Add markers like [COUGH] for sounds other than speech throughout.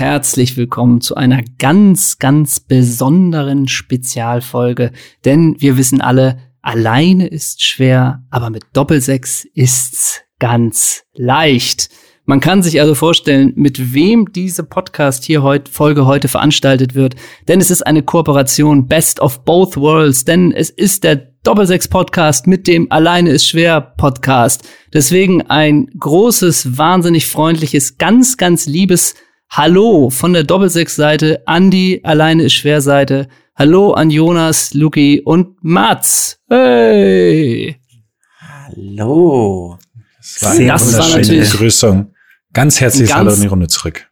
herzlich willkommen zu einer ganz, ganz besonderen Spezialfolge. Denn wir wissen alle, alleine ist schwer, aber mit Doppelsechs ist's ganz leicht. Man kann sich also vorstellen, mit wem diese Podcast hier heute, Folge heute veranstaltet wird. Denn es ist eine Kooperation Best of Both Worlds. Denn es ist der Doppelsechs Podcast mit dem Alleine ist schwer Podcast. Deswegen ein großes, wahnsinnig freundliches, ganz, ganz liebes Hallo von der Doppelsechs Seite an die Alleine ist schwer Seite. Hallo an Jonas, Luki und Mats. Hey! Hallo. Das war eine Das war wunderschöne natürlich- Begrüßung. Ganz herzliches Ganz- Hallo in die Runde zurück.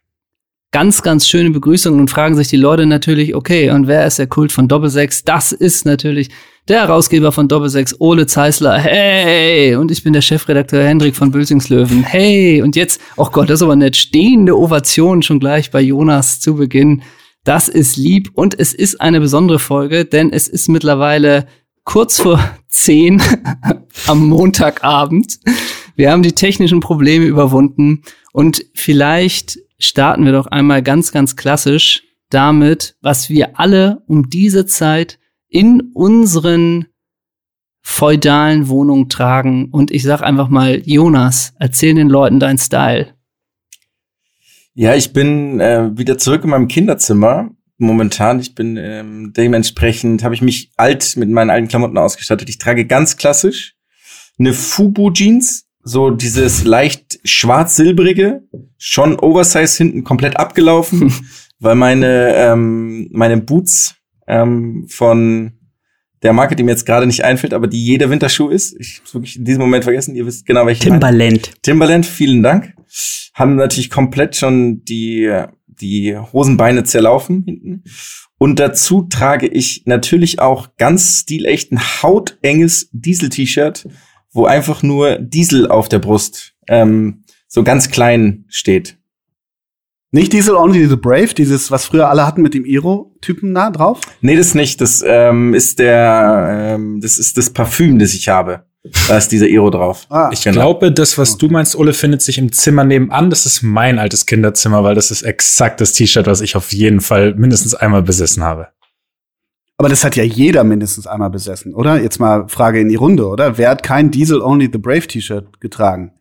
ganz, ganz schöne Begrüßung und fragen sich die Leute natürlich, okay, und wer ist der Kult von Doppelsechs? Das ist natürlich der Herausgeber von Doppelsechs, Ole Zeisler. Hey! Und ich bin der Chefredakteur Hendrik von Bülzingslöwen. Hey! Und jetzt, oh Gott, das ist aber eine stehende Ovation schon gleich bei Jonas zu Beginn. Das ist lieb und es ist eine besondere Folge, denn es ist mittlerweile kurz vor [LAUGHS] zehn [LAUGHS] am Montagabend. Wir haben die technischen Probleme überwunden und vielleicht starten wir doch einmal ganz, ganz klassisch damit, was wir alle um diese Zeit in unseren feudalen Wohnungen tragen. Und ich sag einfach mal, Jonas, erzähl den Leuten dein Style. Ja, ich bin äh, wieder zurück in meinem Kinderzimmer. Momentan, ich bin ähm, dementsprechend, habe ich mich alt mit meinen alten Klamotten ausgestattet. Ich trage ganz klassisch eine Fubu-Jeans, so dieses leicht schwarz-silbrige, schon Oversize hinten komplett abgelaufen, [LAUGHS] weil meine ähm, meine Boots ähm, von der Marke, die mir jetzt gerade nicht einfällt, aber die jeder Winterschuh ist. Ich hab's wirklich in diesem Moment vergessen. Ihr wisst genau, welche. meine. Timberland. Timberland, vielen Dank. Haben natürlich komplett schon die, die Hosenbeine zerlaufen hinten. Und dazu trage ich natürlich auch ganz stilecht ein hautenges Diesel-T-Shirt, wo einfach nur Diesel auf der Brust ähm, so ganz klein steht. Nicht Diesel Only the Brave, dieses, was früher alle hatten mit dem Iro-Typen da drauf? Nee, das nicht. Das ähm, ist der, ähm, das ist das Parfüm, das ich habe. Da ist dieser Iro drauf. Ah, Ich Genau. glaube, das, was du meinst, Ole, findet sich im Zimmer nebenan. Das ist mein altes Kinderzimmer, weil das ist exakt das T-Shirt, was ich auf jeden Fall mindestens einmal besessen habe. aber das hat ja jeder mindestens einmal besessen, oder? Jetzt mal Frage in die Runde, oder? Wer hat kein Diesel Only the Brave T-Shirt getragen?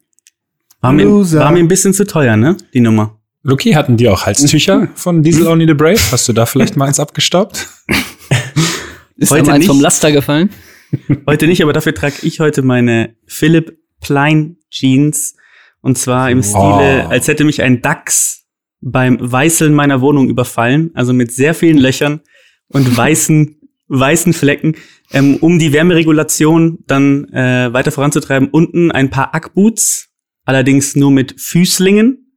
War mir, Loser. war mir ein bisschen zu teuer, ne? Die Nummer. Luki, hatten die auch Halstücher von Diesel Only the Brave? Hast du da vielleicht mal eins abgestaubt? [LAUGHS] Ist Heute eins nicht. vom Laster gefallen? [LAUGHS] Heute nicht, aber dafür trage ich heute meine Philipp Plein Jeans. Und zwar im Stile, Oh. als hätte mich ein Dachs beim Weißeln meiner Wohnung überfallen. Also mit sehr vielen Löchern und [LAUGHS] weißen, weißen Flecken. Ähm, um die Wärmeregulation dann äh, weiter voranzutreiben, unten ein paar Ackboots, allerdings nur mit Füßlingen.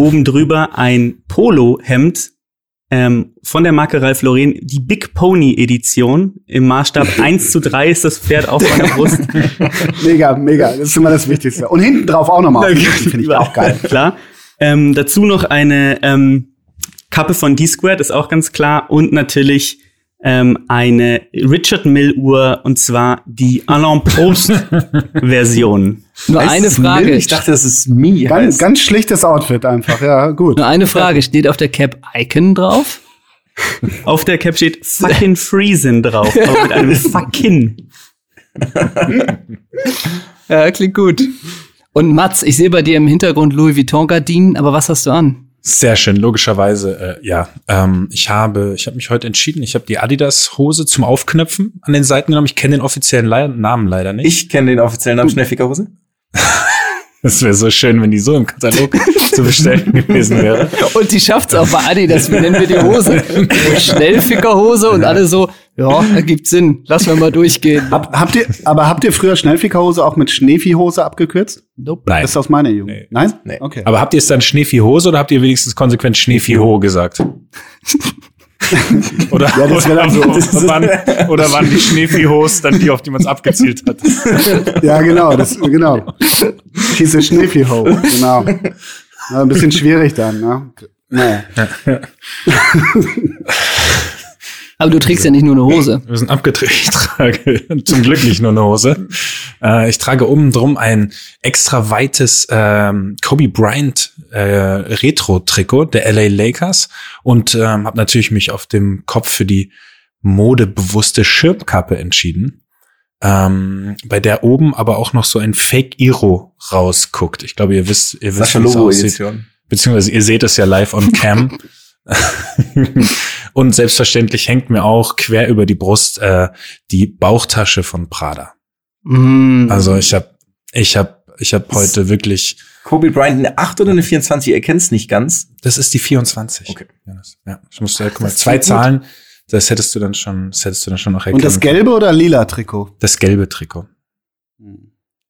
Oben drüber ein Polohemd ähm, von der Marke Ralph Lauren, die Big Pony Edition. Im Maßstab [LAUGHS] 1 zu 3 ist das Pferd auf meiner Brust. [LAUGHS] Mega, mega. Das ist immer das Wichtigste. Und hinten drauf auch nochmal. Finde ich auch geil. Klar. Ähm, dazu noch eine ähm, Kappe von D-Squared, ist auch ganz klar. Und natürlich ähm, eine Richard Mill Uhr, und zwar die Alain Prost Version. [LAUGHS] Nur Heißt eine Frage. Mill? Ich dachte, das ist Mi. Ganz, ganz schlichtes Outfit einfach. Ja, gut. Nur eine Frage. Steht auf der Cap Icon drauf? [LAUGHS] Auf der Cap steht fucking Friesen drauf, aber mit einem [LAUGHS] fucking. Ja, klingt gut. Und Mats, ich sehe bei dir im Hintergrund Louis Vuitton Gardinen, aber was hast du an? Sehr schön, logischerweise, äh, ja. Ähm, ich habe, ich habe mich heute entschieden, ich habe die Adidas-Hose zum Aufknöpfen an den Seiten genommen. Ich kenne den offiziellen Le Namen leider nicht. Ich kenne den offiziellen Namen Schnellfickerhose. [LAUGHS] Es wäre so schön, wenn die so im Katalog [LAUGHS] zu bestellen gewesen wäre. Und die schafft's auch bei Adidas. Wie nennen wir die Hose? Schnellfickerhose und alle so, ja, ergibt Sinn. Lass wir mal durchgehen. Hab, habt ihr, aber habt ihr früher Schnellfickerhose auch mit Schneeviehhose abgekürzt? Nope. Nein. Das ist aus meiner Jugend. Nee. Nein? Nee. Okay. Aber habt ihr es dann Schneevieh-Hose oder habt ihr wenigstens konsequent Schneevieh-Ho gesagt? [LAUGHS] [LAUGHS] oder, Ja, das dann so- oder, waren, [LAUGHS] oder waren die Schneevieh-Hos dann die, auf die man es abgezielt hat? [LAUGHS] Ja, genau, das, genau. She's a genau. Ja, ein bisschen schwierig dann, ne? Naja. Aber du trägst ja nicht nur eine Hose. Wir sind abgedreht. [LAUGHS] Ich trage zum Glück nicht nur eine Hose. Äh, ich trage oben drum ein extra weites ähm, Kobe Bryant äh, Retro-Trikot der LA Lakers und ähm, habe natürlich mich auf dem Kopf für die modebewusste Schirmkappe entschieden. Ähm, bei der oben aber auch noch so ein Fake Iro rausguckt. Ich glaube, ihr wisst, ihr wisst, wie es aussieht. Edition. Beziehungsweise ihr seht es ja live on cam. [LAUGHS] [LAUGHS] Und selbstverständlich hängt mir auch quer über die Brust äh, die Bauchtasche von Prada. Mm. Also ich habe ich habe ich habe heute wirklich Kobe Bryant eine 8 oder eine 24, ihr kennt's nicht ganz. das ist die 24. Okay. Ja, ich musste guck mal, zwei. Zahlen, das hättest du dann schon das hättest du dann schon noch erkennen. Und das gelbe oder lila Trikot? das gelbe Trikot.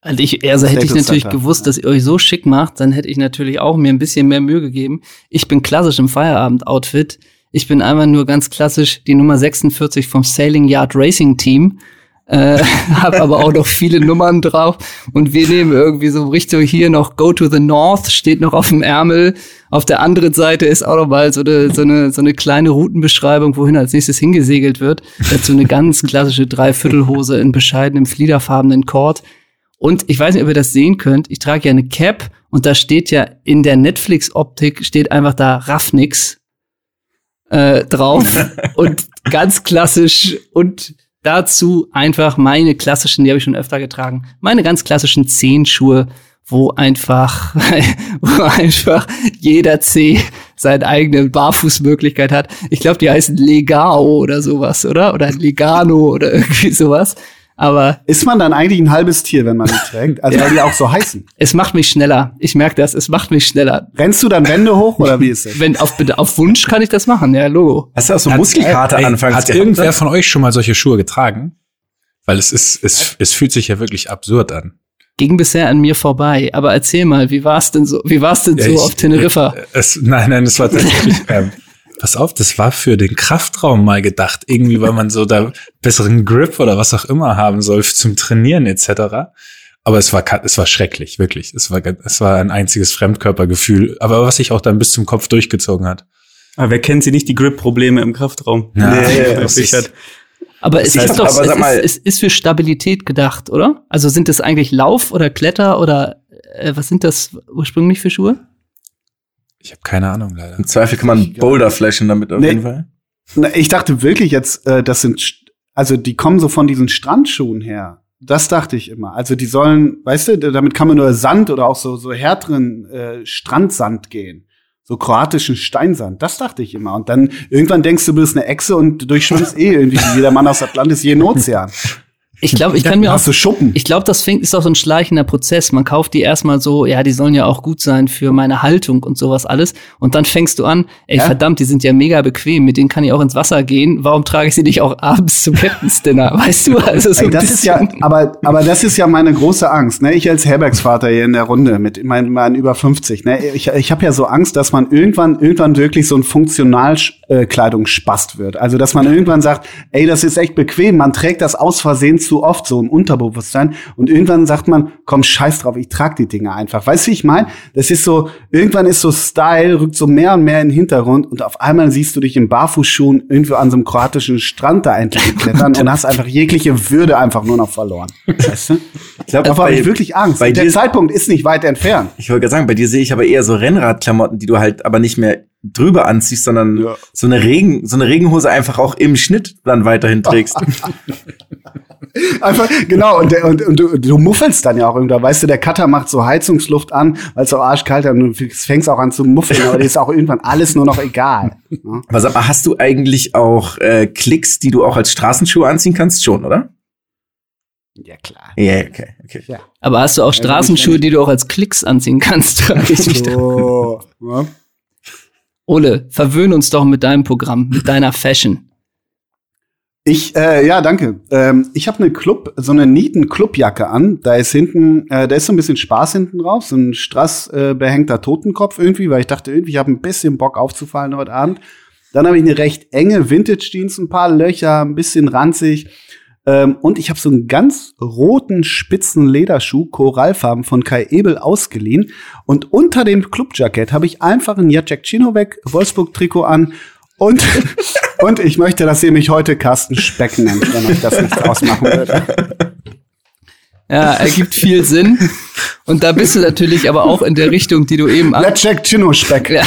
Also ich, also hätte ich natürlich Center, gewusst, ja. dass ihr euch so schick macht, dann hätte ich natürlich auch mir ein bisschen mehr Mühe gegeben. Ich bin klassisch im Feierabend-Outfit. Ich bin einfach nur ganz klassisch die Nummer 46 vom Sailing Yard Racing Team. Äh, [LAUGHS] hab aber auch noch viele Nummern drauf und wir nehmen irgendwie so Richtung hier noch Go to the North steht noch auf dem Ärmel. Auf der anderen Seite ist auch noch mal so eine, so eine, so eine kleine Routenbeschreibung, wohin als nächstes hingesegelt wird. Dazu eine ganz klassische Dreiviertelhose in bescheidenem fliederfarbenen Kord. Und ich weiß nicht, ob ihr das sehen könnt. Ich trage ja eine Cap und da steht ja in der Netflix-Optik steht einfach da Raffnix äh, drauf [LAUGHS] und ganz klassisch und dazu einfach meine klassischen, die habe ich schon öfter getragen, meine ganz klassischen Zehenschuhe, wo einfach, [LAUGHS] wo einfach jeder Zeh seine eigene Barfußmöglichkeit hat. Ich glaube, die heißen Legao oder sowas, oder? Oder Legano oder irgendwie sowas. Aber Ist man dann eigentlich ein halbes Tier, wenn man die [LAUGHS] trägt? Also weil die auch so heißen. es macht mich schneller. Ich merke das, es macht mich schneller. Rennst du dann Wände hoch oder wie ist das? Wenn auf, auf Wunsch kann ich das machen, ja, Logo. Hast du auch so Muskelkater Ey, anfangs Hat gehabt, irgendwer ne? von euch schon mal solche Schuhe getragen? Weil es ist es es fühlt sich ja wirklich absurd an. Ging bisher an mir vorbei. Aber erzähl mal, wie war's denn so? Wie war's denn Ja, so ich- auf Teneriffa? Äh, Es, nein, nein, das war tatsächlich. [LAUGHS] ähm, pass auf, das war für den Kraftraum mal gedacht. Irgendwie, weil man so da besseren Grip oder was auch immer haben soll zum Trainieren etc. Aber es war, es war schrecklich, wirklich. Es war, es war ein einziges Fremdkörpergefühl. Aber was sich auch dann bis zum Kopf durchgezogen hat. Aber wer kennt sie nicht, die Grip-Probleme im Kraftraum? Ja, Nee, [LAUGHS] das Ich ist, hat, Aber es heißt, ist doch, aber es, sag mal- ist, es ist für Stabilität gedacht, oder? Also sind das eigentlich Lauf oder Kletter oder äh, was sind das ursprünglich für Schuhe? Ich habe keine Ahnung leider. Im Zweifel kann man Boulder flashen damit auf Nee. jeden Fall. Na, ich dachte wirklich jetzt, äh, das sind, also die kommen so von diesen Strandschuhen her. Das dachte ich immer. Also die sollen, weißt du, damit kann man nur Sand oder auch so, so härteren äh, Strandsand gehen. So kroatischen Steinsand. Das dachte ich immer. Und dann irgendwann denkst du, du bist eine Echse und durchschwimmst [LAUGHS] eh irgendwie wie jeder Mann aus Atlantis jeden Ozean. Ich glaube, ich kann mir auch Schuppen? Ich glaube, das fängt, ist auch so ein schleichender Prozess. Man kauft die erstmal so, ja, die sollen ja auch gut sein für meine Haltung und sowas alles. Und dann fängst du an, ey, Ja. verdammt, die sind ja mega bequem, mit denen kann ich auch ins Wasser gehen. Warum trage ich sie nicht auch abends zum Captain's Dinner? [LAUGHS] Weißt du, also so Ey, das ist ja, aber, aber das ist ja meine große Angst. Ne? Ich als Herbergsvater hier in der Runde mit meinen, meinen über 50. Ne? Ich, ich habe ja so Angst, dass man irgendwann, irgendwann wirklich so ein Funktionalkleidungsspast wird. Also, dass man irgendwann sagt, ey, das ist echt bequem. Man trägt das aus Versehen zu oft so im Unterbewusstsein. Und irgendwann sagt man, komm, scheiß drauf, ich trage die Dinge einfach. Weißt du, wie ich meine? Das ist so, irgendwann ist so Style, rückt so mehr und mehr in den Hintergrund und auf einmal siehst du dich in Barfußschuhen irgendwo an so einem kroatischen Strand da endlich [LAUGHS] klettern und hast einfach jegliche Würde einfach nur noch verloren. Weißt du? Ich glaube, Davor habe ich wirklich Angst. Der Zeitpunkt ist nicht weit entfernt. Ich wollte gerade sagen, bei dir sehe ich aber eher so Rennradklamotten, die du halt aber nicht mehr drüber anziehst, sondern Ja. so eine Regen, so eine Regenhose einfach auch im Schnitt dann weiterhin trägst. [LAUGHS] Einfach, genau, und, der, und, und du, du muffelst dann ja auch irgendwann. Weißt du, der Cutter macht so Heizungsluft an, weil es so arschkalt ist und du fängst auch an zu muffeln, aber dir ist auch irgendwann alles nur noch egal. Ne? Aber sag mal, hast du eigentlich auch äh, Klicks, die du auch als Straßenschuhe anziehen kannst? Schon, oder? Ja, klar. Ja, okay, okay. Ja. Aber hast du auch Ja, Straßenschuhe, die du auch als Klicks anziehen kannst? [LAUGHS] frage ich mich. So, ne? Ole, verwöhn uns doch mit deinem Programm, mit deiner Fashion. Ich, äh, ja, danke. Ähm, ich habe eine Club, so eine nieten Clubjacke an. Da ist hinten, äh, da ist so ein bisschen Spaß hinten drauf, so ein strass äh, behängter Totenkopf irgendwie, weil ich dachte irgendwie, ich habe ein bisschen Bock aufzufallen heute Abend. Dann habe ich eine recht enge Vintage-Jeans, ein paar Löcher, ein bisschen ranzig. Ähm, und ich habe so einen ganz roten, spitzen Lederschuh, Korallfarben von Kai Ebel ausgeliehen. Und unter dem Clubjackett habe ich einfach ein Jacek Cinovic Wolfsburg-Trikot an Und, [LAUGHS] und ich möchte, dass ihr mich heute Carsten Speck nennt, wenn euch das nichts ausmachen würde. [LAUGHS] Ja, [LAUGHS] ergibt viel Sinn. Und da bist du natürlich aber auch in der Richtung, die du eben an Let's check Chino Speck. ja.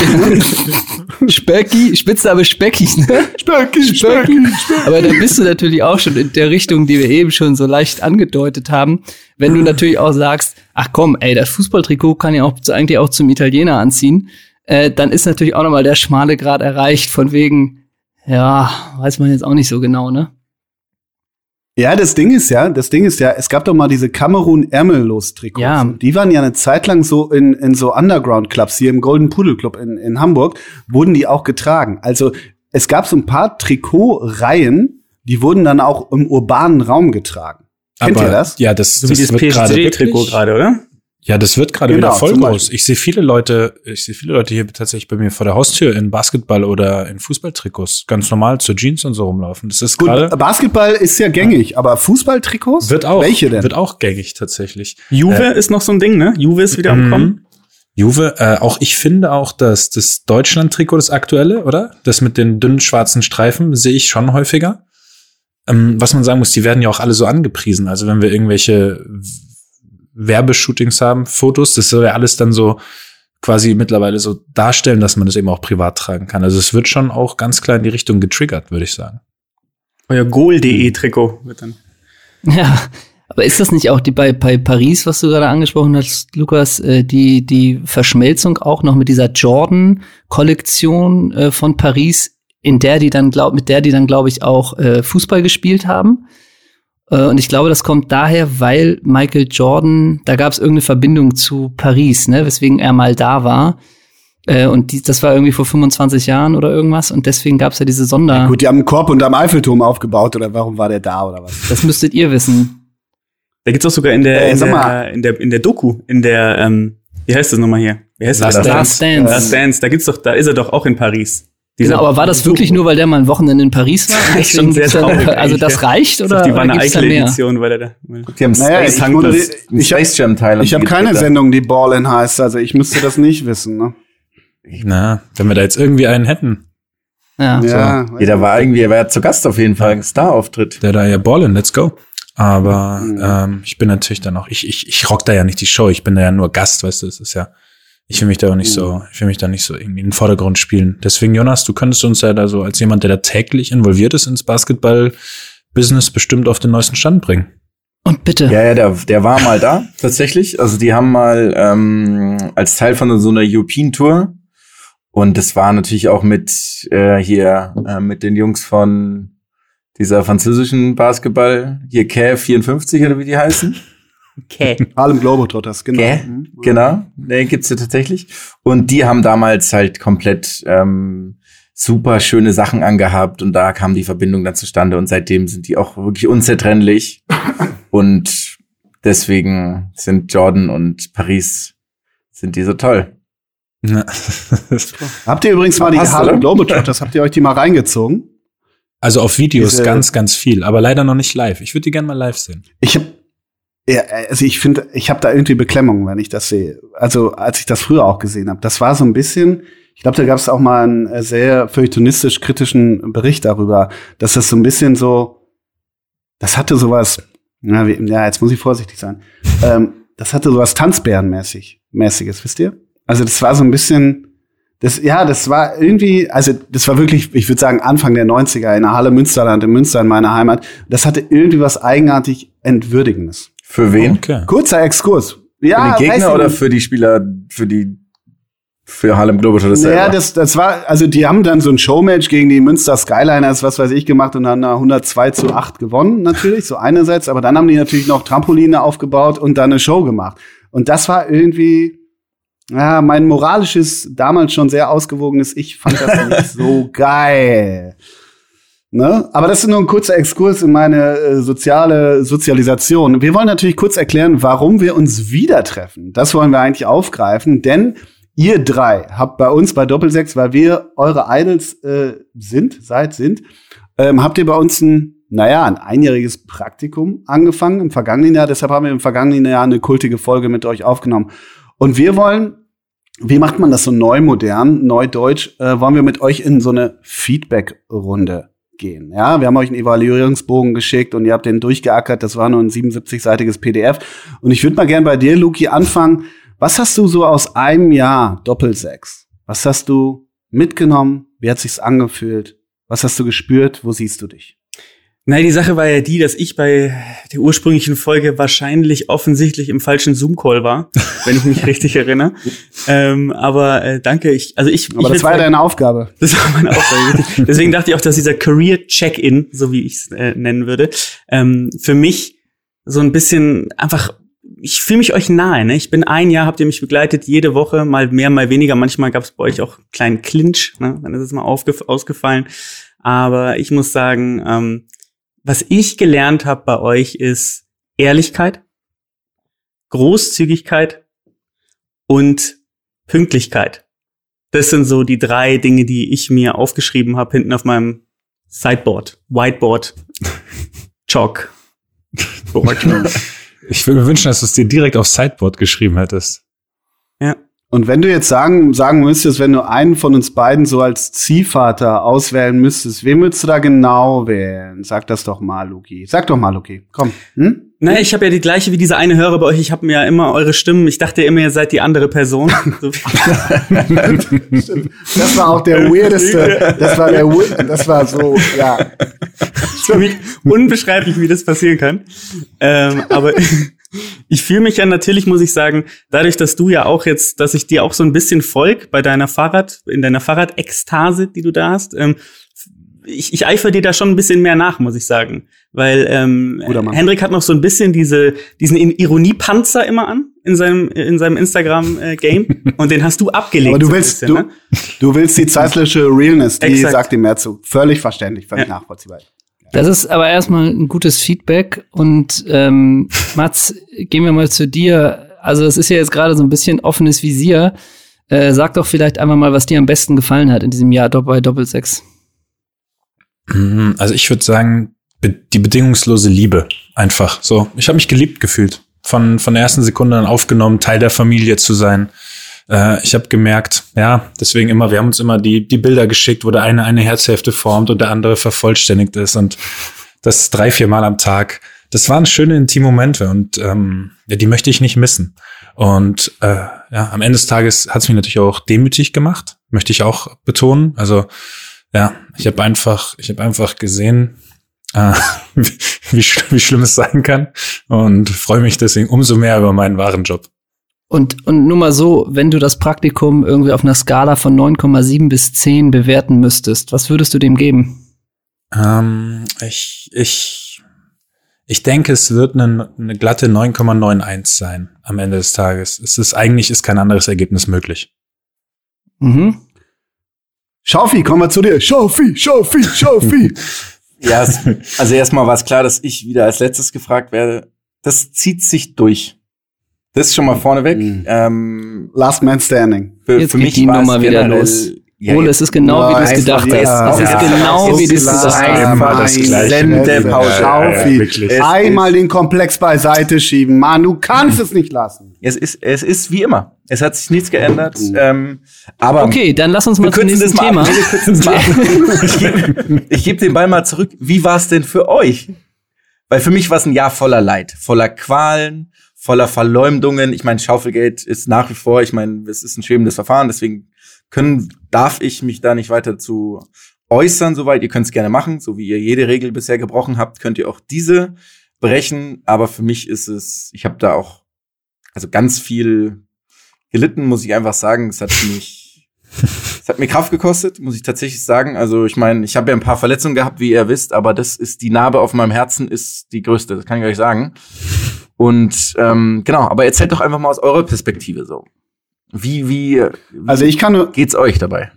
[LAUGHS] Specki, Spitzname Specki, ne? Specki, Specki. Aber da bist du natürlich auch schon in der Richtung, die wir eben schon so leicht angedeutet haben. Wenn du natürlich auch sagst, ach komm, ey, das Fußballtrikot kann ja auch eigentlich auch zum Italiener anziehen, äh, dann ist natürlich auch nochmal der schmale Grad erreicht, von wegen, ja, weiß man jetzt auch nicht so genau, ne? Ja, das Ding ist ja, das Ding ist ja, es gab doch mal diese Kamerun ärmellos Trikots. Ja. Die waren ja eine Zeit lang so in, in so Underground Clubs hier im Golden Pudel Club in, in Hamburg wurden die auch getragen. Also es gab so ein paar Trikotreihen, die wurden dann auch im urbanen Raum getragen. Kennt Aber, ihr das? Ja, das, So wie das dieses wird gerade wirklich- gerade, oder? Ja, das wird gerade Genau, wieder voll groß. Ich sehe viele Leute, ich sehe viele Leute hier tatsächlich bei mir vor der Haustür in Basketball oder in Fußballtrikots ganz normal zur Jeans und so rumlaufen. Das ist Gut, gerade Basketball ist ja gängig, aber Fußballtrikots? wird auch Welche denn? wird auch gängig tatsächlich. Juve ist noch so ein Ding, ne? Juve ist wieder am Mhm. Kommen. Juve, äh, auch ich finde auch, dass das Deutschland-Trikot, das aktuelle, oder? Das mit den dünnen schwarzen Streifen, sehe ich schon häufiger. Ähm, was man sagen muss, die werden ja auch alle so angepriesen. Also wenn wir irgendwelche Werbeshootings haben, Fotos, das soll ja alles dann so quasi mittlerweile so darstellen, dass man das eben auch privat tragen kann. Also es wird schon auch ganz klar in die Richtung getriggert, würde ich sagen. Euer Goal.de Trikot wird dann. [LAUGHS] Ja, aber ist das nicht auch die bei, bei Paris, was du gerade angesprochen hast, Lukas, äh, die, die Verschmelzung auch noch mit dieser Jordan-Kollektion äh, von Paris, in der die dann glaub, mit der die dann, glaube ich, auch äh, Fußball gespielt haben? Äh, und ich glaube, das kommt daher, weil Michael Jordan, da gab es irgendeine Verbindung zu Paris, ne, weswegen er mal da war. Äh, und die, das war irgendwie vor 25 Jahren oder irgendwas. Und deswegen gab es ja diese Sonder. Gut, die haben einen Korb unterm Eiffelturm aufgebaut oder warum war der da oder was? Das müsstet ihr wissen. Da gibt's auch sogar in der, Äh, in, der in der in der Doku, in der ähm, wie heißt das nochmal hier? Wie heißt Last das? Last Dance. Last Dance, da gibt's doch, da ist er doch auch in Paris. Genau, aber war das wirklich nur, weil der mal ein Wochenende in Paris war? [LAUGHS] Das ist schon sehr traurig Also das ja. reicht Oder oder, die da mehr? Eichel-Edition, weil er da. Die haben Naja, Space, ich das- ein ich hab- Space Jam Teil. Ich habe keine Sendung, die Ballin heißt, also ich müsste das nicht wissen, ne? Na, wenn wir da jetzt irgendwie einen hätten, Ja. Ja, Ja, da war irgendwie, er war zu Gast auf jeden Fall, ein Star-Auftritt. der da ja ballen, let's go. Aber Mhm. ähm, ich bin natürlich dann auch, ich, ich, ich rock da ja nicht die Show, ich bin da ja nur Gast, weißt du, das ist ja, ich will mich da auch nicht so, ich will mich da nicht so irgendwie in den Vordergrund spielen. Deswegen, Jonas, du könntest uns ja da so als jemand, der da täglich involviert ist ins Basketball-Business, bestimmt auf den neuesten Stand bringen. Und bitte. Ja, ja, der, der war mal da, [LAUGHS] tatsächlich. Also die haben mal ähm, als Teil von so einer European Tour und das war natürlich auch mit äh, hier äh, mit den Jungs von dieser französischen Basketball, hier Cav 54 oder wie die heißen. Okay. [LAUGHS] Harlem Globetrotters, genau. Gell? Mhm. Genau, den gibt's ja tatsächlich. Und die haben damals halt komplett ähm, super schöne Sachen angehabt und da kam die Verbindung dann zustande und seitdem sind die auch wirklich unzertrennlich. [LAUGHS] und deswegen sind Jordan und Paris sind die so toll. Ja. [LAUGHS] Habt ihr übrigens mal die Passt, Harlem? Globetrotters, habt ihr euch die mal reingezogen? Also auf Videos Diese- ganz, ganz viel, aber leider noch nicht live. Ich würde die gerne mal live sehen. Ich habe ja, also ich finde, ich habe da irgendwie Beklemmung, wenn ich das sehe. Also als ich das früher auch gesehen habe, das war so ein bisschen. Ich glaube, da gab es auch mal einen äh, sehr feuilletonistisch kritischen Bericht darüber, dass das so ein bisschen so, das hatte sowas. Ja, wie, ja jetzt muss ich vorsichtig sein. ähm, das hatte sowas Tanzbärenmäßig, mäßiges, wisst ihr? Also das war so ein bisschen. Das, ja, das war irgendwie, also das war wirklich, ich würde sagen, Anfang der 90er in der Halle Münsterland, in Münster in meiner Heimat. Das hatte irgendwie was eigenartig Entwürdigendes. Für wen? Okay. Kurzer Exkurs. Ja, für die Gegner oder für die Spieler, für die für Harlem Globetrotters Ja, selber? das, das war, also die haben dann so ein Showmatch gegen die Münster Skyliners, was weiß ich, gemacht und dann 102 zu 8 gewonnen, natürlich, so einerseits, aber dann haben die natürlich noch Trampoline aufgebaut und dann eine Show gemacht. Und das war irgendwie, ja, mein moralisches, damals schon sehr ausgewogenes Ich fand das nicht [LAUGHS] so geil. Ne? Aber das ist nur ein kurzer Exkurs in meine äh, soziale Sozialisation. Wir wollen natürlich kurz erklären, warum wir uns wieder treffen. Das wollen wir eigentlich aufgreifen, denn ihr drei habt bei uns bei Doppelsechs, weil wir eure Idols äh, sind, seid, sind, ähm, habt ihr bei uns ein, naja, ein einjähriges Praktikum angefangen im vergangenen Jahr. Deshalb haben wir im vergangenen Jahr eine kultige Folge mit euch aufgenommen. Und wir wollen wie macht man das so neu modern, neu deutsch? Äh, wollen wir mit euch in so eine Feedback-Runde gehen? Ja, wir haben euch einen Evaluierungsbogen geschickt und ihr habt den durchgeackert. Das war nur ein 77-seitiges PDF. Und ich würde mal gern bei dir, Luki, anfangen. Was hast du so aus einem Jahr Doppelsechs? Was hast du mitgenommen? Wie hat sich's angefühlt? Was hast du gespürt? Wo siehst du dich? Nein, die Sache war ja die, dass ich bei der ursprünglichen Folge wahrscheinlich offensichtlich im falschen Zoom-Call war, [LAUGHS] wenn ich mich richtig erinnere. Ähm, aber äh, danke, ich, also ich. Aber ich das war ja deine Aufgabe. [LAUGHS] Das war meine Aufgabe. [LAUGHS] Deswegen dachte ich auch, dass dieser Career Check-in, so wie ich es äh, nennen würde, ähm, für mich so ein bisschen einfach ich fühle mich euch nahe. Ne? Ich bin ein Jahr, habt ihr mich begleitet, jede Woche, mal mehr, mal weniger. Manchmal gab es bei euch auch einen kleinen Clinch, ne? dann ist es mal ausgefallen. Aber ich muss sagen, ähm, was ich gelernt habe bei euch ist Ehrlichkeit, Großzügigkeit und Pünktlichkeit. Das sind so die drei Dinge, die ich mir aufgeschrieben habe hinten auf meinem Sideboard, Whiteboard, Chalk. Ich würde mir wünschen, dass du es dir direkt aufs Sideboard geschrieben hättest. Ja. Und wenn du jetzt sagen, sagen müsstest, wenn du einen von uns beiden so als Ziehvater auswählen müsstest, wen würdest du da genau wählen? Sag das doch mal, Luki. Sag doch mal, Luki. Komm. Hm? Naja, ich habe ja die gleiche wie dieser eine Hörer bei euch. Ich habe mir ja immer eure Stimmen. Ich dachte immer, ihr seid die andere Person. [LAUGHS] [LAUGHS] das war auch der weirdeste. Das war der, das war so, ja. Für mich unbeschreiblich, wie das passieren kann. Ähm, aber [LAUGHS] ich fühle mich ja natürlich, muss ich sagen, dadurch, dass du ja auch jetzt, dass ich dir auch so ein bisschen folg bei deiner Fahrrad, in deiner Fahrradekstase, die du da hast, ähm, ich, ich eifere dir da schon ein bisschen mehr nach, muss ich sagen. Weil ähm, Hendrik hat noch so ein bisschen diese, diesen Ironiepanzer immer an in seinem, in seinem Instagram-Game [LAUGHS] und den hast du abgelegt. Aber du willst, bisschen, du, ne? du willst die zeitliche Realness, die Exakt. sagt ihm mehr zu. Völlig verständlich, völlig ja. nachvollziehbar. Das ist aber erstmal ein gutes Feedback. Und ähm, [LAUGHS] Mats, gehen wir mal zu dir. Also es ist ja jetzt gerade so ein bisschen offenes Visier. Äh, sag doch vielleicht einfach mal, was dir am besten gefallen hat in diesem Jahr bei Doppelsechs. Mhm, also ich würde sagen, die bedingungslose Liebe einfach. So, ich habe mich geliebt gefühlt. Von von der ersten Sekunde an aufgenommen, Teil der Familie zu sein. Äh, ich habe gemerkt, ja, deswegen immer, wir haben uns immer die, die Bilder geschickt, wo der eine eine Herzhälfte formt und der andere vervollständigt ist und das drei, vier Mal am Tag. Das waren schöne intime Momente und ähm, ja, die möchte ich nicht missen. Und äh, ja, am Ende des Tages hat es mich natürlich auch demütig gemacht, möchte ich auch betonen. Also ja, ich habe einfach, ich habe einfach gesehen, äh, wie, [LAUGHS] wie, wie schlimm es sein kann und freue mich deswegen umso mehr über meinen wahren Job. Und, und nur mal so, wenn du das Praktikum irgendwie auf einer Skala von 9,7 bis 10 bewerten müsstest, was würdest du dem geben? Ähm, ich, ich, ich denke, es wird eine, eine glatte 9,91 sein am Ende des Tages. Es ist eigentlich ist kein anderes Ergebnis möglich. Mhm. Schaufi, komm mal zu dir. Schaufi, Schaufi, Schaufi. [LAUGHS] ja, also erstmal war es klar, dass ich wieder als letztes gefragt werde. Das zieht sich durch. Das ist schon mal vorneweg. Mhm. Ähm, Last Man Standing. Für, Jetzt für mich die Nummer wieder los. Ja, Ole, es ist genau wie du es gedacht hast. Es ist genau wie du es gedacht hast. Sendepause. Einmal den Komplex beiseite schieben. Mann, du kannst es nicht lassen. Es ist, es ist wie immer. Es hat sich nichts geändert. Mhm. Ähm, aber okay, dann lass uns mal zum nächsten Thema. [LAUGHS] ich gebe geb den Ball mal zurück. Wie war es denn für euch? Weil für mich war es ein Jahr voller Leid, voller Qualen, voller Verleumdungen. Ich meine, Schaufelgeld ist nach wie vor, ich meine, es ist ein schwebendes Verfahren, deswegen können, darf ich mich da nicht weiter zu äußern, soweit. Ihr könnt es gerne machen, so wie ihr jede Regel bisher gebrochen habt, könnt ihr auch diese brechen. Aber für mich ist es, ich habe da auch also ganz viel gelitten, muss ich einfach sagen. Es hat mich, [LAUGHS] es hat mir Kraft gekostet, muss ich tatsächlich sagen. Also ich meine, ich habe ja ein paar Verletzungen gehabt, wie ihr wisst, aber das ist die Narbe auf meinem Herzen ist die größte. Das kann ich euch sagen. Und ähm, genau, aber erzählt doch einfach mal aus eurer Perspektive so. Wie, wie, wie also ich kann nur, geht's euch dabei?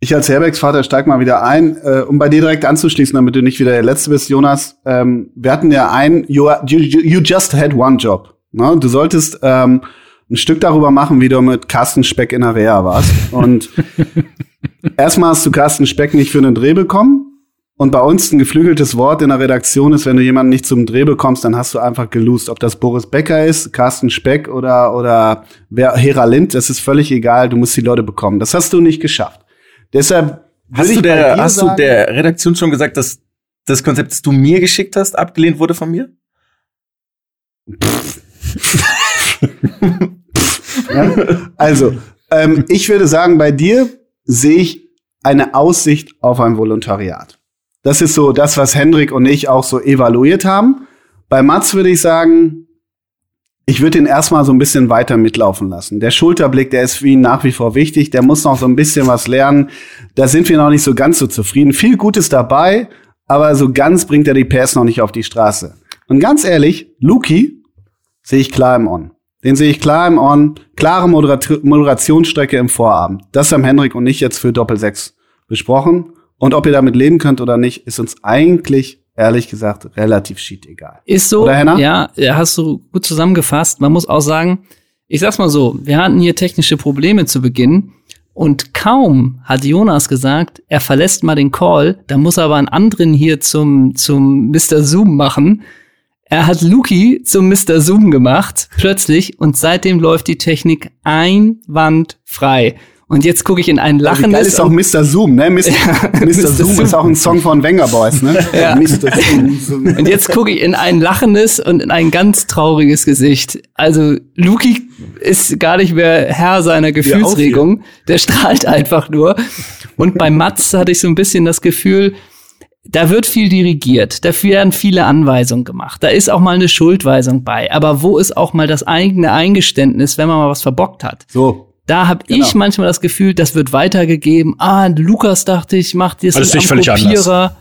Ich als Herbergsvater steig mal wieder ein, äh, um bei dir direkt anzuschließen, damit du nicht wieder der Letzte bist, Jonas. Ähm, wir hatten ja ein, you, you, you just had one job. Ne? Du solltest ähm, ein Stück darüber machen, wie du mit Carsten Speck in der Reha warst. Und [LAUGHS] erstmal hast du Carsten Speck nicht für einen Dreh bekommen. Und bei uns ein geflügeltes Wort in der Redaktion ist, wenn du jemanden nicht zum Dreh bekommst, dann hast du einfach gelost. Ob das Boris Becker ist, Carsten Speck oder, oder wer, Hera Lind, das ist völlig egal. Du musst die Leute bekommen. Das hast du nicht geschafft. Deshalb Hast du der, hast du sagen- der Redaktion schon gesagt, dass das Konzept, das du mir geschickt hast, abgelehnt wurde von mir? [LAUGHS] Ja? Also, ähm, ich würde sagen, bei dir sehe ich eine Aussicht auf ein Volontariat. Das ist so das, was Hendrik und ich auch so evaluiert haben. Bei Mats würde ich sagen, ich würde ihn erstmal so ein bisschen weiter mitlaufen lassen. Der Schulterblick, der ist für ihn nach wie vor wichtig. Der muss noch so ein bisschen was lernen. Da sind wir noch nicht so ganz so zufrieden. Viel Gutes dabei, aber so ganz bringt er die PS noch nicht auf die Straße. Und ganz ehrlich, Luki sehe ich klar im On. Den sehe ich klar im On. Klare Moderat Moderationsstrecke im Vorabend. Das haben Hendrik und ich jetzt für Doppel 6 besprochen. Und ob ihr damit leben könnt oder nicht, ist uns eigentlich, ehrlich gesagt, relativ shit egal. Ist so. Oder, Henna? Ja, ja, hast du gut zusammengefasst. Man muss auch sagen, ich sag's mal so, wir hatten hier technische Probleme zu Beginn. Und kaum hat Jonas gesagt, er verlässt mal den Call, da muss er aber einen anderen hier zum, zum Mr. Zoom machen. Er hat Luki zum Mr. Zoom gemacht, plötzlich, und seitdem läuft die Technik einwandfrei. Und jetzt gucke ich in ein Wie geil lachendes ist auch Mr. Zoom, ne? Mr. Mr. Mr. Zoom ist auch ein Song von Wenger Boys, ne? [LAUGHS] Ja. Mr. Zoom. Und jetzt gucke ich in ein lachendes und in ein ganz trauriges Gesicht. Also Luki ist gar nicht mehr Herr seiner Gefühlsregung. Der strahlt einfach nur. Und bei Mats hatte ich so ein bisschen das Gefühl, da wird viel dirigiert, da werden viele Anweisungen gemacht, da ist auch mal eine Schuldweisung bei. Aber wo ist auch mal das eigene Eingeständnis, wenn man mal was verbockt hat? So. Da habe Genau. ich manchmal das Gefühl, das wird weitergegeben. Ah, Lukas dachte ich, macht jetzt Alles am nicht völlig Kopierer.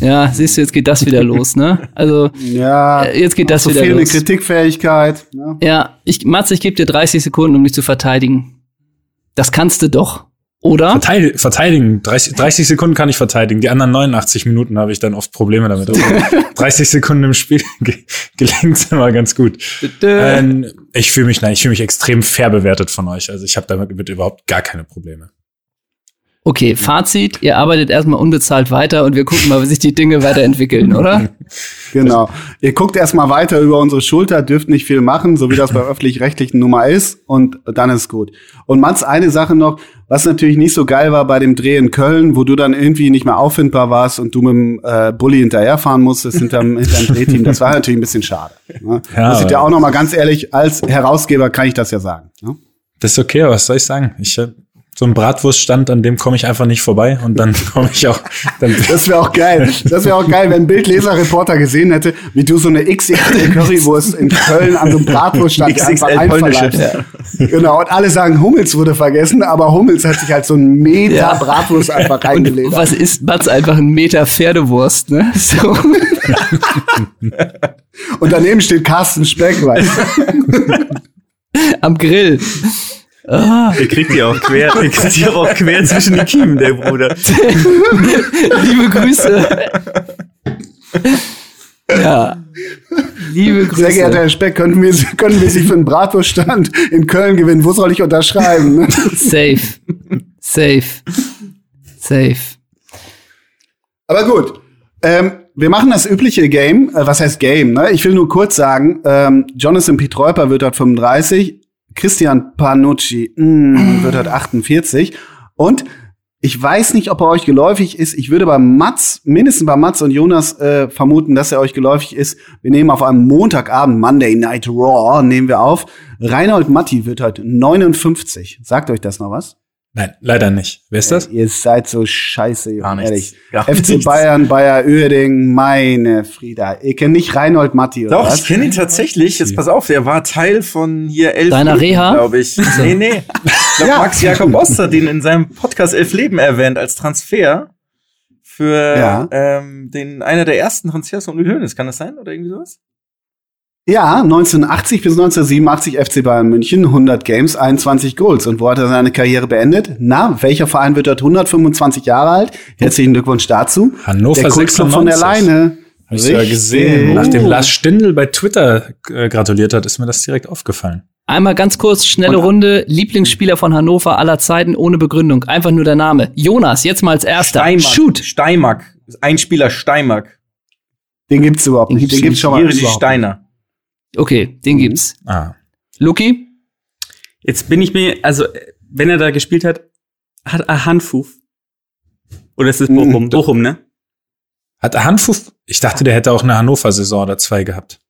Ja, siehst du, jetzt geht das wieder los, ne? Also [LAUGHS] Ja. Äh, jetzt geht das so wieder fehlende los. Kritikfähigkeit. Ne? Ja, ich, Mats, ich gebe dir 30 Sekunden, um dich zu verteidigen. Das kannst du doch, oder? Verteid verteidigen. 30, 30 Sekunden kann ich verteidigen. Die anderen 89 Minuten habe ich dann oft Probleme damit. Aber [LAUGHS] 30 Sekunden im Spiel [LAUGHS] ge gelingt immer ganz gut. Ähm, ich fühle mich, nein, ich fühle mich extrem fair bewertet von euch. Also ich habe damit mit überhaupt gar keine Probleme. Okay, Fazit, ihr arbeitet erstmal unbezahlt weiter und wir gucken mal, wie sich die Dinge weiterentwickeln, oder? [LAUGHS] Genau. Ihr guckt erstmal weiter über unsere Schulter, dürft nicht viel machen, so wie das bei [LAUGHS] öffentlich-rechtlichen Nummer ist, und dann ist gut. Und Mats, eine Sache noch, was natürlich nicht so geil war bei dem Dreh in Köln, wo du dann irgendwie nicht mehr auffindbar warst und du mit dem äh, Bulli hinterherfahren musstest hinterm, hinterm [LAUGHS] Drehteam, das war natürlich ein bisschen schade. Ne? Ja, ich dir aber- auch noch mal ganz ehrlich, als Herausgeber kann ich das ja sagen. Ne? Das ist okay, aber was soll ich sagen? Ich äh, so ein Bratwurststand, an dem komme ich einfach nicht vorbei und dann [LAUGHS] komme ich auch. Dann, [LAUGHS] Das wäre auch geil. Das wäre auch geil, wenn ein Bildleser-Reporter gesehen hätte, wie du so eine XXL Currywurst in Köln an so einem Bratwurststand [LAUGHS] einfach einverleibst. Genau, und alle sagen, Hummels wurde vergessen, aber Hummels hat sich halt so ein Meter Ja. Bratwurst einfach reingelegt. was ist Mats? Einfach ein Meter Pferdewurst, ne? So. Und daneben steht Carsten Speck, weißt du? Am Grill. Ah, Der kriegt die auch quer, der kriegt die auch quer zwischen die Kiemen, der Bruder. [LAUGHS] liebe Grüße. Ja. Liebe Grüße. Sehr geehrter Herr Speck, könnten wir, können wir Sie für einen Bratwurststand in Köln gewinnen? Wo soll ich unterschreiben? [LAUGHS] Safe. Safe. Safe. Aber gut. Ähm, wir machen das übliche Game. Äh, was heißt Game? Ne? Ich will nur kurz sagen, ähm, Jonathan Pietreuper wird dort 35, Christian Panucci mm, [CLEARS THROAT] wird dort 48. Und ich weiß nicht, ob er euch geläufig ist. Ich würde bei Mats, mindestens bei Mats und Jonas äh, vermuten, dass er euch geläufig ist. Wir nehmen auf einem Montagabend, Monday Night Raw, nehmen wir auf. Reinhold Matti wird heute 59. Sagt euch das noch was? Nein, leider nicht. Wer ist das? Ey, ihr seid so scheiße, Gar nichts. ehrlich. Gar [LAUGHS] FC nichts. Bayern, Bayer Uerdingen, meine Frieda. Ihr kennt nicht Reinhold Matti, oder Doch, was? ich kenne ihn tatsächlich. Jetzt pass auf, der war Teil von hier Elf Deiner Leben, Reha? glaube ich. Nee, nee. Ich glaube, [LAUGHS] Ja. Max Jakob Oster hat ihn in seinem Podcast Elf Leben erwähnt als Transfer für Ja. ähm, den einer der ersten Transfers von Uli Hoeneß. Kann das sein oder irgendwie sowas? Ja, 1980 bis 1987 FC Bayern München, 100 Games, 21 Goals. Und wo hat er seine Karriere beendet? Na, welcher Verein wird dort 125 Jahre alt? Herzlichen Glückwunsch dazu. Hannover der Kultclub von der 96. Leine. Hab ich ja gesehen. Nachdem Lars Stindl bei Twitter äh, gratuliert hat, ist mir das direkt aufgefallen. Einmal ganz kurz, schnelle Und- Runde. Lieblingsspieler von Hannover aller Zeiten ohne Begründung. Einfach nur der Name. Jonas, jetzt mal als erster. Steimack. Shoot. Steimack. Einspieler Steimark. Den gibt's überhaupt nicht. gibt's Den gibt's schon mal Steiner. Okay, den gibt's. Ah. Luki? Jetzt bin ich mir, also, wenn er da gespielt hat, hat er Hanfuf. Oder ist es Bochum? Mhm. Bochum, ne? Hat er Hanfuf? Ich dachte, der hätte auch eine Hannover-Saison oder zwei gehabt.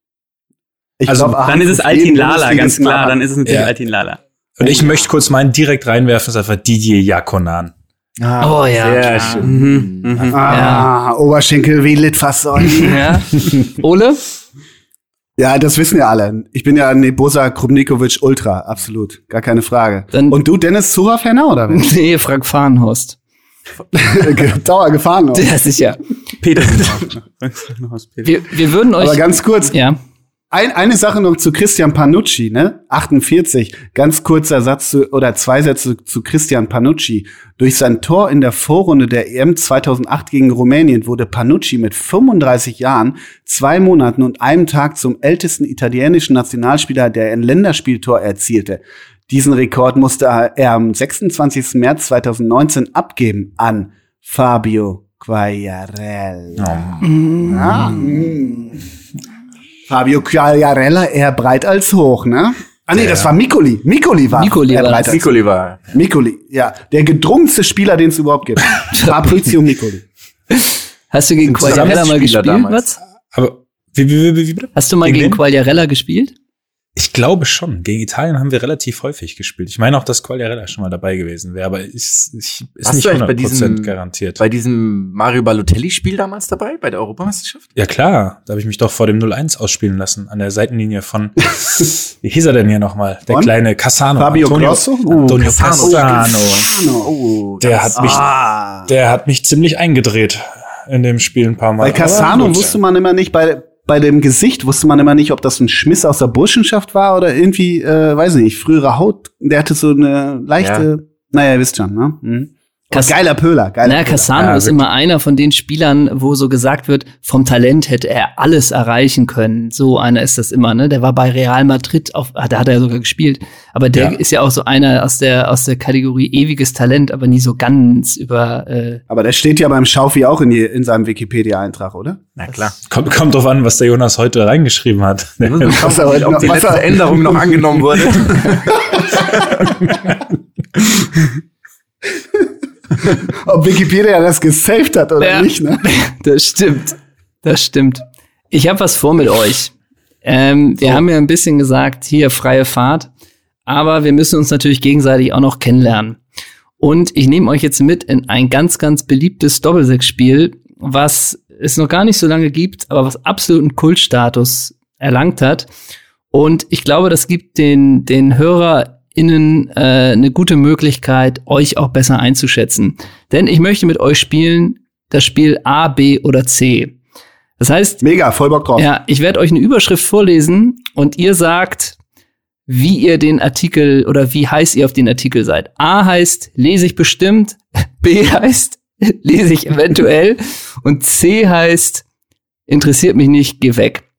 Ich Also, glaub, Dann ist es Altin Lala, ganz klar. Dann ist es natürlich Ja. Altin Lala. Und ich möchte kurz meinen direkt reinwerfen, ist einfach Didier Jakonan. Oh ja, Sehr schön. Mhm, mhm. Ah, Oberschenkel wie Litfaßsäule. Ja. Ole? Ja, das wissen ja alle. Ich bin ja Nebosa Krumnikovic Ultra, absolut. Gar keine Frage. Dann- Und du, Dennis Zura-Fan oder wer? [LAUGHS] Nee, Frank Fahrenhorst. Dauer gefahren noch. [LAUGHS] Ja, sicher. Petersen. [LAUGHS] Wir, wir würden euch. Aber ganz kurz, ja. Ein, eine Sache noch zu Christian Panucci, ne? 48. Ganz kurzer Satz zu, oder zwei Sätze zu Christian Panucci. Durch sein Tor in der Vorrunde der EM 2008 gegen Rumänien wurde Panucci mit 35 Jahren, zwei Monaten und einem Tag zum ältesten italienischen Nationalspieler, der ein Länderspieltor erzielte. Diesen Rekord musste er am 26. März 2019 abgeben an Fabio Quagliarella. Ja, mm. Fabio Quagliarella eher breit als hoch, ne? Ah nee, das war Mikoli. Mikoli war Mikoli eher war breit das. als Nicoli war. Mikoli, ja. Der gedrungenste Spieler, den es überhaupt gibt. [LAUGHS] Fabrizio Mikoli. Hast du gegen Quagliarella mal gespielt, damals. Mats? Aber wie, wie, wie, wie bitte? Hast du mal Gegen? Quagliarella gespielt? Ich glaube schon. Gegen Italien haben wir relativ häufig gespielt. Ich meine auch, dass Quagliarella schon mal dabei gewesen wäre, aber ist, ich, ist nicht du eigentlich bei 100% diesem- garantiert. Bei diesem Mario Balotelli-Spiel damals dabei, bei der Europameisterschaft? Ja klar, da habe ich mich doch vor dem 0-1 ausspielen lassen, an der Seitenlinie von, [LAUGHS] wie hieß er denn hier nochmal? Der Von? kleine Cassano. Fabio Antonio, Grosso? Oh, Antonio Cassano. Cassano. Oh, Der hat mich, Ah. der hat mich ziemlich eingedreht in dem Spiel ein paar Mal. Bei Cassano wusste man immer nicht, bei, bei dem Gesicht wusste man immer nicht, ob das ein Schmiss aus der Burschenschaft war oder irgendwie, äh, weiß ich nicht, frühere Haut. Der hatte so eine leichte, naja, ihr wisst schon, ne? Mhm. Cass- geiler Pöhler, geiler Na, Pöhler. Cassano Ja, ist immer einer von den Spielern, wo so gesagt wird, vom Talent hätte er alles erreichen können. So einer ist das immer, ne? Der war bei Real Madrid, auf, ah, da hat er ja sogar gespielt. Aber der Ja. ist ja auch so einer aus der, aus der Kategorie ewiges Talent, aber nie so ganz über, äh, Aber der steht ja beim Schaufi auch in, die, in seinem Wikipedia-Eintrag, oder? Na klar. Kommt, kommt drauf an, was der Jonas heute reingeschrieben hat. [LAUGHS] Was er heute Ob die was letzte er- Änderung noch angenommen wurde. [LAUGHS] [LAUGHS] [LAUGHS] Ob Wikipedia das gesaved hat oder Ja. nicht, ne? [LAUGHS] Das stimmt. Das stimmt. Ich habe was vor mit euch. Ähm, wir haben ja ein bisschen gesagt, hier freie Fahrt. Aber wir müssen uns natürlich gegenseitig auch noch kennenlernen. Und ich nehme euch jetzt mit in ein ganz, ganz beliebtes Doppelsechs-Spiel, was es noch gar nicht so lange gibt, aber was absoluten Kultstatus erlangt hat. Und ich glaube, das gibt den, den HörerInnen äh, eine gute Möglichkeit, euch auch besser einzuschätzen. Denn ich möchte mit euch spielen das Spiel A, B oder C. Das heißt, Mega, voll Bock drauf. ja, ich werde euch eine Überschrift vorlesen und ihr sagt, wie ihr den Artikel oder wie heiß ihr auf den Artikel seid. A heißt, lese ich bestimmt, [LAUGHS] B heißt, [LAUGHS] lese ich eventuell und C heißt, interessiert mich nicht, geh weg.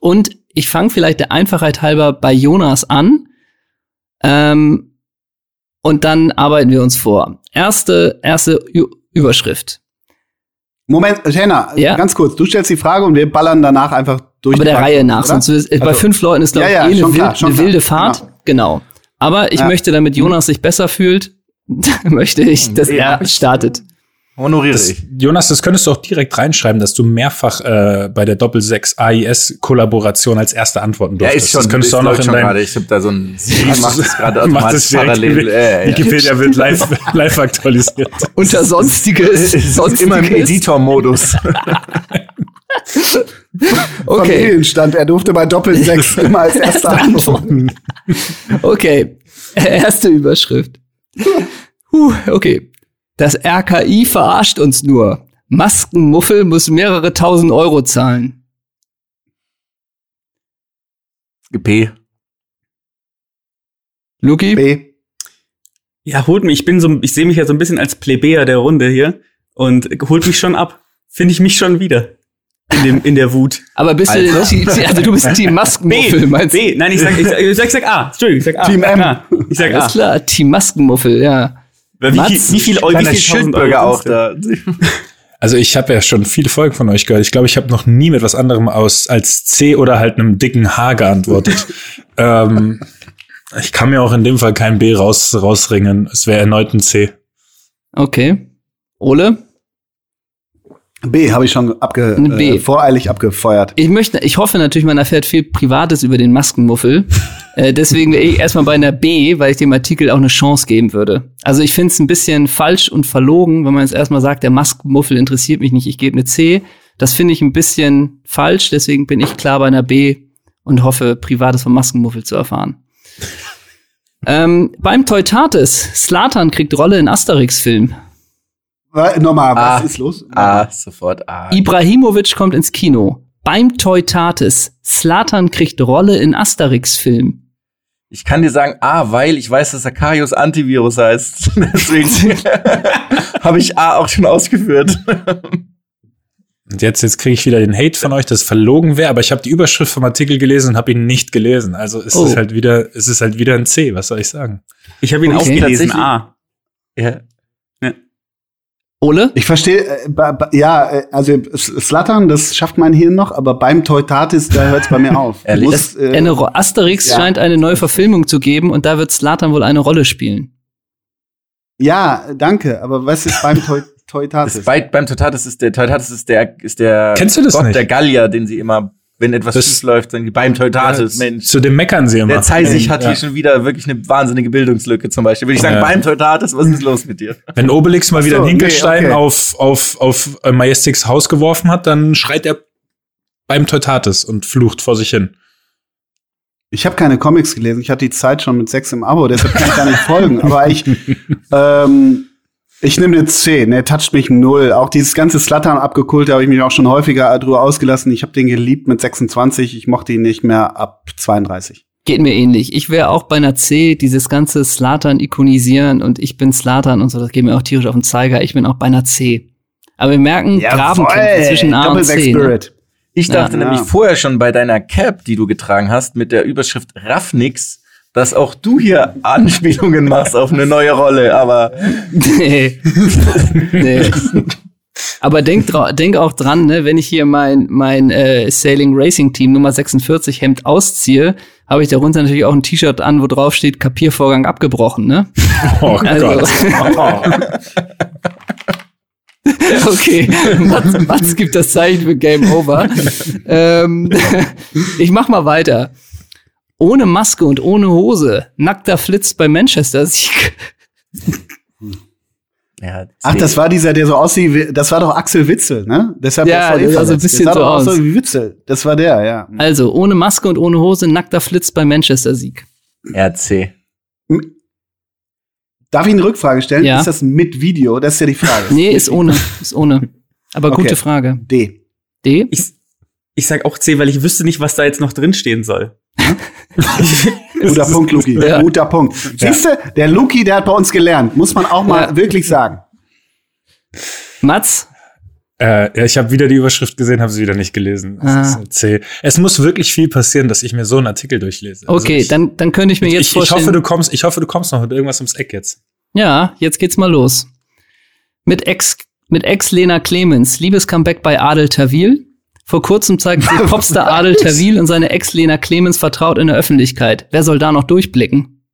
Und ich fange vielleicht der Einfachheit halber bei Jonas an ähm, und dann arbeiten wir uns vor. Erste, erste Ü Überschrift. Moment, Henna, Ja. ganz kurz. Du stellst die Frage und wir ballern danach einfach durch. Aber der Reihe nach. oder? Sonst bei Also- fünf Leuten ist, glaube Ja, ja, ich, eh eine, klar, wild, eine wilde Fahrt. Genau. Aber ich möchte, damit Jonas sich besser fühlt, [LAUGHS] möchte ich, dass er startet. Honoriere Das, ich. Jonas, das könntest du auch direkt reinschreiben, dass du mehrfach äh, bei der Doppel-6 AIS-Kollaboration als erste antworten Ja, durftest. ist schon. das könntest du auch noch in schon dein gerade. Ich habe da so ein du- macht es gerade [LAUGHS] automatisch parallel. Äh, ja. Wikipedia wird live, [LAUGHS] live aktualisiert. Unter Sonstiges. [LAUGHS] Sonstiges. immer im Editor-Modus. Okay, Familienstand, er durfte bei Doppel-6 immer als erster antworten. okay. Erste Überschrift. Puh, okay. Das RKI verarscht uns nur. Maskenmuffel muss mehrere tausend Euro zahlen. P. Luki? B. Ja, holt mich. Ich bin so, ich sehe mich ja so ein bisschen als Plebejer der Runde hier und holt mich schon ab. Finde ich mich schon wieder in dem in der Wut. Aber bist du, Also? du bist Team Maskenmuffel, meinst du? B. Nein, ich sag, ich sag, ich sag, ich sag A. Entschuldigung, ich sag A. Team M. Ich sag Alles A. klar, Team Maskenmuffel, ja. Wie Mats? viel, wie viel, wie viel tausend Schildbürger Euro auch da. Also ich habe ja schon viele Folgen von euch gehört. Ich glaube, ich habe noch nie mit was anderem aus als C oder halt einem dicken H geantwortet. [LAUGHS] ähm, ich kann mir auch in dem Fall kein B raus, rausringen. Es wäre erneut ein C. Okay. Ole? B habe ich schon abge. Äh, voreilig abgefeuert. Ich möchte, ich hoffe natürlich, man erfährt viel Privates über den Maskenmuffel. [LAUGHS] äh, deswegen wäre ich erstmal bei einer B, weil ich dem Artikel auch eine Chance geben würde. Also ich finde es ein bisschen falsch und verlogen, wenn man jetzt erstmal sagt, der Maskenmuffel interessiert mich nicht, ich gebe eine C. Das finde ich ein bisschen falsch, deswegen bin ich klar bei einer B und hoffe, Privates vom Maskenmuffel zu erfahren. [LAUGHS] ähm, beim Teutates, Slatan kriegt Rolle in Asterix-Film. Nochmal, was Ah. ist los? Ah, sofort A. Ibrahimovic kommt ins Kino. Beim Teutates, Slatan kriegt Rolle in Asterix-Film. Ich kann dir sagen A, weil ich weiß, dass Akarius Antivirus heißt. [LAUGHS] Deswegen [LAUGHS] habe ich A auch schon ausgeführt. Und jetzt, jetzt kriege ich wieder den Hate von euch, dass es verlogen wäre, aber ich habe die Überschrift vom Artikel gelesen und habe ihn nicht gelesen. Also es Oh. ist halt wieder, es ist halt wieder ein C, was soll ich sagen? Ich habe ihn Okay. auch gelesen. A. ja. Ole? Ich verstehe, äh, ja, äh, also Slattern, das schafft mein Hirn noch, aber beim Teutatis, da hört's bei mir auf. [LAUGHS] Ehrlich? Muss, äh, Eine Asterix ja. scheint eine neue Verfilmung zu geben und da wird Slatan wohl eine Rolle spielen. ja, danke, aber was ist beim Teu Das [LAUGHS] Teutatis? bei, beim Totatis ist der Totatis ist der ist der Kennst du das Gott nicht? der Gallier, den sie immer, wenn etwas Das- schief läuft, dann beim Totatis, Mensch. Zu dem meckern sie immer. Der Zeisig hat Ja. hier schon wieder wirklich eine wahnsinnige Bildungslücke zum Beispiel. Würde ich sagen, Ja. beim Totatis, was ist los mit dir? Wenn Obelix mal wieder so, einen Hinkelstein nee, okay. auf, auf, auf äh, Majestix Haus geworfen hat, dann schreit er beim Teutatis und flucht vor sich hin. Ich habe keine Comics gelesen, ich hatte die Zeit schon mit sechs im Abo, deshalb kann ich gar nicht folgen. Aber ich, [LAUGHS] ähm, ich nehme eine C, ne, toucht mich null. Auch dieses ganze Slattern abgekulte habe ich mich auch schon häufiger drüber ausgelassen. Ich habe den geliebt mit 26, ich mochte ihn nicht mehr ab 32. Geht mir ähnlich. Ich wäre auch bei einer C, dieses ganze Slatan ikonisieren und ich bin Slatan und so, das geht mir auch tierisch auf den Zeiger. Ich bin auch bei einer C. Aber wir merken Grabenkämpfe zwischen A und Doppelback C. Ne? Ich Ja. dachte Ja. nämlich vorher schon bei deiner Cap, die du getragen hast, mit der Überschrift Raffnix, dass auch du hier Anspielungen machst auf eine neue Rolle, aber Nee. [LAUGHS] nee. Aber denk, denk auch dran, ne, wenn ich hier mein, mein äh, Sailing Racing Team Nummer 46 Hemd ausziehe, habe ich darunter natürlich auch ein T-Shirt an, wo drauf steht Kapiervorgang abgebrochen, ne? Oh Also, [LAUGHS] okay, Mats, Mats gibt das Zeichen für Game Over. ähm, [LAUGHS] ich mach mal weiter. Ohne Maske und ohne Hose, nackter Flitz bei Manchester Sieg. ja, Ach, das war dieser, der so aussieht, wie, das war doch Axel Witzel, ne? Deshalb Ja, war der sah so ein bisschen der sah so doch auch aus. wie Witzel. Das war der, ja. Also, ohne Maske und ohne Hose, nackter Flitz bei Manchester Sieg. RC. Darf ich eine Rückfrage stellen? Ja. Ist das mit Video? Das ist ja die Frage. [LAUGHS] Nee, ist ohne, ist ohne. Aber Okay. gute Frage. D. D? Ich, ich sag auch C, weil ich wüsste nicht, was da jetzt noch drin stehen soll. Guter Punkt, Luki. Ja. Guter Punkt. Siehst du, der Luki, der hat bei uns gelernt. Muss man auch mal Ja. wirklich sagen. Mats? Äh, ja, ich habe wieder die Überschrift gesehen, habe sie wieder nicht gelesen. Das Ah. ist ein C. Es muss wirklich viel passieren, dass ich mir so einen Artikel durchlese. Also Okay, ich, dann, dann könnte ich mir jetzt ich, ich vorstellen. hoffe, du kommst, ich hoffe, du kommst noch mit irgendwas ums Eck jetzt. Ja, jetzt geht's mal los. Mit Ex, mit Ex Lena Clemens, Liebescomeback bei Adel Tawil. Vor kurzem zeigt sich [LAUGHS] Popstar Adel Tawil und seine Ex Lena Clemens vertraut in der Öffentlichkeit. Wer soll da noch durchblicken?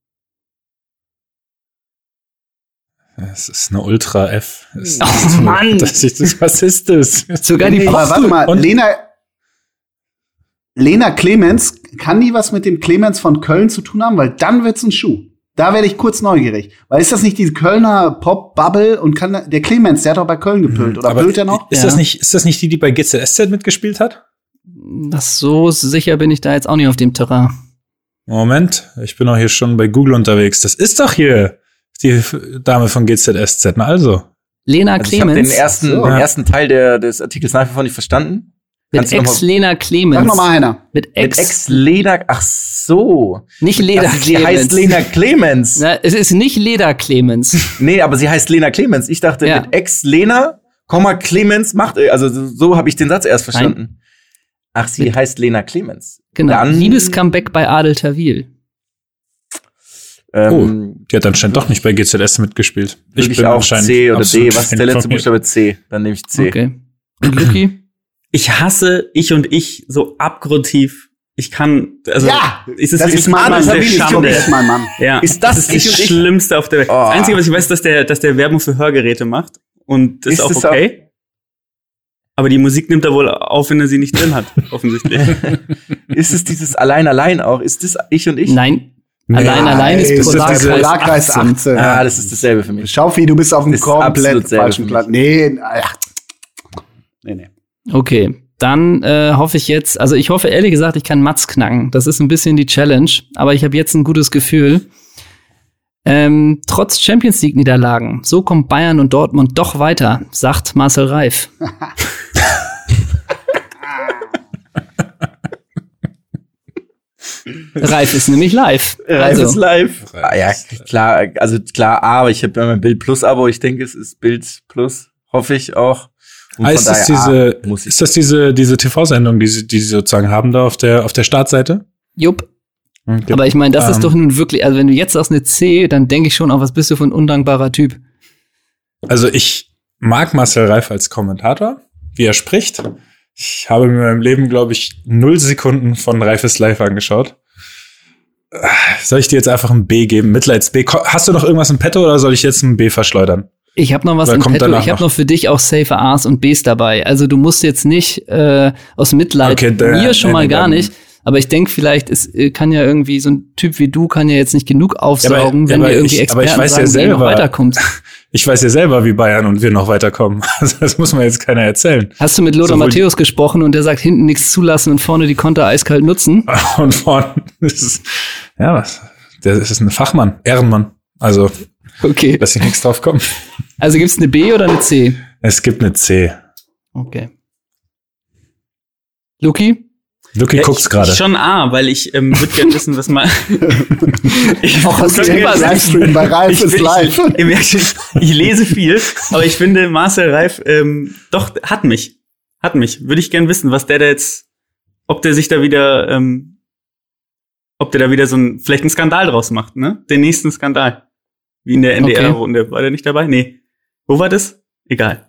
Es ist eine Ultra F. Es- Oh, Mann! Das ist, das, was ist das? Sogar die Aber warte mal, Und- Lena, Lena Clemens, kann die was mit dem Clemens von Köln zu tun haben? Weil dann wird's ein Schuh. Da werde ich kurz neugierig. Weil ist das nicht diese Kölner Pop-Bubble und kann da- der Clemens, der hat doch bei Köln gepölt. Oder Aber pölt er noch? Ist, Ja. das nicht, ist das nicht die, die bei GZSZ mitgespielt hat? Das so sicher bin ich da jetzt auch nicht auf dem Terrain. Moment, ich bin auch hier schon bei Google unterwegs. Das ist doch hier die Dame von GZSZ. Na also. Lena Also ich habe den Clemens ersten, So. den ersten Teil der, des Artikels nach wie vor nicht verstanden. Mit Kannst du noch Ex mal- Lena Sag Clemens. noch mal einer. Mit Mit Ex, Ex-Lena, ach so. nicht Lena Ach, sie Clemens. heißt Lena Clemens. Na, es ist nicht Leda Clemens. [LAUGHS] Nee, aber sie heißt Lena Clemens. Ich dachte, Ja. mit Ex-Lena, Komma Clemens macht, also so, habe ich den Satz erst verstanden. Ach, sie Mit- heißt Lena Clemens. Genau. Dann- Liebescomeback bei Adel Tawil. Ähm, Die hat anscheinend doch nicht bei GZS mitgespielt. würde ich auch C oder D. Was ist der [LAUGHS] letzte Buchstabe C? Dann nehme ich C. Okay. Und Luki? Ich hasse ich und ich so abgrundtief. Ich kann, also, ja, ist es das ist Mann, Mann das der ich Schande. ist mein Mann. Ja, Ist das das, ist das ich? Schlimmste auf der Welt. Oh. Das Einzige, was ich weiß, ist, dass der, dass der Werbung für Hörgeräte macht. Und das ist, Ist auch okay. Aber die Musik nimmt er wohl auf, wenn er sie nicht drin hat, [LAUGHS] offensichtlich. Ist es dieses Allein, Allein auch? Ist das ich und ich? Nein. Allein, allein ist Ey, Polarkreis, Polarkreis 18. 18. Ah, das ist dasselbe für mich. Schaufi, du bist auf dem Ist komplett falschen Platz. Nee, ach. nee, nee. Okay, dann äh, hoffe ich jetzt, also ich hoffe ehrlich gesagt, ich kann Mats knacken. Das ist ein bisschen die Challenge, aber ich habe jetzt ein gutes Gefühl. Ähm, trotz Champions League Niederlagen, so kommt Bayern und Dortmund doch weiter, sagt Marcel Reif. [LAUGHS] Reif ist nämlich live. Reif ist Also, live. Ah, ja, klar, also klar, A, aber ich habe ja mein Bild Plus Abo. Ich denke, es ist Bild Plus, hoffe ich auch. Ah, ist das diese, A, muss ich. ist das diese, diese TV-Sendung, die sie, die sie sozusagen haben da auf der, auf der Startseite? jupp. Okay. Aber ich meine, das ist Ähm. doch nun wirklich, also wenn du jetzt sagst eine C, dann denke ich schon, auch was bist du für ein undankbarer Typ. Also ich mag Marcel Reif als Kommentator, wie er spricht. Ich habe mir in meinem Leben, glaube ich, null Sekunden von Reifes Live angeschaut. Ah, Soll ich dir jetzt einfach ein B geben? Mitleids B. Hast du noch irgendwas im Petto oder soll ich jetzt ein B verschleudern? Ich habe noch was im Petto. Ich habe noch? für dich auch safe A's und B's dabei. Also du musst jetzt nicht äh, aus Mitleid Okay, da- mir schon mal gar nicht. Aber ich denke vielleicht, es äh, kann ja irgendwie so ein Typ wie du kann ja jetzt nicht genug aufsaugen, ja, wenn aber dir irgendwie ich- aber ich Experten weiß ja sagen, noch selber- weiterkommt. [LAUGHS] Ich weiß ja selber, wie Bayern und wir noch weiterkommen. [LAUGHS] Also das muss mir jetzt keiner erzählen. Hast du mit Lothar Sowohl- Matthäus gesprochen und der sagt, hinten nichts zulassen und vorne die Konter eiskalt nutzen? [LAUGHS] Und vorne ist es, ja? Der ist ein Fachmann, Ehrenmann. Also, Okay. dass hier nichts drauf kommt. Also gibt's eine B oder eine C? Es gibt eine C. Okay. Luki? Luki Ja, guckt's ich- gerade. Schon A, weil ich ähm, würde gerne wissen, was mal. [LAUGHS] ich Auch den immer- Livestream bei Ralf ich, ist live. Ich, schon, ich lese viel, aber ich finde, Marcel Reif ähm, doch hat mich. Hat mich. Würde ich gern wissen, was der da jetzt, ob der sich da wieder, ähm, ob der da wieder so ein, vielleicht einen Skandal draus macht, ne? Den nächsten Skandal. Wie in der Okay. NDR-Runde. War der nicht dabei? Nee. Wo war das? Egal.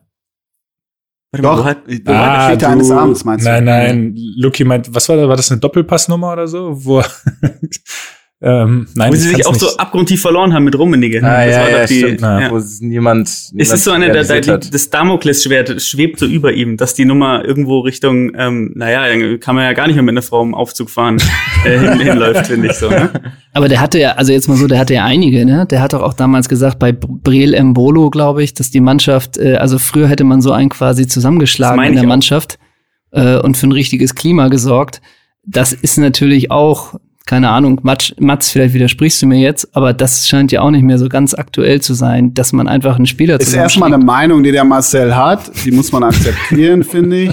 Warte mal, Doch, wo hat, ich- ah, Väter du- eines Abends meinst du? Nein, nein. Luki meint, was war da? War das eine Doppelpassnummer oder so? Wo, [LAUGHS] ähm, nein, wo sie sich auch nicht. so abgrundtief verloren haben mit Rummenigge. Ah, das ja, war ja, doch die, stimmt. ja. Wo es niemand, Es niemand ist so eine, da, da, die, das Damoklesschwert schwebt so über ihm, dass die Nummer irgendwo Richtung, ähm, naja, dann kann man ja gar nicht mehr mit einer Frau im Aufzug fahren, äh, hin, [LAUGHS] hinläuft, finde ich so. Ne? Aber der hatte ja, also jetzt mal so, der hatte ja einige, ne? Der hat doch auch damals gesagt, bei Breel Mbolo, glaube ich, dass die Mannschaft, äh, also früher hätte man so einen quasi zusammengeschlagen in der auch. Mannschaft äh, und für ein richtiges Klima gesorgt. Das ist natürlich auch, keine Ahnung, Mats, Mats, vielleicht widersprichst du mir jetzt, aber das scheint ja auch nicht mehr so ganz aktuell zu sein, dass man einfach einen Spieler Ist erstmal eine Meinung, die der Marcel hat. Die muss man akzeptieren, [LAUGHS] finde ich.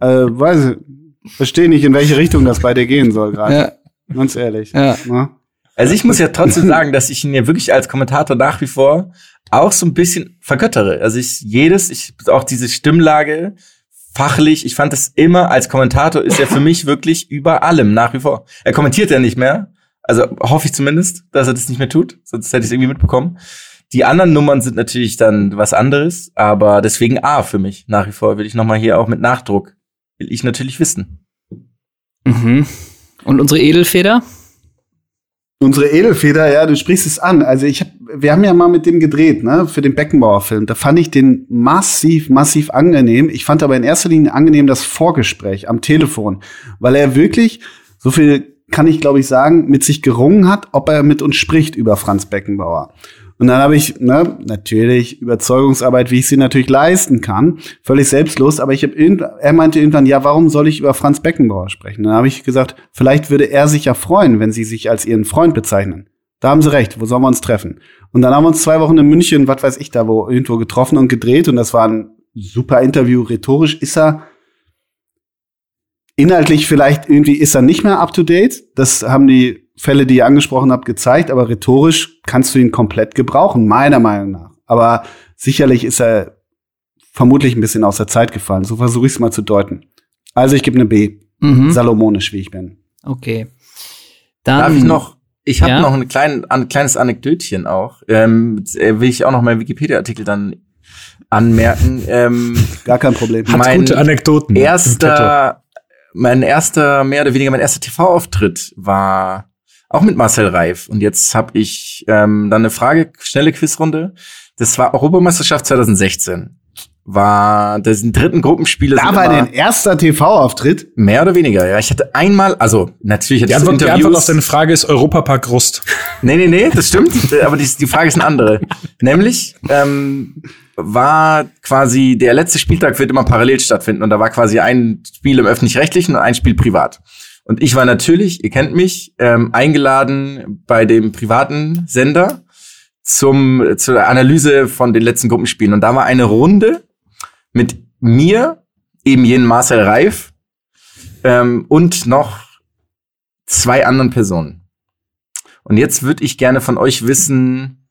Äh, weiß ich, verstehe nicht, in welche Richtung das bei dir gehen soll gerade. Ja, Ganz ehrlich. ja. Ne? Also ich muss ja trotzdem sagen, dass ich ihn ja wirklich als Kommentator nach wie vor auch so ein bisschen vergöttere. Also ich jedes, ich auch diese Stimmlage fachlich, ich fand das immer als Kommentator ist er für mich wirklich über allem nach wie vor. Er kommentiert ja nicht mehr, also hoffe ich zumindest, dass er das nicht mehr tut, sonst hätte ich es irgendwie mitbekommen. Die anderen Nummern sind natürlich dann was anderes, aber deswegen A für mich nach wie vor will ich noch mal hier auch mit Nachdruck will ich natürlich wissen. Mhm. Und unsere Edelfeder? Unsere Edelfeder, ja, du sprichst es an. Also ich hab, wir haben ja mal mit dem gedreht, ne, für den Beckenbauer-Film. Da fand ich den massiv, massiv angenehm. Ich fand aber in erster Linie angenehm das Vorgespräch am Telefon, weil er wirklich, so viel kann ich glaube ich sagen, mit sich gerungen hat, ob er mit uns spricht über Franz Beckenbauer. Und dann habe ich, ne, natürlich Überzeugungsarbeit, wie ich sie natürlich leisten kann, völlig selbstlos. Aber ich habe er meinte irgendwann, ja, warum soll ich über Franz Beckenbauer sprechen? Dann habe ich gesagt, vielleicht würde er sich ja freuen, wenn Sie sich als Ihren Freund bezeichnen. Da haben Sie recht. Wo sollen wir uns treffen? Und dann haben wir uns zwei Wochen in München, was weiß ich da, wo irgendwo getroffen und gedreht. Und das war ein super Interview. Rhetorisch ist er inhaltlich vielleicht irgendwie ist er nicht mehr up to date. Das haben die Fälle, die ihr angesprochen habt, gezeigt, aber rhetorisch kannst du ihn komplett gebrauchen, meiner Meinung nach. Aber sicherlich ist er vermutlich ein bisschen aus der Zeit gefallen. So versuche ich es mal zu deuten. Also ich gebe eine B. Mhm. Salomonisch, wie ich bin. Okay. Dann, Darf ich noch ich habe Ja? noch ein, klein, ein kleines Anekdötchen auch. Ähm, äh, will ich auch noch meinen Wikipedia-Artikel dann anmerken. Ähm, Gar kein Problem. Hat mein gute Anekdoten. erster, mein erster, mehr oder weniger mein erster TV-Auftritt war auch mit Marcel Reif. Und jetzt habe ich ähm, dann eine Frage, schnelle Quizrunde. Das war Europameisterschaft 2016. War das sind dritten Gruppenspiele. Da war dein erster TV-Auftritt. mehr oder weniger, ja. Ich hatte einmal, also natürlich hatte Die ich Antwort, die Antwort Interviews. auf deine Frage ist Europapark Rust. Nee, nee, nee, das stimmt. aber die, die Frage ist eine andere. Nämlich ähm, war quasi der letzte Spieltag wird immer parallel stattfinden und da war quasi ein Spiel im öffentlich-rechtlichen und ein Spiel privat. Und ich war natürlich, ihr kennt mich, ähm, eingeladen bei dem privaten Sender zum zur Analyse von den letzten Gruppenspielen und da war eine Runde mit mir, eben jenen Marcel Reif ähm, und noch zwei anderen Personen. Und jetzt würde ich gerne von euch wissen,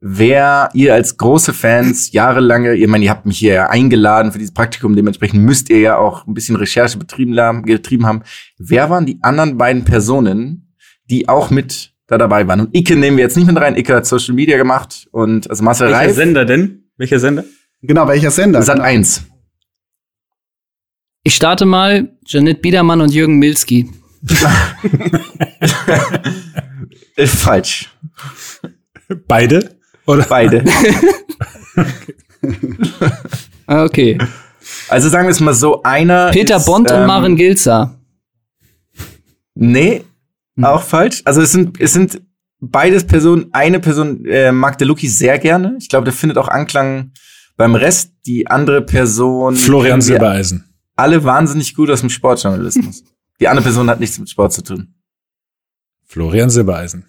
wer ihr als große Fans jahrelange, ich meine, ihr habt mich hier ja eingeladen für dieses Praktikum, dementsprechend müsst ihr ja auch ein bisschen Recherche betrieben haben. Wer waren die anderen beiden Personen, die auch mit da dabei waren? Und Icke nehmen wir jetzt nicht mit rein. Icke hat Social Media gemacht und also Marcel Welcher Reif, Sender denn? Welcher Sender? Genau, welcher Sender? Sat Genau. 1. Ich starte mal Janet Biedermann und Jürgen Milski. Äh, falsch. Beide? Oder? Beide. [LAUGHS] Ah, Okay. Also sagen wir es mal so, einer Peter ist, Bond und ähm, Maren Gilzer. Nee, auch falsch. Also es sind, es sind beides Personen. Eine Person äh, mag der Luki sehr gerne. Ich glaube, der findet auch Anklang beim Rest. Die andere Person Florian Silbereisen. alle wahnsinnig gut aus dem Sportjournalismus. [LAUGHS] Die andere Person hat nichts mit Sport zu tun. Florian Silbereisen.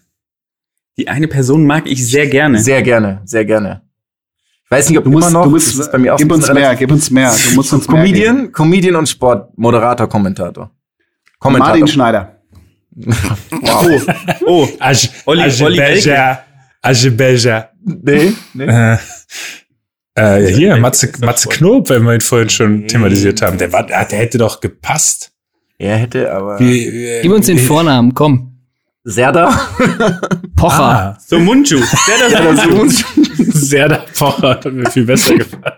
Die eine Person mag ich sehr gerne. Sehr gerne, sehr gerne. Ich weiß nicht, ob Du musst, immer noch. du musst, das ist bei mir auch gib uns mehr, gib uns mehr. Du musst uns mehr geben. Comedian, Comedian und Sport, Moderator, Kommentator. Kommentator. Martin Schneider. [LAUGHS] Oh, oh. Aj- Olli- Olli Ajebeja. Ajebeja. Nee, nee. Äh, äh, hier, Matze, Matze Knob, wenn wir ihn vorhin schon thematisiert haben. Der, war, der hätte doch gepasst. Er hätte aber. Wie, äh, Gib uns den wie- Vornamen, komm. Serda. Pocher. Ah, So Munchu. Das ist uns. Serda Pocher hat mir viel besser [LAUGHS] gefallen.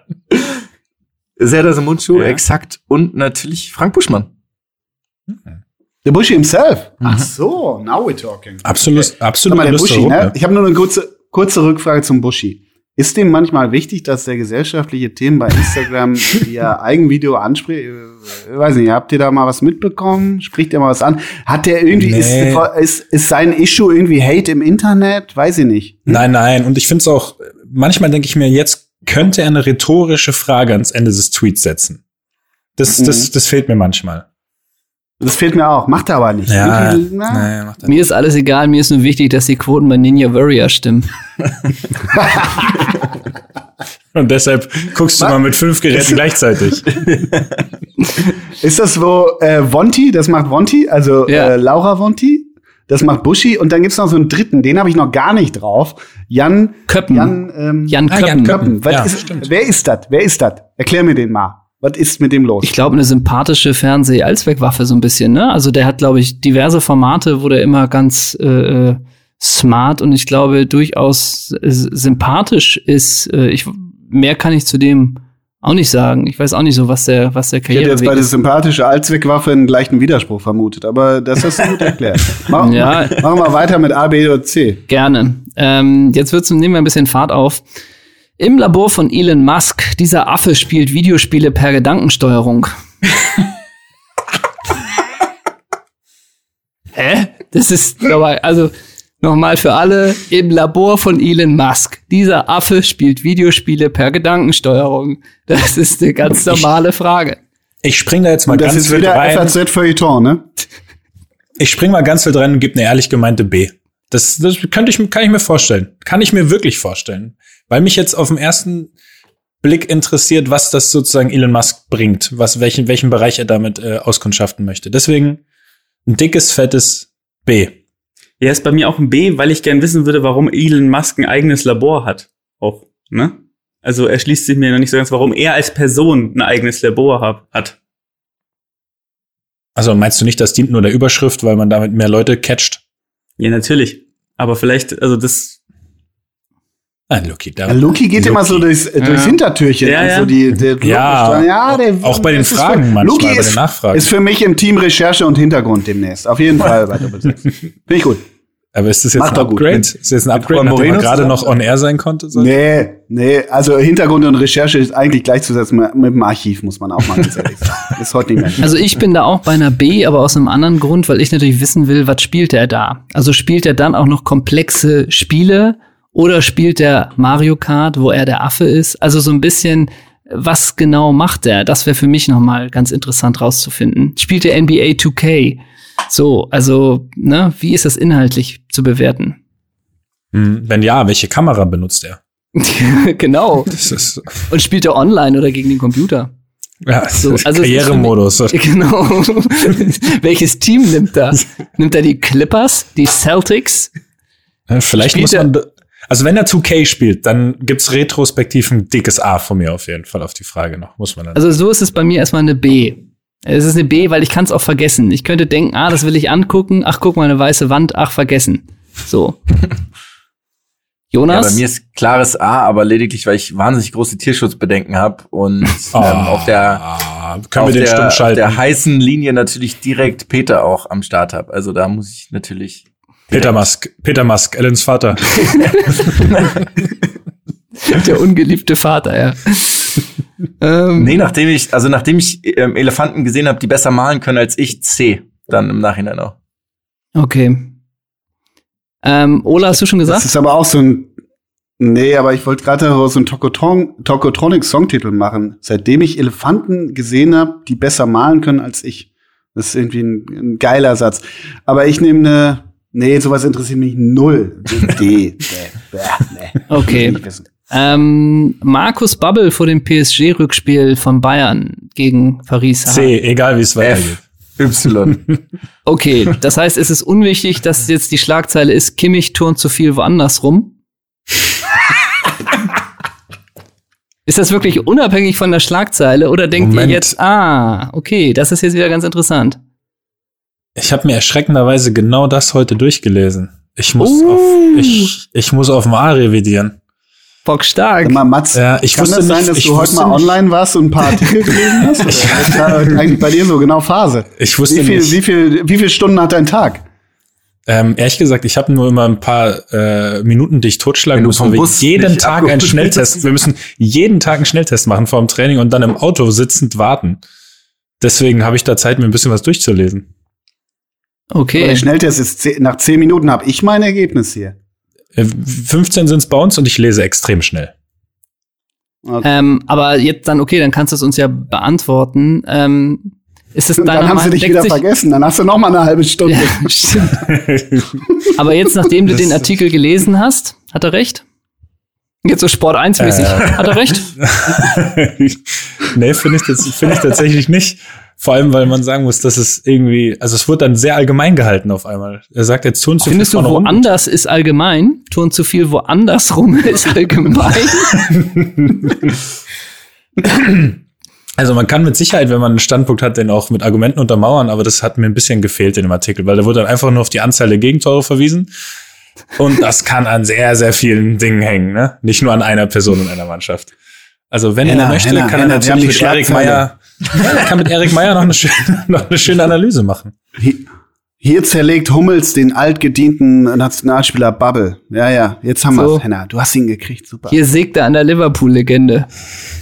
Serdar Samuncu, Ja. exakt. Und natürlich Frank Buschmann. Der Buschi himself. Ach so, now we're talking. Absolut, Sag absolut. mal, der Buschi, ne? ja. Ich habe nur eine kurze, kurze Rückfrage zum Buschi. Ist dem manchmal wichtig, dass der gesellschaftliche Themen bei Instagram [LAUGHS] via Eigenvideo anspricht? Äh, Weiß nicht, habt ihr da mal was mitbekommen? Spricht er mal was an? Hat der irgendwie, Nee. ist, ist, ist sein Issue irgendwie Hate im Internet? Weiß ich nicht. Nein, nein. Und ich finde es auch, manchmal denke ich mir, jetzt könnte er eine rhetorische Frage ans Ende des Tweets setzen. Das, das, das fehlt mir manchmal. Das fehlt mir auch. Macht er aber nicht. Ja, Irgendwie, na, nee, macht er Mir ist alles egal, mir ist nur wichtig, dass die Quoten bei Ninja Warrior stimmen. [LAUGHS] Und deshalb guckst du mal mit fünf Geräten [LAUGHS] gleichzeitig. Ist das wo äh, Vonti, das macht Vonti, also Ja. äh, Laura Vonti, das macht Buschi und dann gibt's noch so einen dritten, den habe ich noch gar nicht drauf. Jan Köppen. Jan, ähm, Jan Ah, Jan Köppen. Köppen. Was Ja, ist, stimmt. wer ist das? Wer ist das? Erklär mir den mal. Was ist mit dem los? Ich glaube, eine sympathische Fernseh-Allzweckwaffe so ein bisschen, ne? Also der hat, glaube ich, diverse Formate, wo der immer ganz äh, äh, smart und ich glaube durchaus äh, sympathisch ist. Äh, ich, mehr kann ich zu dem auch nicht sagen. Ich weiß auch nicht so, was der, was der ich hätte jetzt bei der ist. sympathische Allzweckwaffe einen leichten Widerspruch vermutet, aber das hast du gut erklärt. [LAUGHS] Mach, Ja. Machen wir weiter mit A, B oder C. Gerne. Ähm, jetzt wird's, nehmen wir ein bisschen Fahrt auf. Im Labor von Elon Musk, dieser Affe spielt Videospiele per Gedankensteuerung. [LAUGHS] Hä? Das ist nochmal, also nochmal für alle, im Labor von Elon Musk. Dieser Affe spielt Videospiele per Gedankensteuerung. Das ist eine ganz normale Frage. Ich spring da jetzt mal Und das ganz ist wild wieder rein. FAZ Feuilleton, ne? Ich spring mal ganz wild rein und gebe eine ehrlich gemeinte B. Das, das könnte ich, kann ich mir vorstellen. Kann ich mir wirklich vorstellen. Weil mich jetzt auf den ersten Blick interessiert, was das sozusagen Elon Musk bringt, was, welchen, welchen Bereich er damit äh, auskundschaften möchte. Deswegen ein dickes, fettes B. Ja, ist bei mir auch ein B, weil ich gern wissen würde, warum Elon Musk ein eigenes Labor hat. Auch, ne? Also erschließt sich mir noch nicht so ganz, warum er als Person ein eigenes Labor hab, hat. Also meinst du nicht, das dient nur der Überschrift, weil man damit mehr Leute catcht? Ja, natürlich. Aber vielleicht, also das, Ah, Lucky, da, Ja, Luki geht Luki. immer so durchs, äh, durchs Hintertürchen. Ja, ja. Also die, der Ja, ja der, auch bei den ist Fragen für- manchmal, Luki bei den ist, Nachfragen. ist für mich im Team Recherche und Hintergrund demnächst. Auf jeden Fall bei Doppel. [LAUGHS] Finde ich gut. Aber ist das jetzt Macht ein doch gut. Upgrade? Ist das jetzt ein Upgrade, nachdem er Moreno gerade noch on air sein konnte? So? Nee, nee, also Hintergrund und Recherche ist eigentlich gleichzusetzen mit, mit dem Archiv, muss man auch mal ganz ehrlich sagen. [LAUGHS] Ist heute nicht mehr. Also ich bin da auch bei einer B, aber aus einem anderen Grund, weil ich natürlich wissen will, was spielt er da? Also spielt er dann auch noch komplexe Spiele oder spielt er Mario Kart, wo er der Affe ist? Also so ein bisschen, was genau macht er? Das wäre für mich nochmal ganz interessant rauszufinden. Spielt er NBA 2K? So, also, ne, wie ist das inhaltlich zu bewerten? Hm, wenn ja, welche Kamera benutzt er? [LAUGHS] genau. [LAUGHS] Und spielt er online oder gegen den Computer? ja, So, das ist also Karrieremodus. [LAUGHS] Genau. Welches Team nimmt er? Nimmt er die Clippers, die Celtics? Ja, Vielleicht Spielt muss man. Also wenn er 2K spielt, dann gibt's retrospektiv ein dickes A von mir auf jeden Fall auf die Frage noch. Muss man dann. Also so ist es bei mir erstmal eine B. Es ist eine B, weil ich kann es auch vergessen. Ich könnte denken, ah, das will ich angucken. Ach, guck mal, eine weiße Wand. Ach, vergessen. So. [LAUGHS] Ja, Jonas? bei mir ist klares A, aber lediglich, weil ich wahnsinnig große Tierschutzbedenken habe und ähm, auf der können auf wir den der, auf der heißen Linie natürlich direkt Peter auch am Start habe. Also da muss ich natürlich Peter Musk, Peter Musk, Ellens Vater. [LAUGHS] der ungeliebte Vater, ja. [LAUGHS] ähm, Nee, nachdem ich, also nachdem ich ähm, Elefanten gesehen habe, die besser malen können als ich, C. Dann im Nachhinein auch. Okay. Ähm, Ola, hast du schon Das gesagt? ist aber auch so ein. Nee, aber ich wollte gerade so einen Tokotron, Tokotronic-Songtitel machen. Seitdem ich Elefanten gesehen habe, die besser malen können als ich. Das ist irgendwie ein, ein geiler Satz. Aber ich nehme eine. Nee, sowas interessiert mich null. D. [LAUGHS] Okay. Ähm, Markus Babbel vor dem PSG-Rückspiel von Bayern gegen Paris. C, egal wie es weitergeht. F. Y. [LAUGHS] Okay, das heißt, es ist unwichtig, dass jetzt die Schlagzeile ist, Kimmich turnt zu viel woanders rum. [LAUGHS] ist das wirklich unabhängig von der Schlagzeile oder denkt Moment. ihr jetzt, ah, okay, das ist jetzt wieder ganz interessant. Ich habe mir erschreckenderweise genau das heute durchgelesen. Ich muss, Uh. auf, ich, ich muss auf mal revidieren. Bock stark. Mal, Mats, Ja, ich kann wusste das sein, nicht- dass du heute mal nicht- online warst und ein paar Artikel [LAUGHS] gelesen hast? Oder ist da eigentlich bei dir so genau Phase? Ich wusste Wie viel, nicht. wie viel, wie viel Stunden hat dein Tag? Ähm, ehrlich gesagt, ich habe nur immer ein paar äh, Minuten, die ich totschlagen muss, weil wir jeden Tag abgeholt einen. Schnelltest. Wir müssen jeden Tag einen Schnelltest machen vor dem Training und dann im Auto sitzend warten. Deswegen habe ich da Zeit, mir ein bisschen was durchzulesen. Okay. Okay. Der Schnelltest ist zehn, nach zehn Minuten habe ich mein Ergebnis hier. Äh, 15 sind es bei uns und ich lese extrem schnell. Okay. Ähm, aber jetzt dann, okay, dann kannst du es uns ja beantworten. Ähm, ist es dann haben sie dich wieder vergessen. Dann hast du noch mal eine halbe Stunde. Ja, [LAUGHS] stimmt. [LAUGHS] Aber jetzt, nachdem du den Artikel gelesen hast, hat er recht? Jetzt so Sport 1 mäßig. Äh. Hat er recht? [LAUGHS] nee, finde ich, das- finde ich tatsächlich nicht. Vor allem, weil man sagen muss, dass es irgendwie, also es wird dann sehr allgemein gehalten auf einmal. Er sagt jetzt tun zu Findest viel du, vorne rum. woanders ist allgemein? Tun zu viel woanders rum [LAUGHS] ist allgemein? [LAUGHS] Also man kann mit Sicherheit, wenn man einen Standpunkt hat, den auch mit Argumenten untermauern, aber das hat mir ein bisschen gefehlt in dem Artikel, weil da wurde dann einfach nur auf die Anzahl der Gegentore verwiesen. Und das kann an sehr, sehr vielen Dingen hängen, ne? Nicht nur an einer Person in einer Mannschaft. Also wenn Henna, er möchte, Henna, kann Henna, er natürlich mit Erik. Meyer, Ja, [LAUGHS] kann mit Erik Meyer noch eine, schöne, [LAUGHS] noch eine schöne Analyse machen. Hier, hier zerlegt Hummels den altgedienten Nationalspieler Bubble. Ja, ja, jetzt haben So. wir's, Henna. Du hast ihn gekriegt, super. Hier sägt er an der Liverpool-Legende.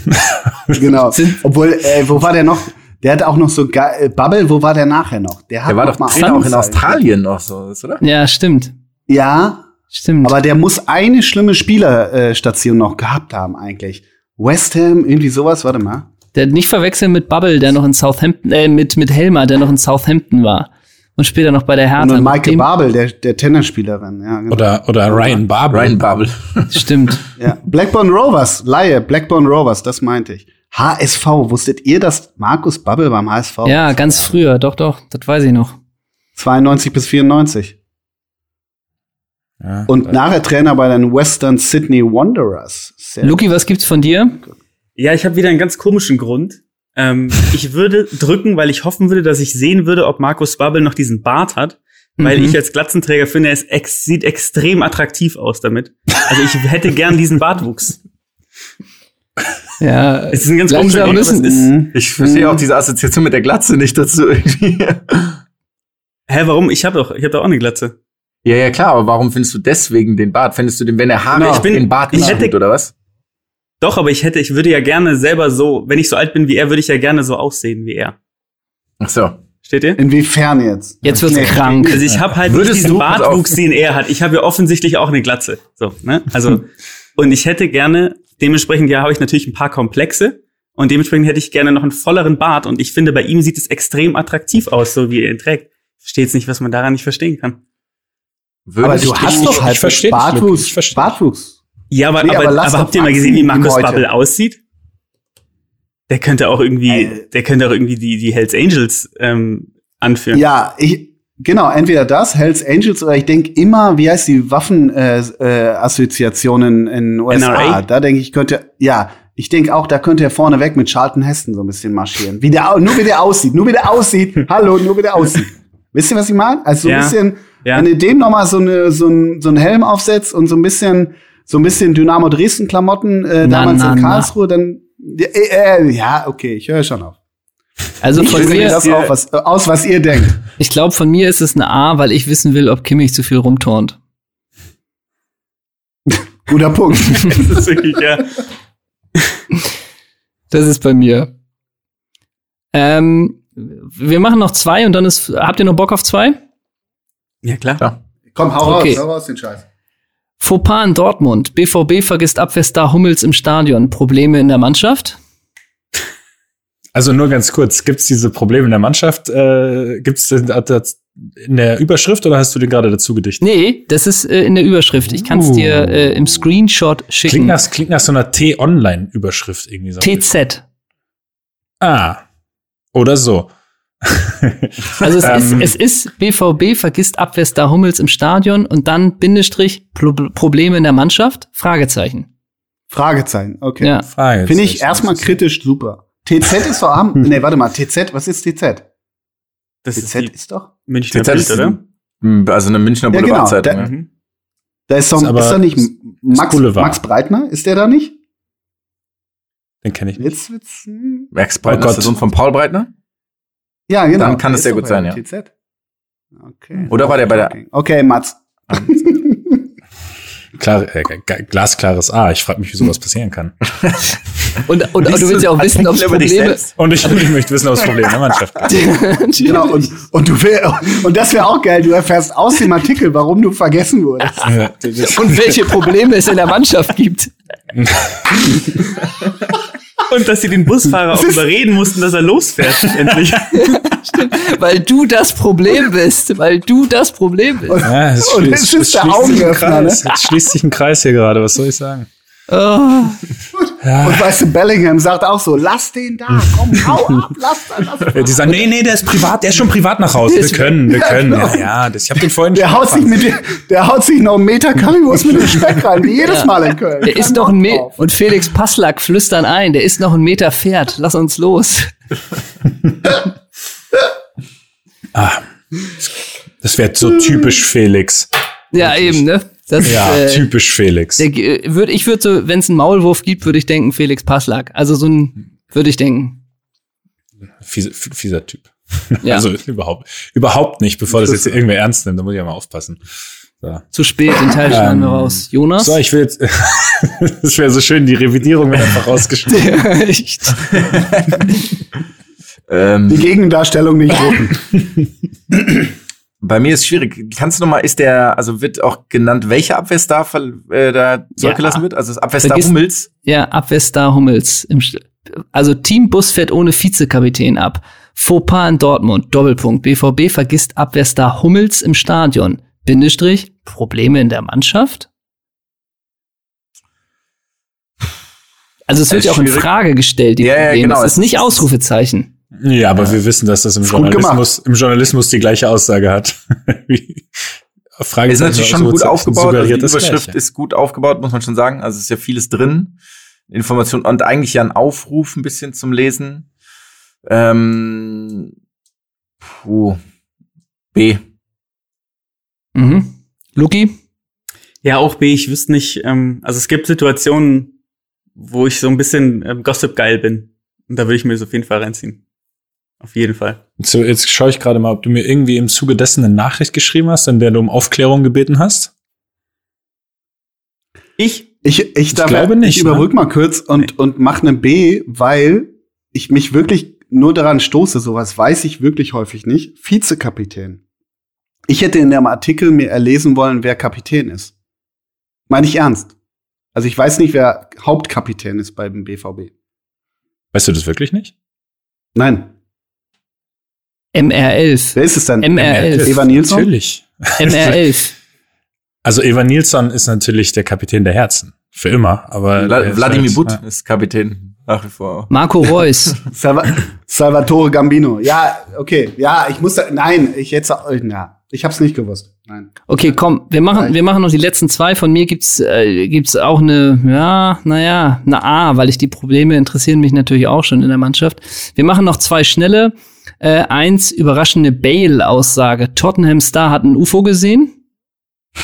[LAUGHS] Genau. Obwohl, äh, wo war der noch? Der hat auch noch so ge äh, Bubble, wo war der nachher noch? Der hat Der war noch doch mal auch in. Australien noch so, oder? Ja, stimmt. Ja, Stimmt. aber der muss eine schlimme Spielerstation noch gehabt haben eigentlich. West Ham, irgendwie sowas, warte mal. der nicht verwechseln mit Bubble, der noch in Southampton, äh, mit, mit Helmer, der noch in Southampton war. Und später noch bei der Und Hertha. Maike dem- Babel, der, der Tennisspielerin. Ja, genau. Oder, oder Ryan Barber. Ryan Babel. [LAUGHS] Stimmt. ja. Blackburn Rovers, Laie, Blackburn Rovers, das meinte ich. HSV, wusstet ihr, dass Markus Babbel beim HSV Ja, ganz früher. Doch, doch. Das weiß ich noch. 92 bis 94 Ja. und nachher Trainer bei den Western Sydney Wanderers. Sehr Luki, was gibt's von dir? Ja, ich habe wieder einen ganz komischen Grund. Ähm, [LAUGHS] ich würde drücken, weil ich hoffen würde, dass ich sehen würde, ob Markus Babbel noch diesen Bart hat. weil Mhm. ich als Glatzenträger finde, es ex sieht extrem attraktiv aus damit. Also ich hätte gern diesen Bartwuchs. Ja, Es ist ein ganz komischer müssen. ist, Ich verstehe auch diese Assoziation mit der Glatze nicht dazu irgendwie. Hä, warum? Ich habe doch, ich habe doch auch eine Glatze. Ja, ja, klar, aber warum findest du deswegen den Bart? Findest du den, wenn er Haare Genau, ich bin- den Bart ich nicht hätte- oder was? Doch, aber ich hätte, ich würde ja gerne selber so, wenn ich so alt bin wie er, würde ich ja gerne so aussehen wie er. Ach so. Steht ihr? Inwiefern jetzt? Jetzt wird's Nee. krank. Also ich habe halt Würdest nicht diesen Bartwuchs, den er hat. Ich habe ja offensichtlich auch eine Glatze. So, ne? Also [LAUGHS] und ich hätte gerne dementsprechend ja habe ich natürlich ein paar Komplexe und dementsprechend hätte ich gerne noch einen volleren Bart und ich finde bei ihm sieht es extrem attraktiv aus, so wie er ihn trägt. Ich verstehe jetzt nicht, was man daran nicht verstehen kann. Würde Aber ich du hast doch halt Bartwuchs. Ich versteh dich. Bartwuchs. Ja, aber, Nee, aber, aber aber, habt ihr mal gesehen, wie Markus. Babbel aussieht? Der könnte auch irgendwie, Ey. der könnte auch irgendwie die, die Hells Angels ähm, anführen. Ja, ich, genau, entweder das, Hells Angels, oder ich denke immer, wie heißt die Waffenassoziationen äh, Assoziationen in USA? NRA? Da denke ich, könnte, ja, ich denke auch, da könnte er vorneweg mit Charlton Heston so ein bisschen marschieren. Wie der, nur wie der aussieht, nur wie der aussieht. Hallo, nur wie der aussieht. Wisst ihr, was ich meine? Also so ein Ja. bisschen, Ja. wenn ihr dem noch mal so, eine, so, ein, so einen Helm aufsetzt und so ein bisschen, so ein bisschen Dynamo Dresden Klamotten äh, Na, damals na, in na. Karlsruhe, dann äh, äh, ja, okay, ich höre schon auf. Also Ich von mir, das auf, was, aus, was ihr denkt. ich glaube, von mir ist es eine A, weil ich wissen will, ob Kimmich zu viel rumturnt. [LAUGHS] Guter Punkt. [LAUGHS] Das ist wirklich, ja. Das ist bei mir. Ähm, wir machen noch zwei und dann ist. Habt ihr noch Bock auf zwei? Ja, klar. Ja. Komm, hau Okay. raus, hau raus den Scheiß. Fauxpas in Dortmund. BVB vergisst Abwehrstar Hummels im Stadion. Probleme in der Mannschaft? Also nur ganz kurz, gibt's diese Probleme in der Mannschaft? Äh, gibt's denn das in der Überschrift oder hast du den gerade dazu gedichtet? Nee, das ist äh, in der Überschrift. Ich kann es Uh. dir äh, im Screenshot Klingt schicken. nach, klingt nach so einer T-Online-Überschrift irgendwie so. TZ. Ah. Oder so. Also es, Ähm. ist, es ist BVB vergisst Abwehrstar Hummels im Stadion und dann Bindestrich Pro Probleme in der Mannschaft? Fragezeichen. Fragezeichen, okay. Ja. Frage. Finde ich erstmal kritisch super. TZ ist doch am. Nee, warte mal, TZ, was ist TZ? Das ist TZ die ist doch. Münchner TZ Bild, ist oder? Also eine Münchner Ja, genau. Boulevardzeitung. Da- ja. Mhm. Da ist doch, Ist ist, da nicht ist Max. Max Breitner? Ist der da nicht? Den kenne ich nicht. Jetzt wird's. Max Breitner Oh ist der Gott. Sohn von Paul Breitner? Ja, genau. Dann kann es sehr gut sein, ja. TZ. Okay. Oder war der bei der- Okay, Mats. [LAUGHS] Klar, äh, glasklares A. Ich frage mich, wie sowas passieren kann. [LAUGHS] Und, und, und du willst ja auch wissen, ob es Probleme. Und ich, ich möchte wissen, ob es Probleme in der Mannschaft gibt. [LAUGHS] Genau, und, und du wär, und das wäre auch geil, du erfährst aus dem Artikel, warum du vergessen wurdest. Das- und welche Probleme es in der Mannschaft gibt. Und dass sie den Busfahrer auch überreden mussten, dass er losfährt, endlich. [LAUGHS] Weil du das Problem bist. Weil du das Problem bist. Ja, es Und schließt, es ist es der schließt sich ein Augenöffner, Kreis. Es schließt sich ein Kreis hier gerade, was soll ich sagen? Oh. Und weißt du, Bellingham sagt auch so, lass den da, komm, [LAUGHS] hau ab, lass, lass. Ja, Die sagen, nee, nee, der ist privat, der ist schon privat nach Hause. Wir können, wir können. Ja, ja, das, ich habe den vorhin Der schon haut sich mit, der haut sich noch einen Meter Currywurst mit dem Speck rein, wie jedes Ja. Mal in Köln. Der ist noch ein Meter. Und Felix Passlack flüstern ein, der ist noch ein Meter Pferd. Lass uns los. Ah, das wäre so typisch Felix. Ja, eben, ne? Das, Ja, äh, typisch Felix. der, äh, würd, ich würde so, wenn es einen Maulwurf gibt, würde ich denken, Felix Passlack. Also so ein, würde ich denken. Fiese, fieser Typ. Ja. [LAUGHS] Also überhaupt, überhaupt nicht, bevor das jetzt irgendwer ernst nimmt, da muss ich ja mal aufpassen. So, Zu spät, den Teil schneiden wir Ähm, raus. Jonas? so ich will jetzt, [LAUGHS] das wäre so schön, die Revidierung wird einfach rausgeschnitten. [LAUGHS] Echt? Ähm, Die Gegendarstellung nicht drucken. Bei mir ist schwierig. Kannst du noch mal, ist der, also wird auch genannt, welcher Abwehrstar äh, da zurückgelassen wird? Also das Abwehrstar Vergiss- Hummels? Ja, Abwehrstar Hummels. Also Teambus fährt ohne Vizekapitän ab. Fauxpas in Dortmund. Doppelpunkt. BVB vergisst Abwehrstar Hummels im Stadion. Bindestrich. Probleme in der Mannschaft? Also es wird Das ja ist auch in. Frage gestellt, die Ja, ja, Probleme. genau. Es ist Es nicht ist- Ausrufezeichen. Ja, aber wir wissen, dass das im Journalismus, im Journalismus die gleiche Aussage hat. [LAUGHS] Frage Ist natürlich schon gut aufgebaut. Also die Überschrift ist gut aufgebaut, muss man schon sagen. Also es ist ja vieles drin. Information und eigentlich ja ein Aufruf ein bisschen zum Lesen. Ähm, puh. B. Mhm. Luki? Ja, auch B. Ich wüsste nicht, ähm, also es gibt Situationen, wo ich so ein bisschen ähm, Gossip geil bin. Und da würde ich mir das auf jeden Fall reinziehen. Auf jeden Fall. So, jetzt schaue ich gerade mal, ob du mir irgendwie im Zuge dessen eine Nachricht geschrieben hast, in der du um Aufklärung gebeten hast. Ich? Ich, ich, darf, glaube nicht, ich überbrück ne? mal kurz und, und mach eine B, weil ich mich wirklich nur daran stoße, sowas weiß ich wirklich häufig nicht. Vizekapitän. Ich hätte in dem Artikel mir erlesen wollen, wer Kapitän ist. Meine ich ernst. Also ich weiß nicht, wer Hauptkapitän ist beim BVB. Weißt du das wirklich nicht? Nein. MR11. Wer ist es dann? MR11. Eva Nilsson? Natürlich. [LAUGHS] MR11. Also Eva Nilsson ist natürlich der Kapitän der Herzen. Für immer, aber. Wladimir halt- Butt ja. ist Kapitän nach wie vor. Marco [LAUGHS] Reus. Salva Salvatore Gambino. Ja, okay. Ja, ich musste. Nein, ich jetzt. Ja, ich hab's nicht gewusst. Nein. Okay, komm, wir machen, wir machen noch die letzten zwei. Von mir gibt's, äh, gibt's auch eine, ja, naja, eine A, weil ich die Probleme interessieren mich natürlich auch schon in der Mannschaft. Wir machen noch zwei schnelle. Äh, eins, überraschende Bale-Aussage. Tottenham Star hat ein UFO gesehen. [LAUGHS]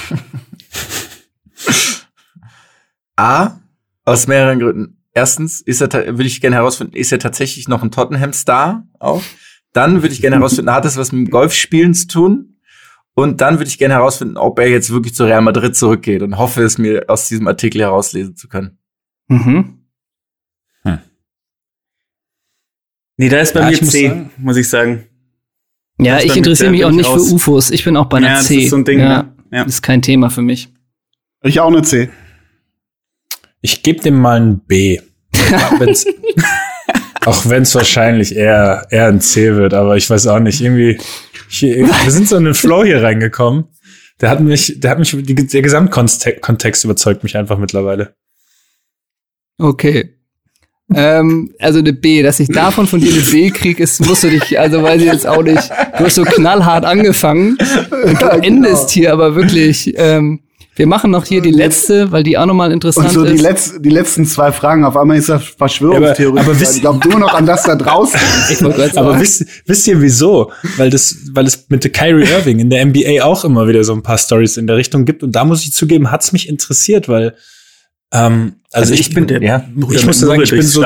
A, aus mehreren Gründen. Erstens ist er, würde ich gerne herausfinden, ist er tatsächlich noch ein Tottenham-Star auch? Dann würde ich gerne herausfinden, hat es was mit dem Golfspielen zu tun? Und dann würde ich gerne herausfinden, ob er jetzt wirklich zu Real Madrid zurückgeht und hoffe es mir aus diesem Artikel herauslesen zu können. Mhm. Nee, da ist bei Ja, mir ich muss C, sagen- muss ich sagen. Ja, Das ich interessiere mich auch nicht ich für raus. UFOs. Ich bin auch bei einer Ja, das C. ist so ein Ding, ja? Ja. Ist kein Thema für mich. Ich auch eine C. Ich gebe dem mal ein B. Auch wenn's, [LAUGHS] auch wenn es wahrscheinlich eher, eher ein C wird, aber ich weiß auch nicht. Irgendwie, ich, wir sind so in den Flow hier reingekommen. Der hat mich, der hat mich, der Gesamtkontext Kontext überzeugt mich einfach mittlerweile. Okay. Ähm, also eine B, dass ich davon von dir eine B kriege, ist, musst du dich, also weiß ich jetzt auch nicht. Du hast so knallhart angefangen und du Ja, genau. endest hier aber wirklich. Ähm, wir machen noch hier die letzte, weil die auch nochmal interessant Und so die, ist. letz die letzten zwei Fragen, auf einmal ist das Verschwörungstheorie. Aber- aber wisst- Glaub du noch an das da draußen? ich Aber wisst, wisst ihr wieso? Weil das, weil es mit der Kyrie Irving in der NBA auch immer wieder so ein paar Stories in der Richtung gibt. Und da muss ich zugeben, hat's mich interessiert, weil ähm, also, ich, bin, ja, ich muss sagen, ich bin so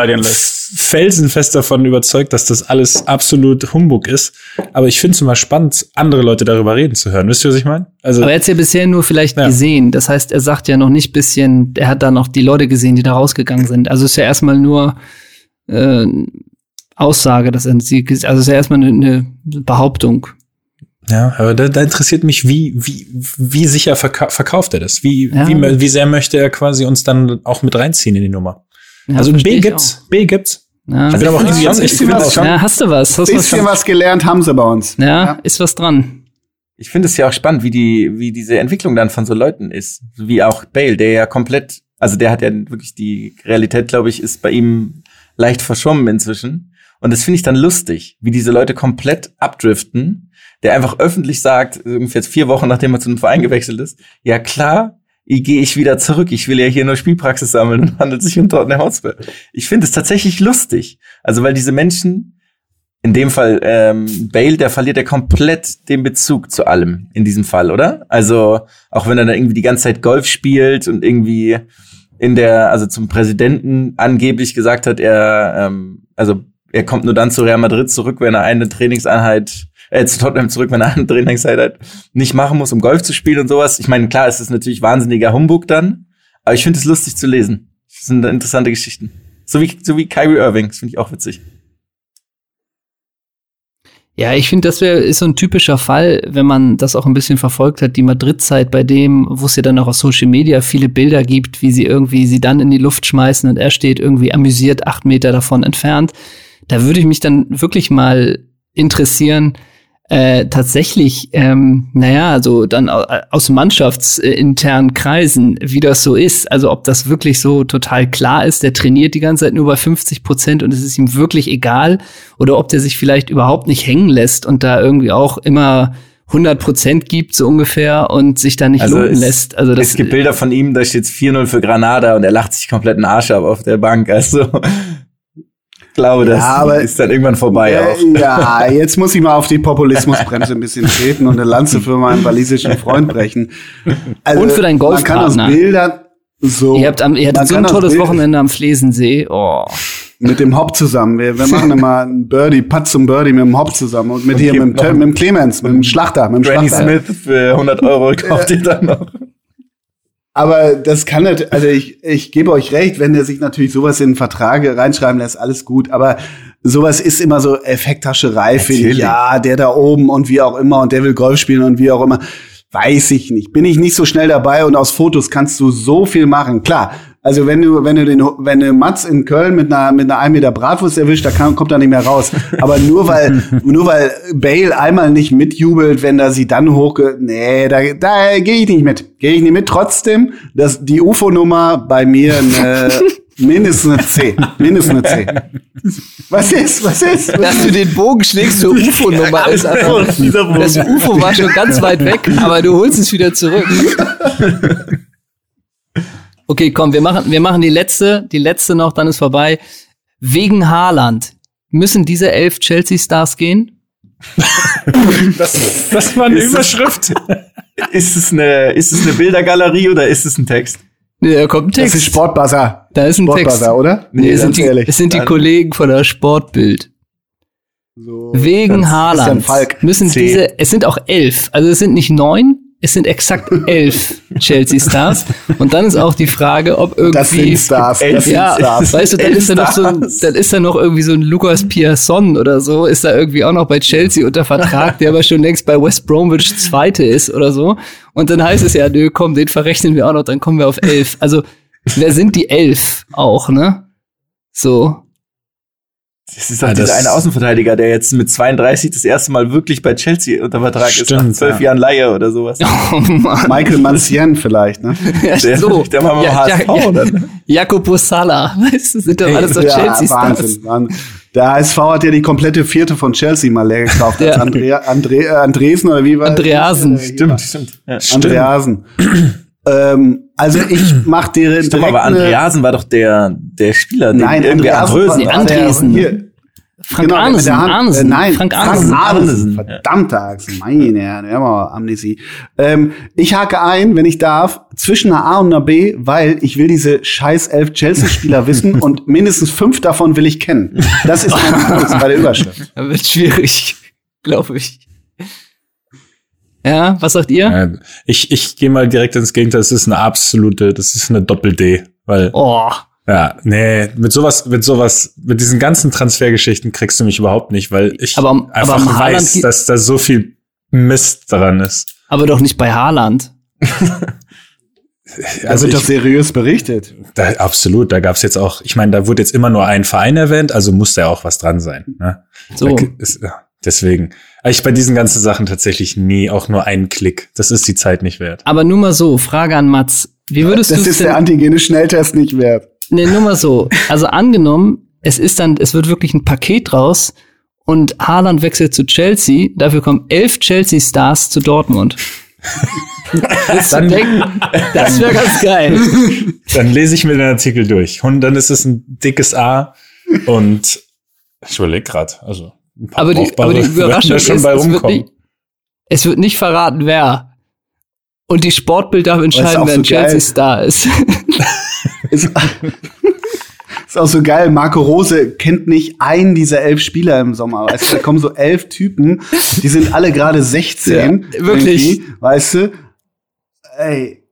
felsenfest davon überzeugt, dass das alles absolut Humbug ist. Aber ich finde es immer spannend, andere Leute darüber reden zu hören. Wisst ihr, was ich meine? Also aber er hat's ja bisher nur vielleicht Ja. gesehen. Das heißt, er sagt ja noch nicht bisschen, er hat da noch die Leute gesehen, die da rausgegangen sind. Also ist ja erstmal nur äh, Aussage, dass er sie, also ist ja erstmal eine, eine Behauptung. Ja, aber da, da interessiert mich, wie, wie, wie sicher verka verkauft er das? Wie, Ja. wie, wie sehr möchte er quasi uns dann auch mit reinziehen in die Nummer? Ja, also B gibt's. B gibt's. Ja, Ich bin aber auch ich irgendwie ganz, schon, ja, hast du was? Hast du was Bisschen schon? was gelernt haben sie bei uns. Ja, ist was dran. Ich finde es ja auch spannend, wie die, wie diese Entwicklung dann von so Leuten ist. Wie auch Bale, der ja komplett, also der hat ja wirklich die Realität, glaube ich, ist bei ihm leicht verschwommen inzwischen. Und das finde ich dann lustig, wie diese Leute komplett abdriften, der einfach öffentlich sagt, ungefähr vier Wochen nachdem er zu einem Verein gewechselt ist, ja klar, ich gehe ich wieder zurück. Ich will ja hier nur Spielpraxis sammeln und handelt sich um Tottenham Hotspur. Ich finde es tatsächlich lustig. Also weil diese Menschen, in dem Fall ähm, Bale, der verliert ja komplett den Bezug zu allem in diesem Fall, oder? Also auch wenn er da irgendwie die ganze Zeit Golf spielt und irgendwie in der, also zum Präsidenten angeblich gesagt hat, er, ähm, also er kommt nur dann zu Real Madrid zurück, wenn er eine Trainingseinheit, äh, zu Tottenham zurück, wenn er eine Trainingseinheit nicht machen muss, um Golf zu spielen und sowas. Ich meine, klar, es ist natürlich wahnsinniger Humbug dann, aber ich finde es lustig zu lesen. Das sind interessante Geschichten. So wie, so wie Kyrie Irving, das finde ich auch witzig. Ja, ich finde, das wäre ist so ein typischer Fall, wenn man das auch ein bisschen verfolgt hat, die Madrid-Zeit bei dem, wo es ja dann auch auf Social Media viele Bilder gibt, wie sie irgendwie sie dann in die Luft schmeißen und er steht irgendwie amüsiert acht Meter davon entfernt. Da würde ich mich dann wirklich mal interessieren, äh, tatsächlich, ähm, naja, also dann au- aus mannschaftsinternen Kreisen, wie das so ist. Also ob das wirklich so total klar ist, der trainiert die ganze Zeit nur bei 50 Prozent und es ist ihm wirklich egal, oder ob der sich vielleicht überhaupt nicht hängen lässt und da irgendwie auch immer 100 Prozent gibt, so ungefähr, und sich da nicht Also es- lässt. Also das es gibt Bilder von ihm, da steht 4-0 für Granada und er lacht sich komplett einen Arsch ab auf der Bank. Also glaube, das Ja, aber- ist dann irgendwann vorbei auch. Äh, ja, jetzt muss ich mal auf die Populismusbremse ein bisschen treten und eine Lanze für meinen walisischen Freund brechen. Also, Und für deinen Man kann aus Golfpartner. Bildern so. Ihr habt am, ihr hattet so ein tolles Wochenende am Flesensee. Oh. Mit dem Hop zusammen. Wir, wir machen immer einen Birdie, Putt zum Birdie mit dem Hop zusammen und mit hier mit, dem, mit dem Clemens, mit dem Schlachter, mit dem Granny Schlachter. Smith für 100 Euro kauft ihr dann noch. Aber das kann nicht, also ich, ich gebe euch recht, wenn der sich natürlich sowas in Vertrage reinschreiben lässt, alles gut. Aber sowas ist immer so Effekthascherei, finde ich. Ja, der da oben und wie auch immer und der will Golf spielen und wie auch immer. Weiß ich nicht. Bin ich nicht so schnell dabei und aus Fotos kannst du so viel machen. Klar. Also wenn du, wenn du den, wenn du Mats in Köln mit einer, mit einer 1 Meter Bratwurst erwischt, da kann, kommt er nicht mehr raus. [LAUGHS] Aber nur weil, nur weil Bale einmal nicht mitjubelt, wenn er sie dann hochge, nee, da, da gehe ich nicht mit. Gehe ich nicht mit. Trotzdem, dass die UFO-Nummer bei mir eine, [LAUGHS] mindestens eine C. Mindestens eine C. Was ist? Was ist? Dass du den Bogen schlägst zur [LAUGHS] UFO-Nummer ist einfach. Dieser Bogen. Das UFO war schon ganz weit weg, aber du holst es wieder zurück. Okay, komm, wir machen, wir machen die letzte, die letzte noch, dann ist vorbei. Wegen Haaland. Müssen diese elf Chelsea-Stars gehen? [LAUGHS] Das, das war eine Ist das- Überschrift. [LAUGHS] Ist es eine, ist es eine Bildergalerie oder ist es ein Text? Nee, da kommt ein Das Text. ist Sportbuzzer. da ist ein Text. Sportbuzzer, oder? Nee, es sind, ganz die, ehrlich. es sind die Dann- Kollegen von der Sportbild. So. Wegen Das ist Haaland müssen C. diese, es sind auch elf, also es sind nicht neun, es sind exakt elf Chelsea-Stars. Und dann ist auch die Frage, ob Das sind irgendwie, Stars. Das sind ja, Stars. weißt du, dann Elf ist da noch so ein, Stars. dann ist da noch irgendwie so ein Lucas Pierson oder so, ist da irgendwie auch noch bei Chelsea unter Vertrag, der aber schon längst bei West Bromwich Zweite ist oder so. Und dann heißt es ja, nö, komm, den verrechnen wir auch noch, dann kommen wir auf elf. Also, wer sind die elf auch, ne? So. Das ist doch Ja, dieser eine Außenverteidiger, der jetzt mit 32 das erste Mal wirklich bei Chelsea unter Vertrag ist, nach Stimmt, zwölf ja. Jahren Leihe oder sowas. [LAUGHS] Oh Mann. Michael Mancien vielleicht, ne? [LAUGHS] Ja, Der, so. der war mal Ja, HSV, ja, ja. oder? Jacopo Sala, [LAUGHS] weißt du, sind doch alles so ja, Chelsea-Stars. Wahnsinn, Wahnsinn. Der HSV hat ja die komplette Vierte von Chelsea mal leer gekauft. Ja. Als Andrea, Andre, äh, Andresen oder wie war Andreasen. Stimmt, stimmt. Ja. Andreasen. ähm, also ich mach dir Stopp, aber eine- Andreasen war doch der, der Spieler, den Nein, irgendwie Andreasen. Nee. Hier, Frank genau, Arnesen, der Hand. Arnesen, Äh, nein, Frank Frank Arnesen. Arnesen. Arnesen. Verdammte Axt. Meine Herren, hör mal, Amnesie. Ähm, ich hake ein, wenn ich darf, zwischen einer A und einer B, weil ich will diese scheiß elf Chelsea-Spieler [LAUGHS] wissen und mindestens fünf davon will ich kennen. Das ist mein [LAUGHS] Punkt bei der Überschrift. Da wird schwierig, [LAUGHS] glaube ich. Ja, was sagt ihr? Ja, Ich, ich gehe mal direkt ins Gegenteil. Das ist eine absolute, das ist eine Doppel-D. Weil, Oh, ja, nee, mit sowas, mit sowas, mit diesen ganzen Transfergeschichten kriegst du mich überhaupt nicht, weil ich Aber- aber einfach Haaland weiß, dass da so viel Mist dran ist. aber doch nicht bei Haaland. [LAUGHS] Also wird doch seriös berichtet. da, absolut, da gab's jetzt auch, ich meine, da wurde jetzt immer nur ein Verein erwähnt, also muss da ja auch was dran sein. Ne? So. Da ist, deswegen. Ich bei diesen ganzen Sachen tatsächlich nie auch nur einen Klick. Das ist die Zeit nicht wert. Aber nur mal so, Frage an Mats. Wie würdest du Das es ist denn, der Antigene-Schnelltest nicht wert. nee, nur mal so. Also angenommen, es ist dann, es wird wirklich ein Paket raus und Haaland wechselt zu Chelsea, dafür kommen elf Chelsea-Stars zu Dortmund. [LAUGHS] Das, Dann- denken, das wäre ganz geil. Dann lese ich mir den Artikel durch. Und dann ist es ein dickes A. Und ich überlege gerade, also Aber die, aber die Überraschung ist, es wird, nicht, es wird nicht verraten, wer. Und die Sportbild darf entscheiden, wer ein so geil. Chelsea-Star ist. [LAUGHS] Ist, ist auch so geil. Marco Rose kennt nicht einen dieser elf Spieler im Sommer. Es da kommen so elf Typen, die sind alle gerade 16. Ja, wirklich. Weißt du? Ey,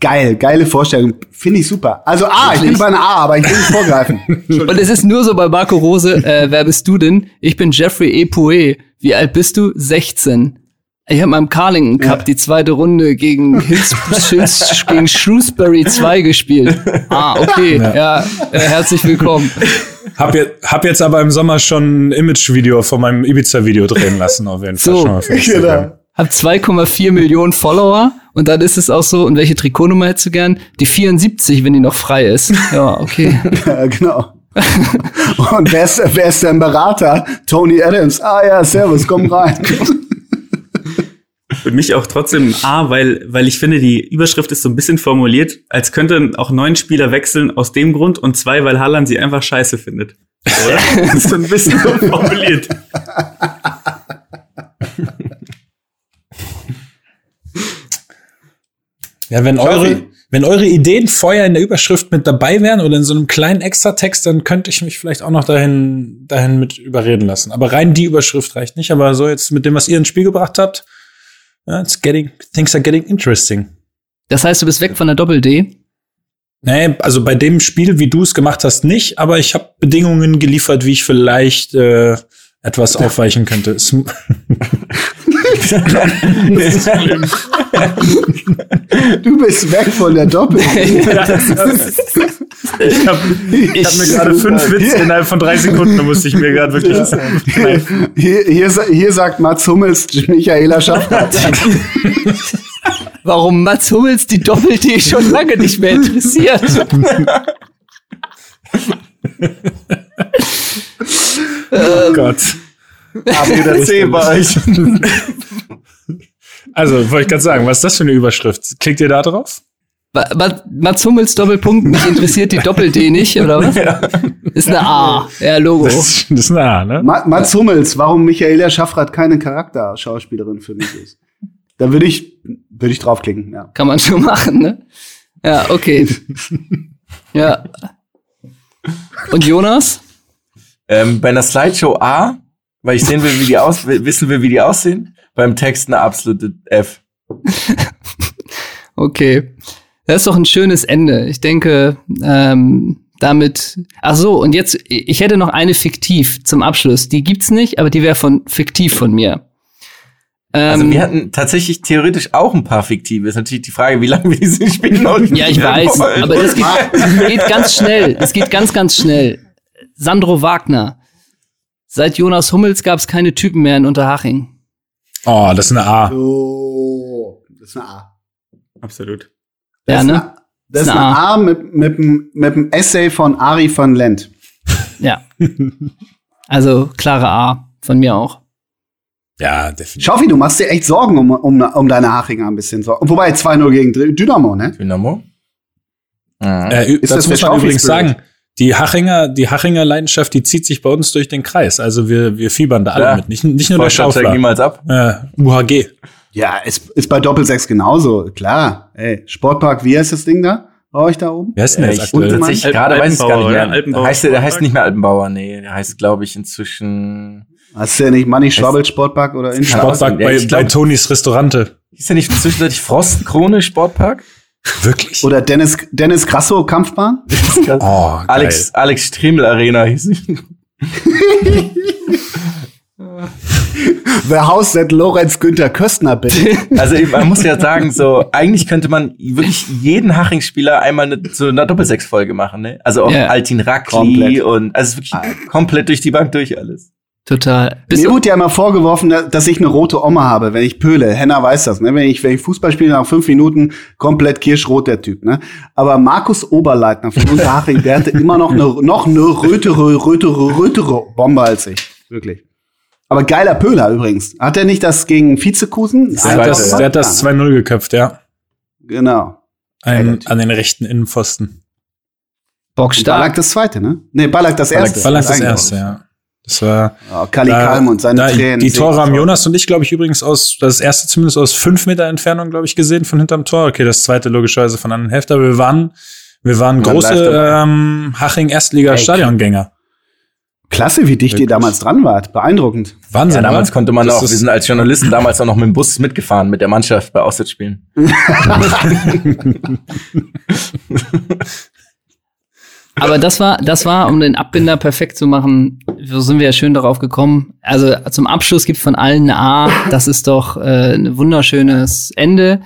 geil, geile Vorstellung. Finde ich super. Also A, ich bin bei einer A, aber ich will nicht vorgreifen. [LAUGHS] Und es ist nur so bei Marco Rose, äh, wer bist du denn? Ich bin Jeffrey Epoué. Wie alt bist du? 16. Ich habe mal im Carlington Cup Ja. die zweite Runde gegen, [LAUGHS] Hills, Hills, gegen Shrewsbury 2 gespielt. Ah, okay. Ja, äh, herzlich willkommen. Hab, je, hab jetzt aber im Sommer schon ein Image-Video von meinem Ibiza-Video drehen lassen, auf jeden Fall So. schon mal. [LAUGHS] Genau. Hab 2,4 Millionen Follower und dann ist es auch so, und welche Trikotnummer hättest du gern? Die 74, wenn die noch frei ist. [LAUGHS] Ja, okay. Ja, genau. Und wer ist, wer ist dein Berater? Tony Adams. Ah ja, servus, komm rein. Für mich auch trotzdem A, weil, weil ich finde, die Überschrift ist so ein bisschen formuliert, als könnten auch neun Spieler wechseln aus dem Grund und zwei, weil Haaland sie einfach scheiße findet. [LAUGHS] Das ist so ein bisschen so formuliert. Ja, wenn eure, wenn eure Ideen vorher in der Überschrift mit dabei wären oder in so einem kleinen Extratext, dann könnte ich mich vielleicht auch noch dahin, dahin mit überreden lassen. Aber rein die Überschrift reicht nicht. Aber so jetzt mit dem, was ihr ins Spiel gebracht habt, it's getting, things are getting interesting. Das heißt, du bist weg von der Doppel-D. Nee, also bei dem Spiel, wie du es gemacht hast, nicht, aber ich habe Bedingungen geliefert, wie ich vielleicht äh, etwas aufweichen könnte. [LAUGHS] [LAUGHS] Es- [LAUGHS] Du bist weg von der Doppel. [LAUGHS] Ich habe ich hab mir gerade fünf Witze innerhalb von drei Sekunden, da musste ich mir gerade wirklich. Hier, hier, sa- hier sagt Mats Hummels, Michaela Schaffner. Warum Mats Hummels die Doppel-D schon lange nicht mehr interessiert. [LAUGHS] oh Gott. A, B oder C bei euch. Also, wollte ich gerade sagen, was ist das für eine Überschrift? Klickt ihr da drauf? Ma- Ma- Mats Hummels Doppelpunkt, mich interessiert die Doppel-D nicht, oder was? Ist eine A. Ja, Logo. Das, ist- das ist nah, ne? Ma- Mats Hummels, warum Michaela Schaffrath keine Charakterschauspielerin für mich ist. Da würde ich, würde ich draufklicken, ja. Kann man schon machen, ne? Ja, okay. Ja. Und Jonas? Ähm, bei einer Slideshow A, weil ich sehen will, wie die aus, wissen will, wie die aussehen. Beim Text eine absolute F. [LAUGHS] Okay. Das ist doch ein schönes Ende. Ich denke, ähm, damit. Ach so, und jetzt, ich hätte noch eine fiktiv zum Abschluss. Die gibt's nicht, aber die wäre von fiktiv von mir. Also Ähm, wir hatten tatsächlich theoretisch auch ein paar fiktive. Ist natürlich die Frage, wie lange wir dieses Spiel noch ja, ich weiß, wollen. aber das geht, geht ganz schnell. Es geht ganz, ganz schnell. Sandro Wagner. Seit Jonas Hummels gab's keine Typen mehr in Unterhaching. Oh, das ist eine A. Oh, das ist eine A. Absolut. Das Ja, ist ne? eine, das ist eine eine A mit, mit, dem- mit dem Essay von Ari van Lent. Ja. [LAUGHS] Also klare A von mir auch. Ja, definitiv. Schaufi, du machst dir echt Sorgen um, um, um deine Hachinger ein bisschen Sorgen. Wobei 2-0 gegen Dynamo, ne? Dynamo? Mhm. Äh, Ist dazu das muss man übrigens sagen, die Hachinger, die Hachinger Leidenschaft, die zieht sich bei uns durch den Kreis. Also wir, wir fiebern da alle mit. Nicht, nicht nur der Schaufler. niemals ab. Äh, UHG. Ja, ist, ist bei Doppelsechs genauso. Klar. Ey, Sportpark, wie heißt das Ding da? Bei euch da oben? Wer ist denn Äh, jetzt ich aktuell? tatsächlich Alpen- gerade weiß ich gar nicht mehr. Alpenbauer heißt, der, der heißt nicht mehr Alpenbauer, nee. Der heißt, glaube ich, inzwischen. Hast du ja nicht Manni Schwabbel Sportpark oder in Sportpark Ja, bei, ich glaub- bei Tonys Restaurante. Hieß der nicht zwischenzeitlich Frostkrone Sportpark? Wirklich? Oder Dennis, Dennis Grasso Kampfbahn? [LAUGHS] Oh, Alex, Alex Stremel Arena hieß sie. The House that Lorenz Günther Köstner bitte. [LAUGHS] Also man muss ja sagen, so eigentlich könnte man wirklich jeden Haching-Spieler einmal eine, so eine Doppelsechs-Folge machen, ne? Also auch Ja. Altin Rakli Komplett. und also es ist wirklich komplett durch die Bank durch alles. Total. Bis Mir wurde ja immer vorgeworfen, da- dass ich eine rote Oma habe, wenn ich pöle. Henna weiß das, ne? Wenn ich, wenn ich Fußball spiele, nach fünf Minuten komplett kirschrot der Typ, ne? Aber Markus Oberleitner von Unterhaching, der hatte immer noch eine, noch eine rötere, rötere, rötere Bombe als ich. Wirklich. Aber geiler Pöhler übrigens. Hat er nicht das gegen Vizekusen? Der hat das, der hat das 2-0 geköpft, ja. Genau. Ein, an den rechten Innenpfosten. Bockstark. Ballack das zweite, ne? Nee, Ballack das erste. Ballack das erste, ja. Das war Ja, Kali da- Kalm und seine da, Tränen. Die Tore haben. Jonas und ich, glaube ich, übrigens aus, das erste zumindest aus fünf Meter Entfernung, glaube ich, gesehen von hinterm Tor. Okay, das zweite logischerweise von anderen Hälfte. Aber wir waren, wir waren große ähm, Haching-Erstliga-Stadiongänger. Klasse, wie dicht ihr damals dran wart. Beeindruckend. Wahnsinn, Ja, damals oder? konnte man Das auch, wir sind als Journalisten damals auch noch mit dem Bus mitgefahren mit der Mannschaft bei Auswärtsspielen. [LAUGHS] [LAUGHS] Aber das war, das war, um den Abbinder perfekt zu machen, so sind wir ja schön darauf gekommen. Also zum Abschluss gibt von allen eine A. Das ist doch äh, ein wunderschönes Ende.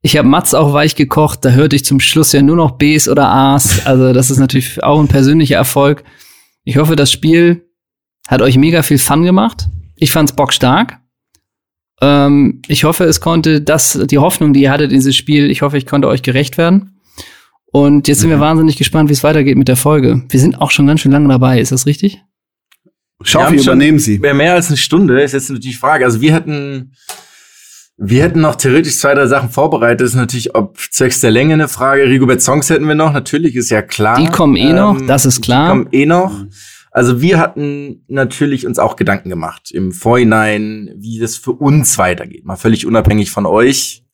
Ich habe Mats auch weich gekocht, da hörte ich zum Schluss ja nur noch Bs oder As. Also das ist natürlich auch ein persönlicher Erfolg. Ich hoffe, das Spiel hat euch mega viel Fun gemacht. Ich fand's bockstark. Ähm, ich hoffe, es konnte das, die Hoffnung, die ihr hattet in dieses Spiel, ich hoffe, ich konnte euch gerecht werden. Und jetzt sind wir wahnsinnig gespannt, wie es weitergeht mit der Folge. Wir sind auch schon ganz schön lange dabei, ist das richtig? Wir haben schon- übernehmen Sie. Mehr, mehr als eine Stunde ist jetzt natürlich die Frage. Also wir hätten, wir hätten noch theoretisch zwei, drei Sachen vorbereitet. Das ist natürlich, ob zwecks der Länge eine Frage. Rigobert Songs hätten wir noch. Natürlich ist ja klar. Die kommen eh noch, das ist klar. Die kommen eh noch. Also wir hatten natürlich uns auch Gedanken gemacht im Vorhinein, wie das für uns weitergeht. Mal völlig unabhängig von euch.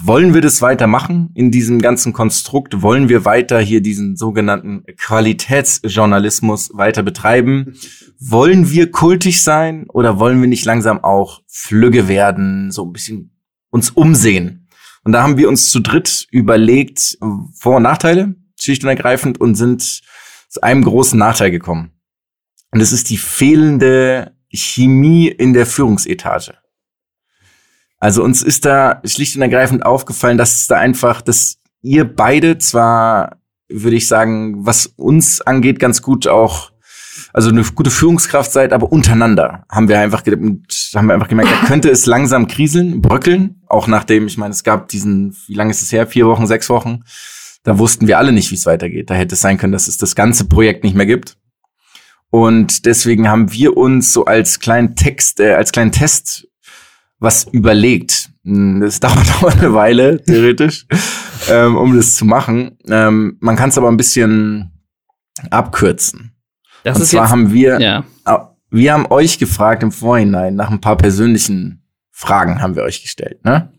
Wollen wir das weitermachen in diesem ganzen Konstrukt? Wollen wir weiter hier diesen sogenannten Qualitätsjournalismus weiter betreiben? Wollen wir kultig sein oder wollen wir nicht langsam auch flügge werden, so ein bisschen uns umsehen? Und da haben wir uns zu dritt überlegt, Vor- und Nachteile, schlicht und ergreifend, und sind zu einem großen Nachteil gekommen. Und es ist die fehlende Chemie in der Führungsetage. Also uns ist da schlicht und ergreifend aufgefallen, dass es da einfach, dass ihr beide zwar, würde ich sagen, was uns angeht, ganz gut auch, also eine gute Führungskraft seid, aber untereinander haben wir einfach, haben wir einfach gemerkt, da könnte es langsam kriseln, bröckeln. Auch nachdem, ich meine, es gab diesen, wie lange ist es her? Vier Wochen, sechs Wochen. Da wussten wir alle nicht, wie es weitergeht. Da hätte es sein können, dass es das ganze Projekt nicht mehr gibt. Und deswegen haben wir uns so als kleinen Text, äh, als kleinen Test was überlegt. Hm, das [LAUGHS] dauert auch eine Weile, theoretisch, ähm, um das zu machen. Ähm, man kann es aber ein bisschen abkürzen. Das Und ist zwar jetzt, haben wir, ja. wir haben euch gefragt im Vorhinein nach ein paar persönlichen Fragen haben wir euch gestellt. Ne?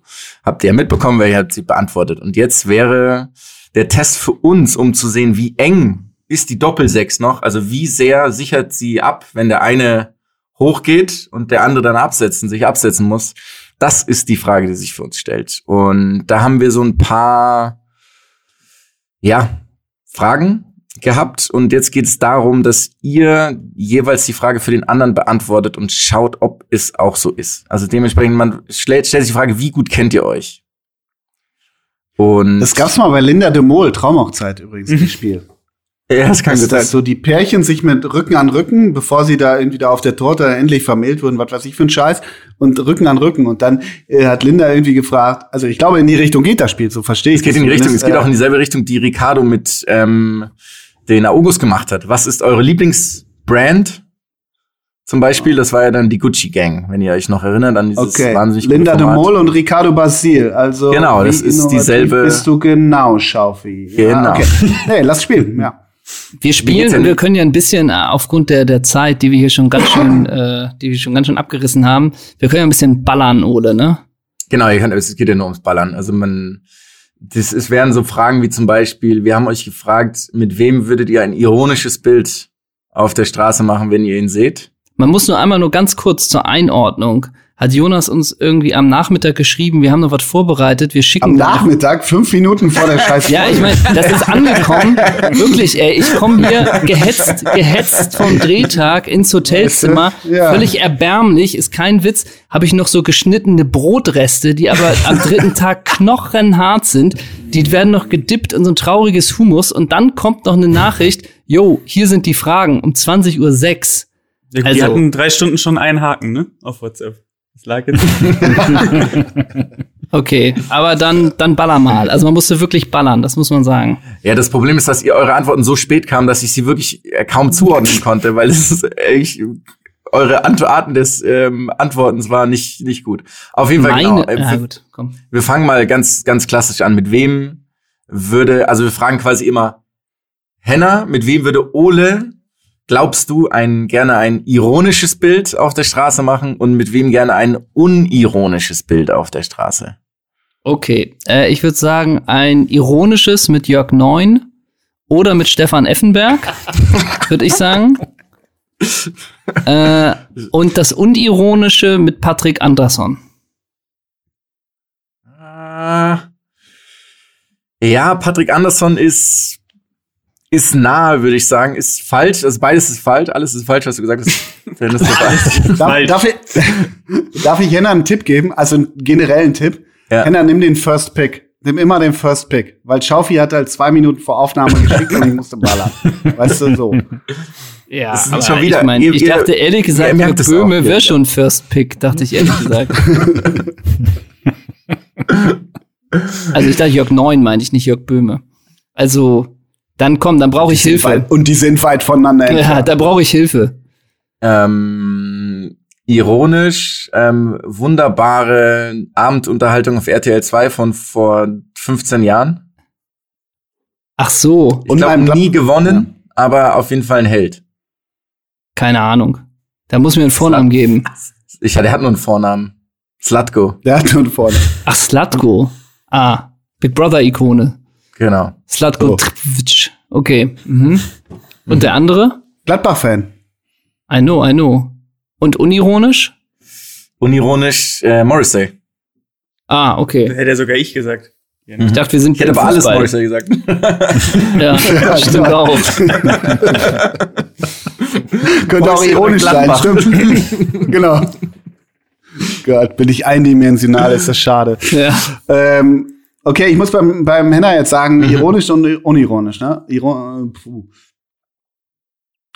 Habt ihr mitbekommen, wer hat sie beantwortet. Und jetzt wäre der Test für uns, um zu sehen, wie eng ist die Doppelsechs noch, also wie sehr sichert sie ab, wenn der eine hochgeht und der andere dann absetzen, sich absetzen muss. Das ist die Frage, die sich für uns stellt. Und da haben wir so ein paar, ja, Fragen gehabt. Und jetzt geht es darum, dass ihr jeweils die Frage für den anderen beantwortet und schaut, ob es auch so ist. Also dementsprechend, man stellt, stellt sich die Frage, wie gut kennt ihr euch? Und Das gab's mal bei Linda de Mol, Traumhochzeit übrigens, das [LAUGHS] Spiel. Ja, das kann Dass, gut sein. dass so die Pärchen sich mit Rücken an Rücken, bevor sie da irgendwie da auf der Torte endlich vermählt wurden, was weiß ich für ein Scheiß, und Rücken an Rücken. Und dann äh, hat Linda irgendwie gefragt, also ich glaube, in die Richtung geht das Spiel, so verstehe ich Es geht in die Richtung, es geht zumindest, auch in dieselbe Richtung, die Ricardo mit ähm, den August gemacht hat. Was ist eure Lieblingsbrand? Zum Beispiel, das war ja dann die Gucci Gang, wenn ihr euch noch erinnert an dieses Okay, wahnsinnig Linda de. Mol und Ricardo Basil. Also Genau, das ist dieselbe- Bist du genau, Schaufi. Ja, Genau. okay. Nee, lass spielen. Ja. Wir spielen, wir können ja ein bisschen äh, aufgrund der, der Zeit, die wir hier schon ganz schön, [LAUGHS] äh, die wir schon ganz schön abgerissen haben, wir können ja ein bisschen ballern, Ole, ne? Genau, ihr könnt, es geht ja nur ums Ballern. Also man, das ist, wären so Fragen wie zum Beispiel, wir haben euch gefragt, mit wem würdet ihr ein ironisches Bild auf der Straße machen, wenn ihr ihn seht? Man muss nur einmal nur ganz kurz zur Einordnung. Hat Jonas uns irgendwie am Nachmittag geschrieben, wir haben noch was vorbereitet, wir schicken Am Nachmittag, fünf Minuten vor der [LAUGHS] Scheiß. Ja, ich meine, das ist angekommen. Wirklich, ey, ich komme hier gehetzt, gehetzt vom Drehtag ins Hotelzimmer. Ja. Völlig erbärmlich, ist kein Witz. Habe ich noch so geschnittene Brotreste, die aber am dritten Tag knochenhart sind. Die werden noch gedippt in so ein trauriges Humus und dann kommt noch eine Nachricht. Yo, hier sind die Fragen um 20.06 Uhr. Die Also- hatten drei Stunden schon einen Haken, ne? Auf WhatsApp. Das lag jetzt. Okay, aber dann, dann baller mal. Also man musste wirklich ballern, das muss man sagen. Ja, das Problem ist, dass ihr eure Antworten so spät kamen, dass ich sie wirklich äh, kaum zuordnen [LAUGHS] konnte, weil es ist echt, eure Antworten des ähm, Antwortens waren nicht, nicht gut. Auf jeden Fall, Meine, genau. Äh, ja wir- gut, komm. Wir fangen mal ganz, ganz klassisch an. Mit wem würde, also wir fragen quasi immer, Henna, mit wem würde Ole, glaubst du, ein, gerne ein ironisches Bild auf der Straße machen und mit wem gerne ein unironisches Bild auf der Straße? Okay, äh, ich würde sagen, ein ironisches mit Jörg Neun oder mit Stefan Effenberg, [LAUGHS] würde ich sagen. äh, und das unironische mit Patrick Andersson. Äh, ja, Patrick Andersson ist, ist nahe, würde ich sagen. Ist falsch. Also beides ist falsch. Alles ist falsch, was du gesagt hast. [LAUGHS] Dennis. Darf, Falsch. darf, ich, [LAUGHS] darf ich Henna einen Tipp geben? Also einen generellen Tipp. Ja. Henna, nimm den First Pick. Nimm immer den First Pick. Weil Schaufi hat halt zwei Minuten vor Aufnahme geschickt und ich musste ballern. Weißt du, so. Ja, Das ist aber schon wieder- ich, mein, ihr- ich ihr- dachte ehrlich ihr gesagt, es auch, Böhme wäre ja. schon First Pick, dachte ich ehrlich gesagt. [LAUGHS] also ich dachte Jörg Neun meinte ich, nicht Jörg Böhme. Also, dann komm, dann brauche ich Hilfe. weit- Und die sind weit voneinander Ja, entfernt. da brauche ich Hilfe. ähm, ironisch, ähm, wunderbare Abendunterhaltung auf RTL 2 von vor 15 Jahren. Ach so. Ich Und glaube, beim Gla- nie gewonnen, aber auf jeden Fall ein Held. Keine Ahnung. Da muss mir einen Vornamen geben. Ich, der hat nur einen Vornamen. Slatko. Der hat nur vorne. Ach, Slatko. Ah, Big Brother-Ikone. Genau. Slatko. Tripic. Okay. Mhm. Und der andere? Gladbach-Fan. I know, I know. Und unironisch? Unironisch äh, Morrissey. Ah, okay. Hätte sogar ich gesagt. Ich dachte, wir sind Ich hätte aber alles. Morrissey gesagt. [LAUGHS] Ja, [LAUGHS] stimmt auch. [LAUGHS] Könnte auch ironisch sein, stimmt. genau. Gott, bin ich eindimensional, ist das schade. Ja. Ähm, okay, ich muss beim, beim Henner jetzt sagen, ironisch und unironisch, ne? Iro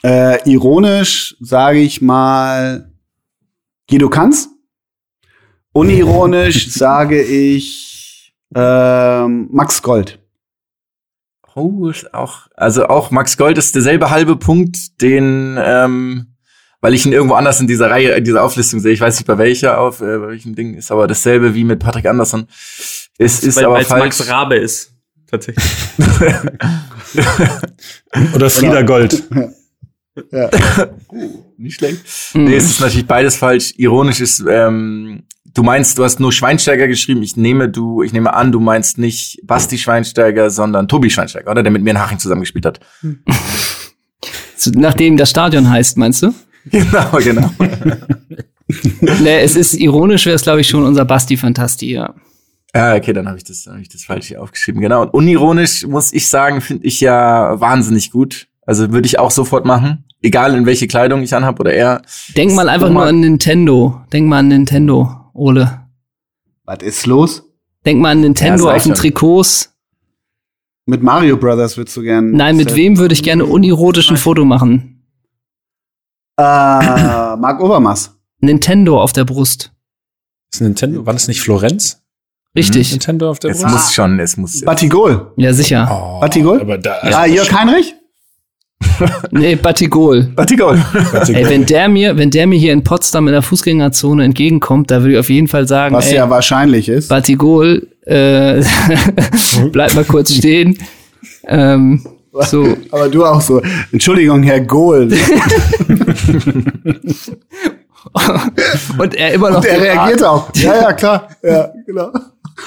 äh. Äh, ironisch sage ich mal Guido Kanz. Unironisch [LAUGHS] sage ich ähm, Max Gold. Oh, auch, also auch Max Gold ist derselbe halbe Punkt, den, ähm, weil ich ihn irgendwo anders in dieser Reihe, in dieser Auflistung sehe. Ich weiß nicht bei welcher auf, äh, bei welchem Ding ist, aber dasselbe wie mit Patrick Andersson. Es ist weil aber es falsch. Max Rabe ist. Tatsächlich. [LAUGHS] Oder Frieda Gold. [LAUGHS] Ja. [LAUGHS] nicht schlecht. Mhm. Nee, es ist natürlich beides falsch. Ironisch ist, ähm, du meinst, du hast nur Schweinsteiger geschrieben. Ich nehme, du, ich nehme an, du meinst nicht Basti Schweinsteiger, sondern Tobi Schweinsteiger, oder? Der mit mir in Haching zusammengespielt hat. Nachdem das Stadion heißt, meinst du? [LAUGHS] Genau, genau. Nee, es ist ironisch, wäre es, glaube ich, schon unser Basti Fantasti, ja. Ja, okay, dann habe ich das, hab ich das falsch hier aufgeschrieben. Genau. Und unironisch muss ich sagen, finde ich ja wahnsinnig gut. Also würde ich auch sofort machen, egal in welche Kleidung ich anhab oder er. Denk mal einfach nur an Nintendo. Denk mal an Nintendo, Ole. Was ist los? Denk mal an Nintendo Ja, auf den. Trikots. Mit Mario Brothers würdest du gern. Nein, mit wem würde ich gerne unironisch ein Foto machen? Äh, Marc Overmars. Nintendo auf der Brust. Ist Nintendo, war das nicht Florenz? Richtig. Nintendo auf der Es Brust? muss schon, es muss. Batigol. Ja, sicher. Oh, Batigol? Aber da, Ah, Jörg Heinrich? [LAUGHS] Nee, Batigol. Batigol. Ey, wenn der mir, wenn der mir hier in Potsdam in der Fußgängerzone entgegenkommt, da würde ich auf jeden Fall sagen, Was ey, ja wahrscheinlich ist. Batigol, äh, [LAUGHS] bleib mal kurz stehen. Ähm, so. [LAUGHS] Aber du auch so. Entschuldigung, Herr Gohl. [LAUGHS] Und er immer noch. Und er reagiert auch. Ja, ja, klar. Ja, genau.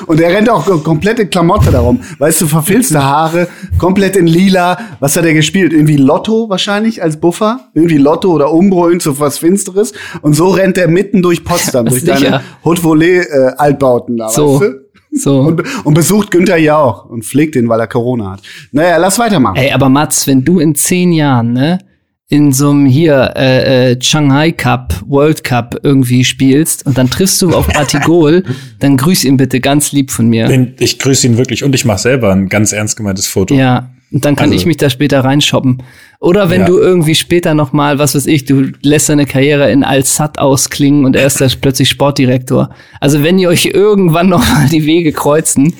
Und er rennt auch ko- komplette Klamotte darum. Weißt du, verfilzte Haare, komplett in lila. Was hat er gespielt? Irgendwie Lotto wahrscheinlich als Buffer? Irgendwie Lotto oder Umbro, irgend so was Finsteres. Und so rennt er mitten durch Potsdam, [LAUGHS] durch Sicher. deine Haute-Volée-Altbauten da, So. weißt du? So. Und, und besucht Günther Jauch und pflegt ihn, weil er Corona hat. Naja, lass weitermachen. Ey, aber Mats, wenn du in zehn Jahren, ne, in so einem hier äh, äh, Shanghai Cup, World Cup irgendwie spielst und dann triffst du auf Batigol, [LAUGHS] dann grüß ihn bitte ganz lieb von mir. Ich grüße ihn wirklich und ich mache selber ein ganz ernst gemeintes Foto. Ja, und dann kann Also- ich mich da später reinshoppen. Oder wenn Ja. du irgendwie später noch mal, was weiß ich, du lässt deine Karriere in Al-Sad ausklingen und er ist da plötzlich Sportdirektor. Also wenn ihr euch irgendwann noch mal die Wege kreuzen,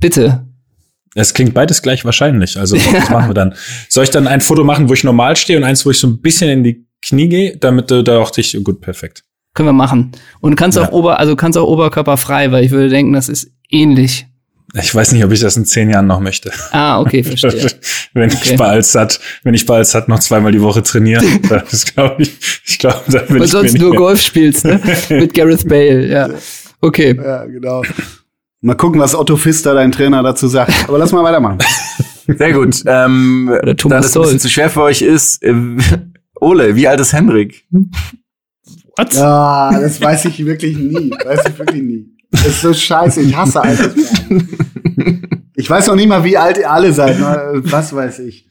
bitte. Es klingt beides gleich wahrscheinlich. Also [LAUGHS] was machen wir dann? Soll ich dann ein Foto machen, wo ich normal stehe und eins, wo ich so ein bisschen in die Knie gehe, damit du da auch dich gut perfekt. Können wir machen. Und du kannst Ja. auch Ober, also kannst auch oberkörperfrei, weil ich würde denken, das ist ähnlich. Ich weiß nicht, ob ich das in zehn Jahren noch möchte. Ah, okay, verstehe. [LAUGHS] wenn Okay. ich bei Alsat, wenn ich bei Alsat noch zweimal die Woche trainiere, [LAUGHS] das glaube ich, ich glaube, da will Weil ich sonst nur mehr. Golf spielst, ne? Mit Gareth Bale, ja. Okay. Ja, genau. Mal gucken, was Otto Pfister, dein Trainer, dazu sagt. Aber lass mal weitermachen. [LAUGHS] Sehr gut. Ähm, Oder da Thomas das ein bisschen zu schwer für euch ist, äh, Ole, wie alt ist Henrik? What? Ja, das weiß ich wirklich nie. Weiß ich wirklich nie. Das ist so scheiße. Ich hasse Altersfragen. Ich weiß noch nicht mal, wie alt ihr alle seid. ne? Was weiß ich.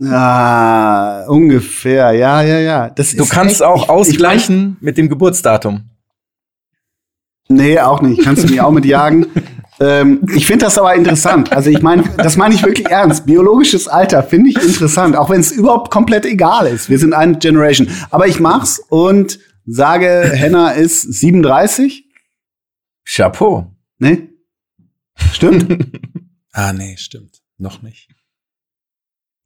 Ja, ungefähr. Ja, ja, ja. Das Du kannst echt- auch ich- ausgleichen mit dem Geburtsdatum. Nee, auch nicht. Kannst du mich auch mitjagen. [LAUGHS] ähm, ich finde das aber interessant. Also ich meine, das meine ich wirklich ernst. Biologisches Alter finde ich interessant, auch wenn es überhaupt komplett egal ist. Wir sind eine Generation. Aber ich mach's und sage, Henna ist 37. Chapeau. Ne? Stimmt? [LAUGHS] Ah, nee, stimmt. Noch nicht.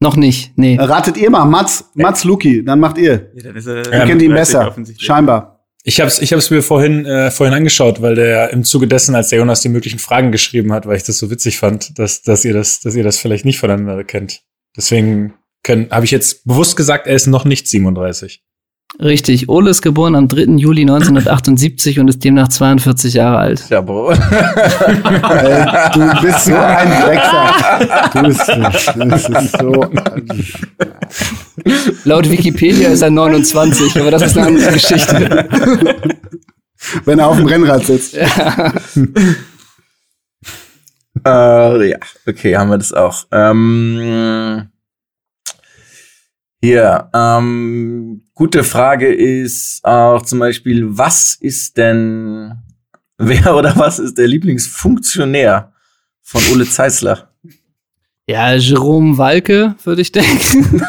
Noch nicht, nee. Ratet ihr mal, Mats, Mats Luki, dann macht ihr. Ja, dann ist er, Ihr kennt ihn 30 besser. offensichtlich. Scheinbar. Ich habe es ich hab's mir vorhin, äh, vorhin angeschaut, weil der im Zuge dessen, als der Jonas die möglichen Fragen geschrieben hat, weil ich das so witzig fand, dass, dass, ihr, das, dass ihr das vielleicht nicht voneinander kennt. Deswegen können, habe ich jetzt bewusst gesagt, er ist noch nicht 37. Richtig. Ole ist geboren am 3. Juli 1978 und ist demnach 42 Jahre alt. Ja, Bro. [LAUGHS] Du bist so ein Drecksack. Du bist, das ist so. Laut Wikipedia ist er 29, aber das ist eine andere Geschichte. Wenn er auf dem Rennrad sitzt. Äh, ja, okay, haben wir das auch. Ähm, hier, ähm, gute Frage ist auch zum Beispiel, was ist denn, wer oder was ist der Lieblingsfunktionär von Ole Zeisler? Ja, Jerome Walke, würde ich denken.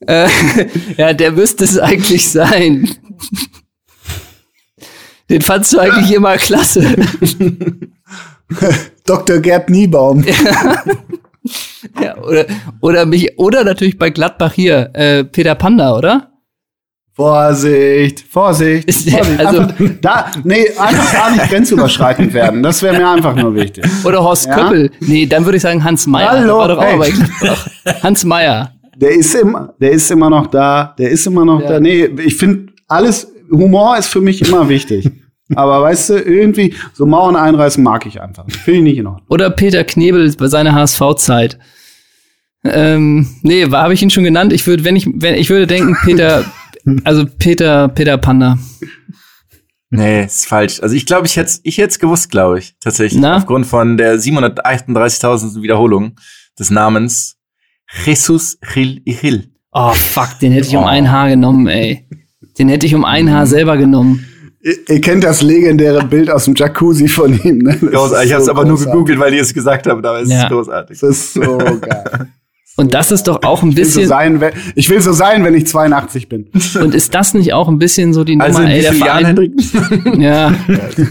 [LAUGHS] äh, ja, der müsste es eigentlich sein. Den fandst du eigentlich immer klasse. [LAUGHS] Dr. Gerd Niebaum. Ja, oder, oder mich, oder natürlich bei Gladbach hier, äh, Peter Panda, oder? Vorsicht, Vorsicht. Vorsicht. [LAUGHS] also- einfach, da, nee, einfach gar nicht grenzüberschreitend werden. Das wäre mir einfach nur wichtig. Oder Horst Ja? Köppel. Nee, dann würde ich sagen Hans Meyer. Hallo, hey. Hans Meyer. Der ist immer, der ist immer noch da. Der ist immer noch Ja. da. Nee, ich finde alles, Humor ist für mich immer wichtig. Aber weißt du, irgendwie, so Mauern einreißen mag ich einfach. Finde ich nicht in Ordnung. Oder Peter Knebel bei seiner HSV-Zeit. Ähm, nee, habe ich ihn schon genannt? Ich würde, wenn ich, wenn, ich würde denken, Peter, [LAUGHS] also Peter, Peter Panda. Nee, ist falsch. Also ich glaube, ich hätte ich hätte es gewusst, glaube ich, tatsächlich. Na? Aufgrund von der 738.000 Wiederholung des Namens Jesus Gil Gil. Oh, fuck, den hätte ich um ein Haar genommen, ey. Den hätte ich um ein Haar selber genommen. Ihr, ihr kennt das legendäre Bild aus dem Jacuzzi von ihm, ne? Das Großartig. Ich habe es so aber nur gegoogelt, weil ihr es gesagt habt, aber es Ja. ist großartig. Das ist so geil. Und das ist doch auch ein Ich will, so bisschen, sein, wenn, ich will so sein, wenn ich 82 bin. und ist das nicht auch ein bisschen so die Nummer, Also in ey, der Jahren, Verein? [LAUGHS] Ja.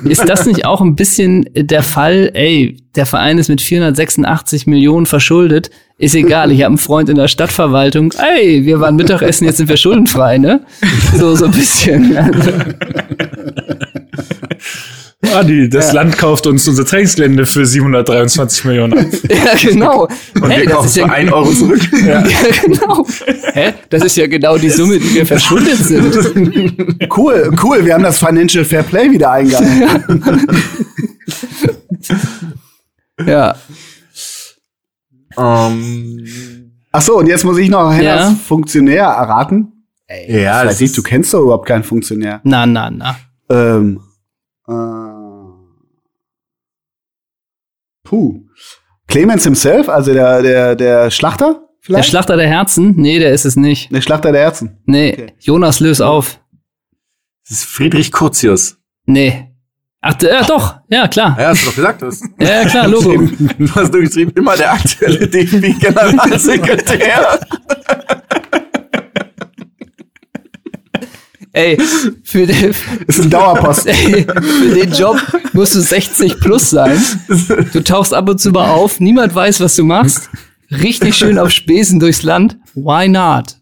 Ist das nicht auch ein bisschen der Fall, ey, der Verein ist mit 486 Millionen verschuldet, ist egal, ich habe einen Freund in der Stadtverwaltung, ey, wir waren Mittagessen, jetzt sind wir schuldenfrei, ne? So, so ein bisschen. [LAUGHS] Ah, die, das Land kauft uns unser Trainingsgelände für 723 Millionen ab. [LAUGHS] ja, genau. Und Hey, wir das kaufen ist ja, für 1 Euro zurück. [LAUGHS] ja, genau. Hä? Das ist ja genau die Summe, die wir verschuldet sind. Cool, cool, wir haben das Financial Fair Play wieder eingehalten. Ja. Ähm, Ach so, und jetzt muss ich noch Hennas Ja. Funktionär erraten. Ey, Ja, das ist- du kennst doch überhaupt keinen Funktionär. Na, na, na. Ähm, äh, puh. Clemens himself, also der, der, der Schlachter Der vielleicht? Schlachter der Herzen? Nee, der ist es nicht. der Schlachter der Herzen. Nee, Okay. Jonas, löse auf. das ist Friedrich Curtius. Nee. Ach, äh, doch, ja, klar. Ja, hast du doch gesagt. Das. Ja, [LAUGHS] ja, klar, Logo. Du hast du geschrieben, immer der aktuelle DFB-Generalsekretär. [LAUGHS] Ey, für den, Ist ein Dauerpost. [LAUGHS] ey, für den Job musst du 60 plus sein. Du tauchst ab und zu mal auf, niemand weiß, was du machst. Richtig schön auf Spesen durchs Land. Why not?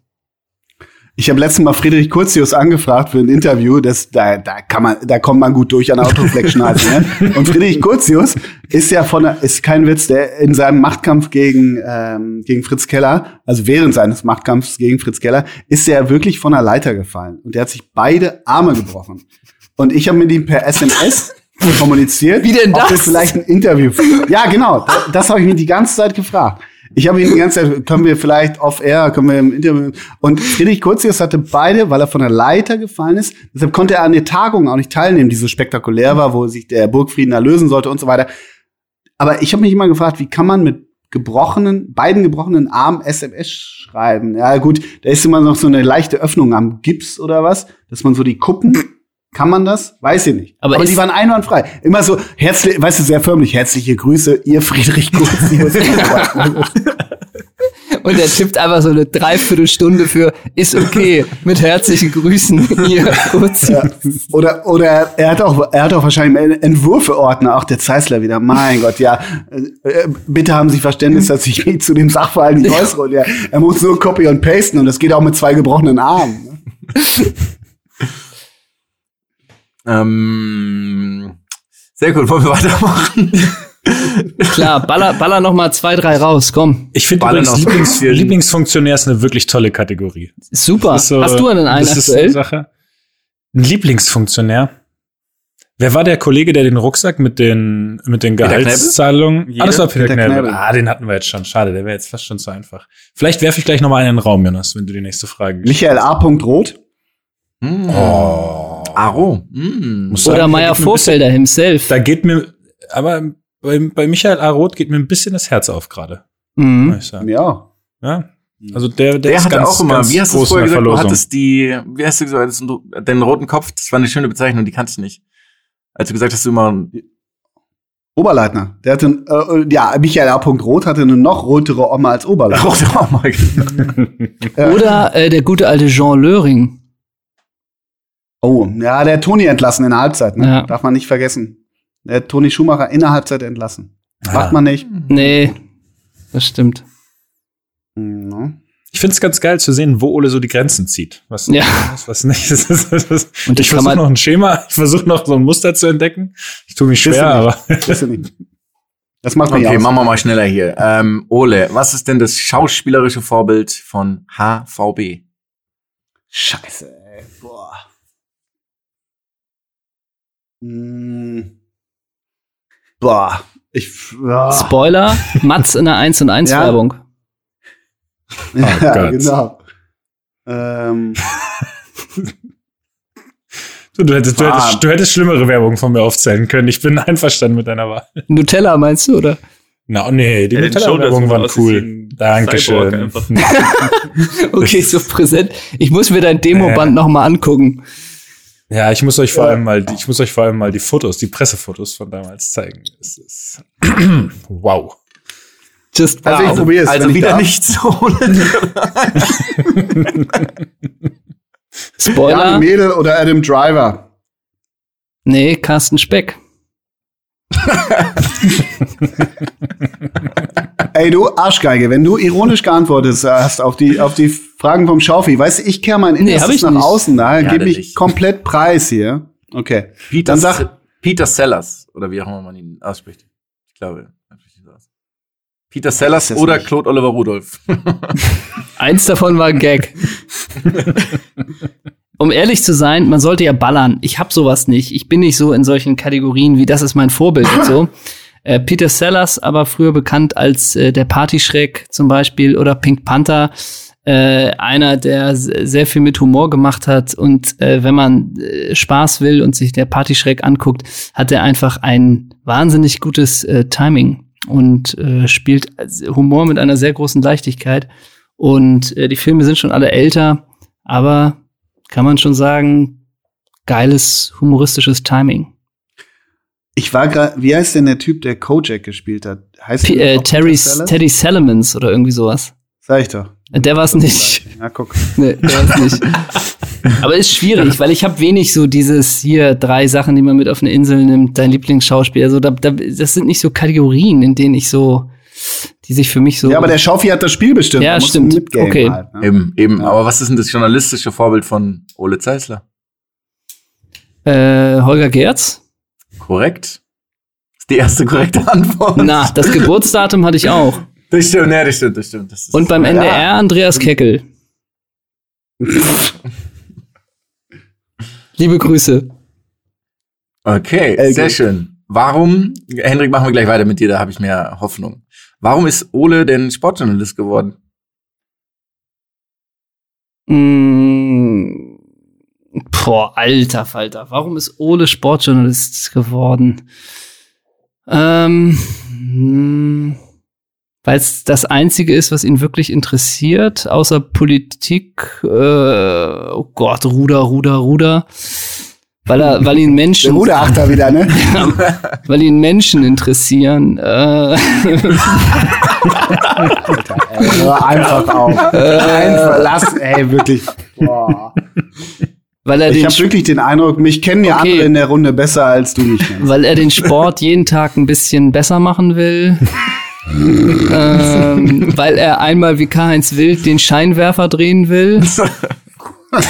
Ich habe letztens mal Friedrich Kurzius angefragt für ein Interview. Das, da, da kann man, da kommt man gut durch an Autoflex-Schneiden. [LAUGHS] ne? Und Friedrich Kurzius ist ja von, ist kein Witz, der in seinem Machtkampf gegen ähm, gegen Fritz Keller, also während seines Machtkampfs gegen Fritz Keller, ist er wirklich von der Leiter gefallen und der hat sich beide Arme gebrochen. Und ich habe mit ihm per SMS [LAUGHS] kommuniziert, Wie denn ob wir das? vielleicht ein Interview. Ja, genau. Das, das habe ich mir die ganze Zeit gefragt. Ich habe ihn die ganze Zeit, können wir vielleicht off-air, können wir im Interview. Und Friedrich Kurzius hatte beide, weil er von der Leiter gefallen ist. Deshalb konnte er an der Tagung auch nicht teilnehmen, die so spektakulär war, wo sich der Burgfrieden erlösen sollte und so weiter. Aber ich habe mich immer gefragt, wie kann man mit gebrochenen, beiden gebrochenen Armen SMS schreiben? Ja, gut, da ist immer noch so eine leichte Öffnung am Gips oder was, dass man so die Kuppen. Kann man das? Weiß ich nicht. Aber Aber, die waren einwandfrei. Immer so herzlich, weißt du, sehr förmlich. Herzliche Grüße, ihr Friedrich Kurzius. [LAUGHS] Und er tippt einfach so eine Dreiviertelstunde für ist okay mit herzlichen Grüßen ihr kurz. Ja. Oder, oder er, hat auch, er hat auch wahrscheinlich Entwürfeordner, auch der Zeissler wieder. Mein Gott, ja. Äh, äh, bitte haben Sie Verständnis, dass ich mich zu dem Sachverhalt nicht äußere. Und ja, er muss nur copy und pasten und das geht auch mit zwei gebrochenen Armen. [LAUGHS] ähm, sehr gut, wollen wir weitermachen? [LAUGHS] Klar, baller, baller noch mal zwei, drei raus, komm. Ich finde übrigens Lieblings [LAUGHS] Lieblingsfunktionär ist eine wirklich tolle Kategorie. Super. So- Hast du denn einen das ist eine? Sache. Ein Lieblingsfunktionär. Wer war der Kollege, der den Rucksack mit den, mit den Gehaltszahlungen? Ah, das war Peter, Peter Knebel. Knebel. Ah, den hatten wir jetzt schon. Schade, der wäre jetzt fast schon zu einfach. Vielleicht werfe ich gleich noch mal einen in den Raum, Jonas, wenn du die nächste Frage Michael A. Roth. Mm. Oh. Aro. Mm. Sagen, Oder da Meier geht mir ein Vorfelder himself. Da geht mir, aber bei, bei Michael A. Roth geht mir ein bisschen das Herz auf gerade. Mhm. sagen. Ja. Ja. Also der, der, Der ist hatte ganz, auch immer, ganz wie hast du vorher in der gesagt, du hattest die, wie hast du gesagt, den roten Kopf, das war eine schöne Bezeichnung, die kannst du nicht. Als du gesagt hast, du immer, Oberleitner. Der hatte, äh, ja, Michael A. Roth hatte eine noch rotere Oma als Oberleitner. [LAUGHS] rote mal. Ja. Oder äh, der gute alte Jean Löring. Oh, ja, der hat Toni entlassen in der Halbzeit. Ne? Ja. Darf man nicht vergessen. Der hat Toni Schumacher in der Halbzeit entlassen. Ah. Macht man nicht. Nee, das stimmt. Ne? Ich finde es ganz geil zu sehen, wo Ole so die Grenzen zieht. Was, Ja. was, was nicht. [LAUGHS] Das ist, das ist, Und ich versuche noch ein Schema, ich versuche noch so ein Muster zu entdecken. Ich tue mich schwer, aber. Das macht man Okay, ja aus. machen wir mal schneller hier. Ähm, Ole, was ist denn das schauspielerische Vorbild von HVB? Scheiße, ey. Boah. Hm. Boah. Ich, ja. Spoiler, Mats in der 1 und 1 Ja. Werbung. ja, Gott. genau. Ähm, [LAUGHS] du, du, hättest, du, Ah. hättest, du hättest schlimmere Werbung von mir aufzählen können. Ich bin [LAUGHS] einverstanden mit deiner Wahl. Nutella meinst du, oder? Na, oh nee, die Ja, Nutella-Werbung waren cool. Dankeschön. [LAUGHS] Okay, so präsent. Ich muss mir dein Demoband noch mal angucken. Ja, ich muss euch vor Ja. allem mal, die- ich muss euch vor allem mal die Fotos, die Pressefotos von damals zeigen. Es ist [CLEARS THROAT] wow. Just also ich wow. probiere es. Also wieder nichts, [LAUGHS] Ole. Jan [LAUGHS] Spoiler. Mädel oder Adam Driver. Nee, Carsten Speck. [LAUGHS] Ey, du Arschgeige, wenn du ironisch geantwortet hast auf die, auf die Fragen vom Schaufi, weißt du, ich kehre mein Nee, Innerstes ich nach nicht. außen, da Ja, gebe ich nicht. komplett Preis hier. Okay. Peter, Dann sag- Peter Sellers, oder wie auch immer man ihn ausspricht. Ich glaube, er. Peter Sellers oder nicht. Claude Oliver Rudolph. [LAUGHS] Eins davon war ein Gag. [LAUGHS] um ehrlich zu sein, man sollte ja ballern. Ich hab sowas nicht. Ich bin nicht so in solchen Kategorien wie das ist mein Vorbild und so. [LAUGHS] Äh, Peter Sellers, aber früher bekannt als äh, der Partyschreck zum Beispiel oder Pink Panther. Äh, einer, der sehr viel mit Humor gemacht hat und äh, wenn man äh, Spaß will und sich der Partyschreck anguckt, hat er einfach ein wahnsinnig gutes äh, Timing und äh, spielt Humor mit einer sehr großen Leichtigkeit. Und äh, die Filme sind schon alle älter, aber kann man schon sagen, geiles humoristisches Timing. Ich war gerade, wie heißt denn der Typ, der Kojak gespielt hat? Heißt P äh, Terry? Teddy Salamans oder irgendwie sowas. Sag ich doch. Äh, Der war es nicht. Ja, guck. [LAUGHS] Nee, der war's nicht. [LAUGHS] Aber ist schwierig, weil ich habe wenig so dieses hier drei Sachen, die man mit auf eine Insel nimmt, dein Lieblingsschauspieler. Also da, da, das sind nicht so Kategorien, in denen ich so, die sich für mich so. Ja, aber der Schaufi hat das Spiel bestimmt. Ja, stimmt. Okay. Halt, ne? Eben, eben. Aber was ist denn das journalistische Vorbild von Ole Zeisler? äh, Holger Gerz. Korrekt. Ist die erste korrekte Antwort. Na, das [LAUGHS] Geburtsdatum hatte ich auch. Das stimmt, ja, das stimmt, das stimmt. Das Und beim Ja. NDR Andreas Keckel. [LAUGHS] Liebe Grüße. Okay, Elke. sehr schön. Warum, Hendrik, machen wir gleich weiter mit dir, da habe ich mehr Hoffnung. Warum ist Ole denn Sportjournalist geworden? Mm, boah, alter Falter. Warum ist Ole Sportjournalist geworden? Ähm, weil es das Einzige ist, was ihn wirklich interessiert, außer Politik. Äh, oh Gott, Ruder, Ruder, Ruder. Weil er, weil ihn Der Menschen, Ruderachter wieder, ne? [LAUGHS] weil ihn Menschen interessieren. Äh, Ey, hör einfach auf. Einfach, lass, ey, wirklich. Boah. weil er Ich habe wirklich den Eindruck, mich kennen ja Okay. andere in der Runde besser, als du mich kennst. weil er den Sport jeden Tag ein bisschen besser machen will. Ähm, weil er einmal wie Karl-Heinz Wild den Scheinwerfer drehen will. äh,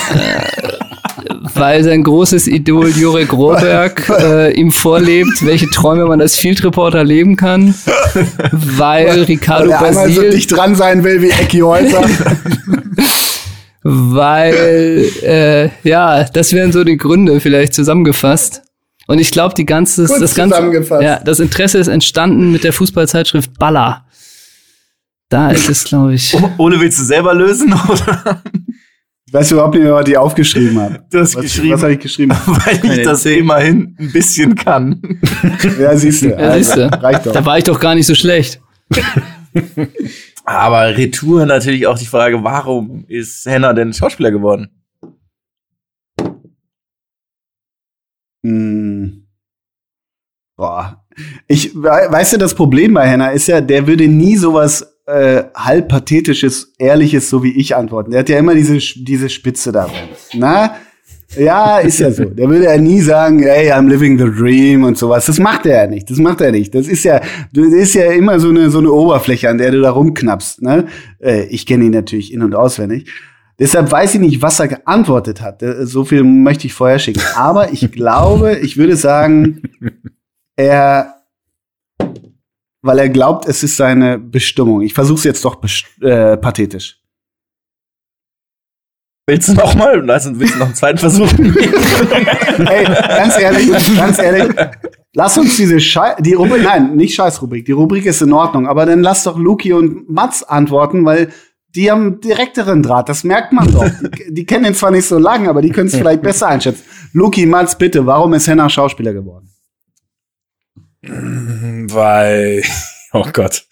weil sein großes Idol Jurek Rohrberg äh, ihm vorlebt, welche Träume man als Field Reporter leben kann, weil Weil Ricardo er einmal so Basil, dicht dran sein will wie Ecki Häuser. [LAUGHS] weil äh, ja, das wären so die Gründe vielleicht zusammengefasst. Und ich glaube, die ganze, Kurz das ganze, ja, das Interesse ist entstanden mit der Fußballzeitschrift Baller. Da ist es, glaube ich. Ole, willst du selber lösen? [LAUGHS] Oder? Ich weiß überhaupt nicht was ich aufgeschrieben habe. Du hast Was, geschrieben, was habe ich geschrieben? [LAUGHS] weil ich Keine das immerhin ein bisschen kann. Ja, siehst du. Ja, siehst du. Reicht doch. Da war ich doch gar nicht so schlecht. Aber Retour natürlich auch die Frage, warum ist Henna denn Schauspieler geworden? Hm. Boah. Ich, we- weißt du, das Problem bei Henna ist ja, der würde nie sowas äh, halb pathetisches, ehrliches, so wie ich antworten. Der hat ja immer diese, diese Spitze da drin. Na? Ja, ist ja so. Der würde ja nie sagen, hey, I'm living the dream und sowas. Das macht er ja nicht. Das macht er nicht. Das ist ja, das ist ja immer so eine, so eine Oberfläche, an der du da rumknappst. Ne? Äh, ich kenne ihn natürlich in- und auswendig. Deshalb weiß ich nicht, was er geantwortet hat. Äh, So viel möchte ich vorher schicken. Aber ich glaube, ich würde sagen, er, weil er glaubt, es ist seine Bestimmung. Ich versuche es jetzt doch äh, pathetisch. Willst du noch mal? Also, willst du noch einen zweiten Versuch? [LAUGHS] Ey, ganz ehrlich, ganz ehrlich, lass uns diese Schei die Rubrik, nein, nicht Scheißrubrik, die Rubrik ist in Ordnung, aber dann lass doch Luki und Mats antworten, weil die haben direkteren Draht, das merkt man doch. Die, die kennen ihn zwar nicht so lange, aber die können es [LAUGHS] vielleicht besser einschätzen. Luki, Mats, bitte, warum ist Henna Schauspieler geworden? Weil, [LAUGHS] oh Gott.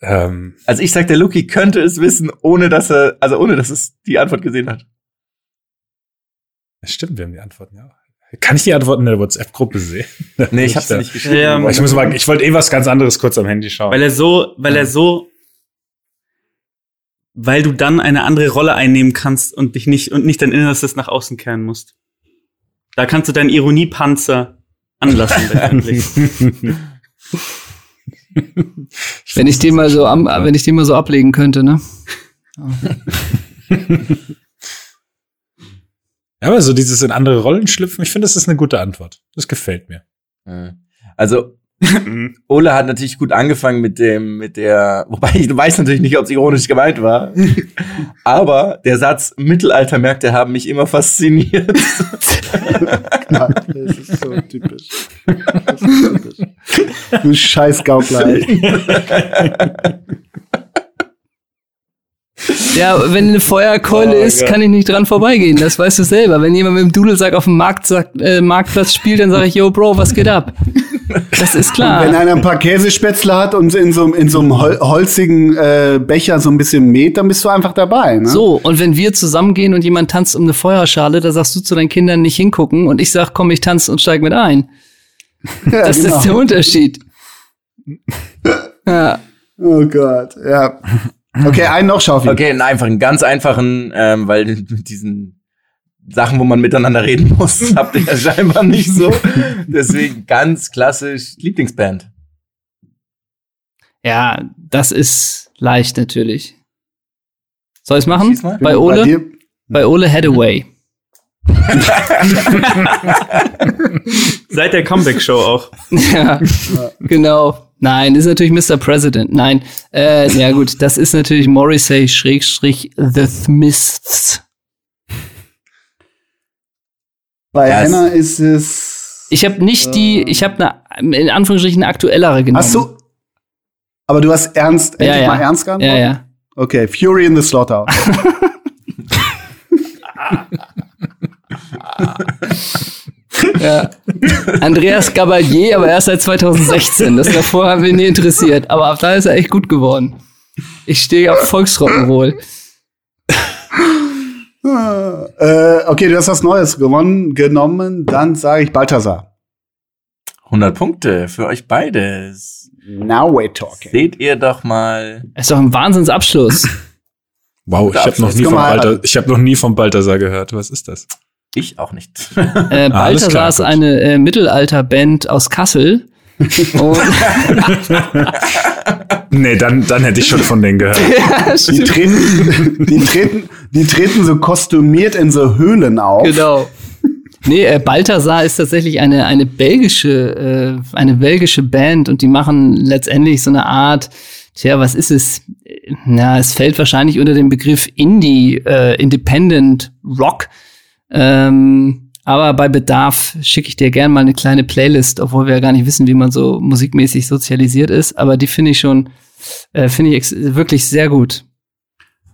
Ähm, Also ich sag, der Luki könnte es wissen, ohne dass er, also ohne dass es die Antwort gesehen hat. stimmt, wir haben die Antworten, ja. Kann ich die Antworten in der WhatsApp-Gruppe sehen? [LAUGHS] Nee, ich hab's da- nicht geschrieben. Ja, ich muss mal, ich wollte eh was ganz anderes kurz am Handy schauen. Weil er so, weil er so, weil du dann eine andere Rolle einnehmen kannst und dich nicht und nicht dein Innerstes nach außen kehren musst. Da kannst du deinen Ironiepanzer anlassen [LAUGHS] letztendlich. [LAUGHS] Wenn ich den mal so am, wenn ich den mal so ablegen könnte, ne? Ja, aber so dieses in andere Rollen schlüpfen, ich finde, das ist eine gute Antwort. Das gefällt mir. Also, [LAUGHS] Ole hat natürlich gut angefangen mit dem, mit der, [LAUGHS] wobei ich weiß natürlich nicht, ob es ironisch gemeint war. [LAUGHS] Aber der Satz Mittelaltermärkte haben mich immer fasziniert. Ja, das ist so typisch. Das ist typisch. Du scheiß Gaukler. Ja, wenn eine Feuerkeule Oh, ist, Gott. kann ich nicht dran vorbeigehen. Das weißt du selber. Wenn jemand mit dem Dudelsack auf dem Markt sagt, äh, Marktplatz spielt, dann sage ich, yo, Bro, was geht ab? Das ist Wenn klar. einer ein paar Käsespätzle hat und in so, in so einem hol holzigen äh, Becher so ein bisschen mäht, dann bist du einfach dabei. Ne? So, und wenn wir zusammengehen und jemand tanzt um eine Feuerschale, da sagst du zu deinen Kindern nicht hingucken und ich sag, komm, ich tanze und steig mit ein. [LAUGHS] ja, Das genau. ist der Unterschied. Ja. Oh Gott, ja. Okay, einen noch, Schaufi. Okay, einen einfachen, ganz einfachen, ähm, weil mit [LAUGHS] diesen Sachen, wo man miteinander reden [LAUGHS] muss, habt ihr ja [LAUGHS] scheinbar nicht so. Deswegen ganz klassisch Lieblingsband. ja, das ist leicht natürlich. Soll ich's machen? Schieß mal. Bei Ole? dir? Bei Ole Hathaway. [LAUGHS] Seit der Comeback-Show auch. Ja, genau. Nein, ist natürlich Mr. President. Nein, äh, ja gut, das ist natürlich Morrissey Schrägstrich The Smiths. Bei Ja, Henna ist es. Ich habe nicht die, ich habe eine in Anführungsstrichen eine aktuellere genommen. Hast du. Aber du hast ernst, Ja, endlich ja. mal ernst geantwortet? Ja, ja. Okay, Fury in the Slaughterhouse. [LAUGHS] ja. Andreas Gabalier, aber erst seit 2016. Das davor haben wir nie interessiert. Aber ab da ist er echt gut geworden. Ich stehe auf Volksrock'n'Roll. [LAUGHS] äh, okay, du hast was Neues gewonnen, genommen. Dann sage ich Balthasar. 100 Punkte für euch beides. Now we're talking. Seht ihr doch mal. Das ist doch ein Wahnsinnsabschluss. [LAUGHS] Wow, ich habe noch, nie Balthasar- ich hab noch nie vom Balthasar gehört. Was ist das? Ich auch nicht. Äh, Balthasar klar, ist eine äh, Mittelalterband aus Kassel. Nee, dann, dann hätte ich schon von denen gehört. [LAUGHS] Die treten, die treten, die treten so kostümiert in so Höhlen auf. genau. Nee, äh, Balthasar ist tatsächlich eine, eine belgische, äh, eine belgische Band und die machen letztendlich so eine Art, tja, was ist es? Na, es fällt wahrscheinlich unter den Begriff Indie, äh, Independent Rock. Ähm, aber bei Bedarf schicke ich dir gerne mal eine kleine Playlist, obwohl wir ja gar nicht wissen, wie man so musikmäßig sozialisiert ist. Aber die finde ich schon, äh, finde ich wirklich sehr gut.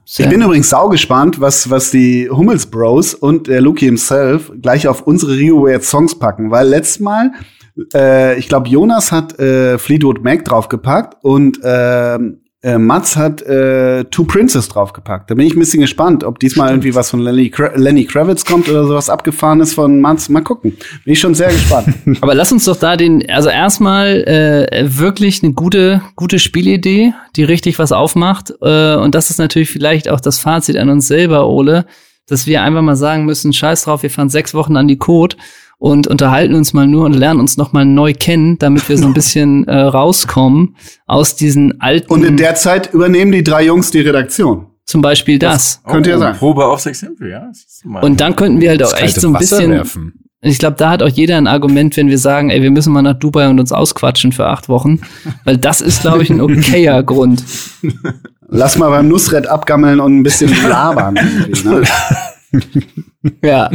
Sehr Ich bin übrigens saugespannt, was, was die Hummels Bros und der Luki himself gleich auf unsere Rio Weird Songs packen, weil letztes Mal, äh, ich glaube, Jonas hat äh, Fleetwood Mac draufgepackt und ähm, äh, Mats hat äh, Two Princes draufgepackt. Da bin ich ein bisschen gespannt, ob diesmal irgendwie was von Lenny, Kra Lenny Kravitz kommt oder sowas abgefahrenes von Mats. Mal gucken. Bin ich schon sehr gespannt. [LAUGHS] Aber lass uns doch da den, also erstmal äh, wirklich eine gute, gute Spielidee, die richtig was aufmacht. Äh, und das ist natürlich vielleicht auch das Fazit an uns selber, Ole, dass wir einfach mal sagen müssen, scheiß drauf, wir fahren sechs Wochen an die Code und unterhalten uns mal nur und lernen uns noch mal neu kennen, damit wir so ein [LAUGHS] bisschen äh, rauskommen aus diesen alten, Und in der Zeit übernehmen die drei Jungs die Redaktion. zum Beispiel das. Könnte ja sein. Oh, Probe auf Sex Simple, ja. Und dann könnten wir halt auch Das echt so ein Wasser bisschen werfen. Ich glaube, da hat auch jeder ein Argument, wenn wir sagen, ey, wir müssen mal nach Dubai und uns ausquatschen für acht Wochen. Weil das ist, glaube ich, ein okayer [LAUGHS] Grund. Lass mal beim Nussred abgammeln und ein bisschen labern. [LAUGHS] ne? Ja.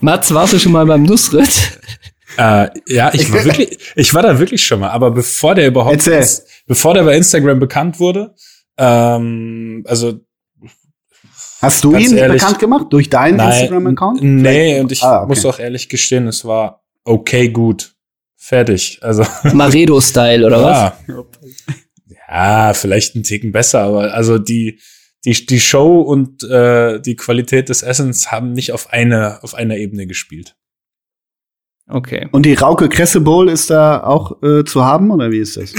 Mats, warst du schon mal beim Nussritt? Äh, ja, ich war wirklich, ich war da wirklich schon mal, aber bevor der überhaupt, Erzähl. bevor der bei Instagram bekannt wurde, ähm, also Hast du ihn ehrlich, bekannt gemacht durch deinen Instagram-Account? Nee, und ich Ah, okay. muss auch ehrlich gestehen, es war okay gut. Fertig. Also [LAUGHS] Maredo-Style, oder was? ja. ja, vielleicht ein Ticken besser, aber also die die die Show und äh, die Qualität des Essens haben nicht auf eine auf einer Ebene gespielt. Okay. Und die Rauke Kresse Bowl ist da auch äh, zu haben oder wie ist das?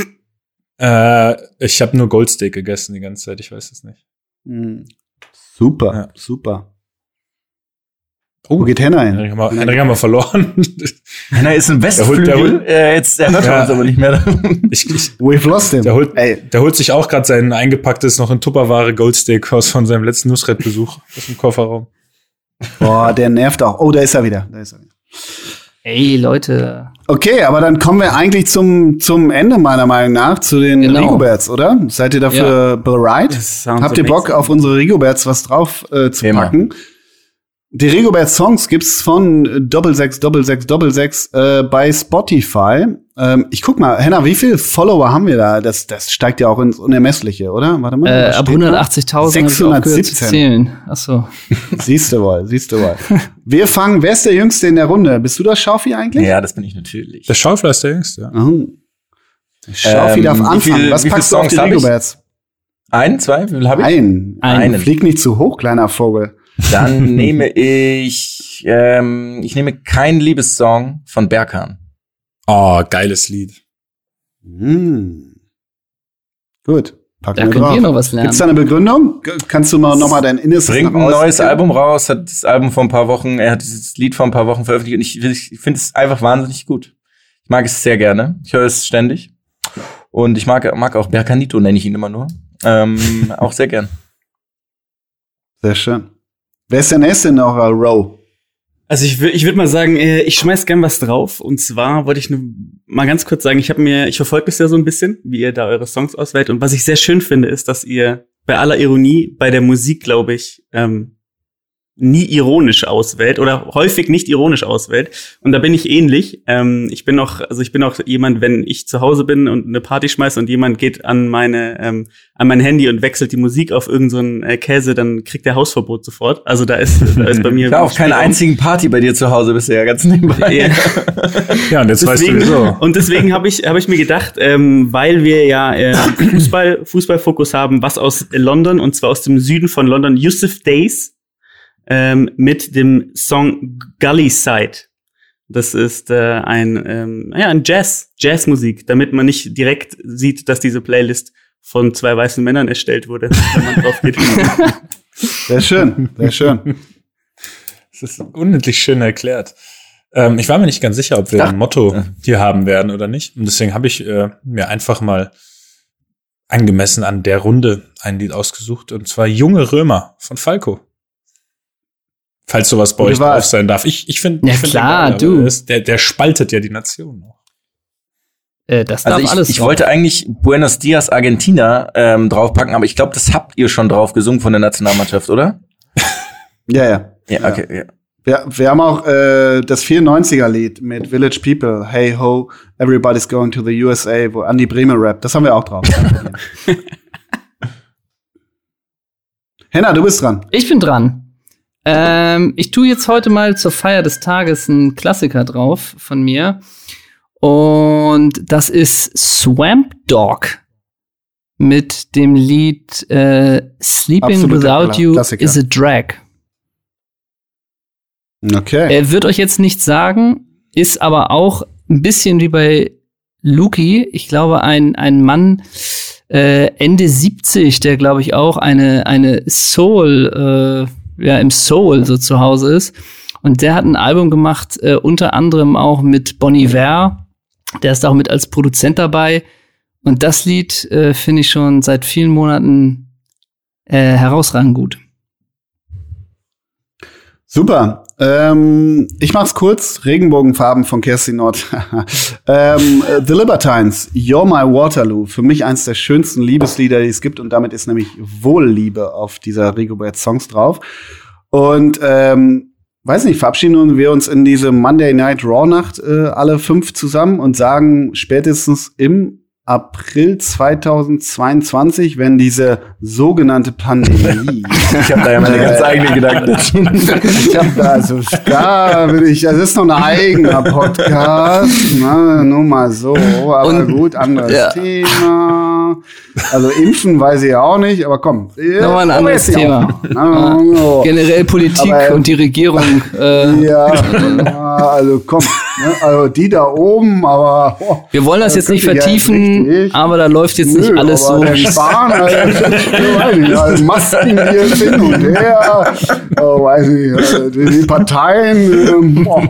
Äh, ich habe nur Goldsteak gegessen die ganze Zeit, ich weiß es nicht. Hm. Super, Ja. super. Oh, Wo geht Henna Henrik hin? haben wir, Henrik haben wir verloren. [LAUGHS] Henna ist im Der holt- der Westflügel. holt- äh, jetzt er hört Ja. uns aber nicht mehr. [LAUGHS] ich, ich, We've lost him. der, holt, Ey, der holt sich auch gerade sein eingepacktes, noch in Tupperware Goldsteak aus von seinem letzten Nussred-Besuch aus dem Kofferraum. boah, der nervt auch. Oh, da ist er wieder. Da ist er wieder. Ey, Leute. Okay, aber dann kommen wir eigentlich zum, zum Ende meiner Meinung nach, zu den Genau. Rigoberts, oder? Seid ihr dafür bereit? Das sounds Habt ihr Bock auf unsere Rigoberts was drauf äh, zu Immer. packen? Die Rigobert Songs gibt's von Doppel sechs Doppel sechs Doppel sechs äh, bei Spotify. Ähm, ich guck mal, Henna, wie viele Follower haben wir da? Das, das steigt ja auch ins Unermessliche, oder? Warte mal. Äh, ab steht da? 180.000 hab ich aufgehört zu 617. zählen. Achso. [LAUGHS] Siehst du wohl, siehst du wohl. Wir fangen, wer ist der Jüngste in der Runde? Bist du das, Schaufi, eigentlich? ja, das bin ich natürlich. Der Schaufler ist der Jüngste. Ja. Mhm. Schaufi Ähm, darf wie anfangen. viel- Was wie packst du auf die? Rigoberts? Ein, zwei, wie viel habe ich? Ein. Einen. Flieg nicht zu hoch, kleiner Vogel. Dann [LAUGHS] nehme ich, ähm, ich nehme keinen Liebessong von Berkan. Oh, geiles Lied. Hm. Gut. Packen Da wir könnt drauf. ihr noch was lernen. Gibt's da eine Begründung? Kannst du mal noch mal dein Innerstes Bringt ein neues? Album raus, hat das Album vor ein paar Wochen, er hat dieses Lied vor ein paar Wochen veröffentlicht und ich, ich finde es einfach wahnsinnig gut. Ich mag es sehr gerne. Ich höre es ständig. Und ich mag, mag auch Berkanito, nenne ich ihn immer nur. Ähm, [LAUGHS] auch sehr gern. Sehr schön. Wer ist der nächste in eurer Row? Also ich würde ich würd mal sagen, äh, ich schmeiß gern was drauf. Und zwar wollte ich nur mal ganz kurz sagen, ich habe mir, ich verfolge das ja so ein bisschen, wie ihr da eure Songs auswählt. Und was ich sehr schön finde, ist, dass ihr bei aller Ironie bei der Musik, glaube ich, ähm, nie ironisch auswählt oder häufig nicht ironisch auswählt. Und da bin ich ähnlich. Ähm, ich bin auch, also ich bin auch jemand, wenn ich zu Hause bin und eine Party schmeiße und jemand geht an meine, ähm, an mein Handy und wechselt die Musik auf irgendeinen so äh, Käse, dann kriegt der Hausverbot sofort. Also da ist, da ist bei mir Ich war auf keine einzigen Party bei dir zu Hause bisher, ganz nebenbei. Ja. [LAUGHS] Ja, und jetzt weißt du Deswegen, wieso. und deswegen habe ich, hab ich mir gedacht, ähm, weil wir ja äh, Fußball, Fußballfokus haben, was aus London, und zwar aus dem Süden von London, Yusuf Days, ähm, mit dem Song Gully Side. Das ist äh, ein, ähm, ja, ein Jazz, Jazzmusik, damit man nicht direkt sieht, dass diese Playlist von zwei weißen Männern erstellt wurde, wenn man [LAUGHS] drauf geht. Sehr schön, sehr schön. Das ist unendlich schön erklärt. Ähm, ich war mir nicht ganz sicher, ob wir Ach. ein Motto hier haben werden oder nicht. Und deswegen habe ich äh, mir einfach mal angemessen an der Runde ein Lied ausgesucht. Und zwar Junge Römer von Falco. Falls sowas bei euch drauf sein darf. Ich, ich finde, Ja, find den klar, geil, du. das- Der, der spaltet ja die Nation noch. Äh, das darf Also ich, alles ich drauf. wollte eigentlich Buenos Dias Argentina ähm, draufpacken, aber ich glaube, das habt ihr schon drauf gesungen von der Nationalmannschaft, oder? [LAUGHS] Ja, ja. Ja, okay. Ja. Wir, wir haben auch äh, das 94er-Lied mit Village People, Hey Ho, Everybody's Going to the USA, wo Andy Bremer rappt. Das haben wir auch drauf. [LAUGHS] Henna, du bist dran. Ich bin dran. Ähm, ich tue jetzt heute mal zur Feier des Tages einen Klassiker drauf von mir. Und das ist Swamp Dog mit dem Lied äh, Sleeping Absoluter Without You Klassiker. is a Drag. Okay. Er wird euch jetzt nichts sagen, ist aber auch ein bisschen wie bei Luki. Ich glaube, ein, ein Mann äh, Ende 70, der glaube ich auch eine, eine Soul, äh, ja, im Soul so zu Hause ist. Und der hat ein Album gemacht, äh, unter anderem auch mit Bon Iver. Der ist auch mit als Produzent dabei. Und das Lied äh, finde ich schon seit vielen Monaten äh, herausragend gut. Super. Ähm, ich mach's kurz. Regenbogenfarben von Kerstin Nord. [LAUGHS] ähm, äh, The Libertines, You're My Waterloo. Für mich eins der schönsten Liebeslieder, die es gibt. Und damit ist nämlich Wohlliebe auf dieser Rigobert Songs drauf. Und ähm, weiß nicht, verabschieden wir uns in diese Monday Night Raw Nacht äh, alle fünf zusammen und sagen spätestens im April 2022, wenn diese sogenannte Pandemie [LAUGHS] Ich habe da ja meine ganz eigenen Gedanken dazu. [LAUGHS] ich hab da, also, da will ich, das ist noch ein eigener Podcast, ne, nur mal so, aber Und- gut, anderes ja. Thema. Also impfen weiß ich auch nicht, aber komm. Nochmal ein anderes Thema. Na. Generell Politik Aber, äh, und die Regierung. Äh, Ja, ja, also komm, ne, also die da oben, aber oh, wir wollen das Das jetzt nicht ja vertiefen, richtig- aber da läuft jetzt nicht Nö, alles aber so. Der Spahn, also, [LAUGHS] ich weiß nicht, also Masken hier hin und her, oh, weiß nicht, also die, die Parteien, ähm, boah,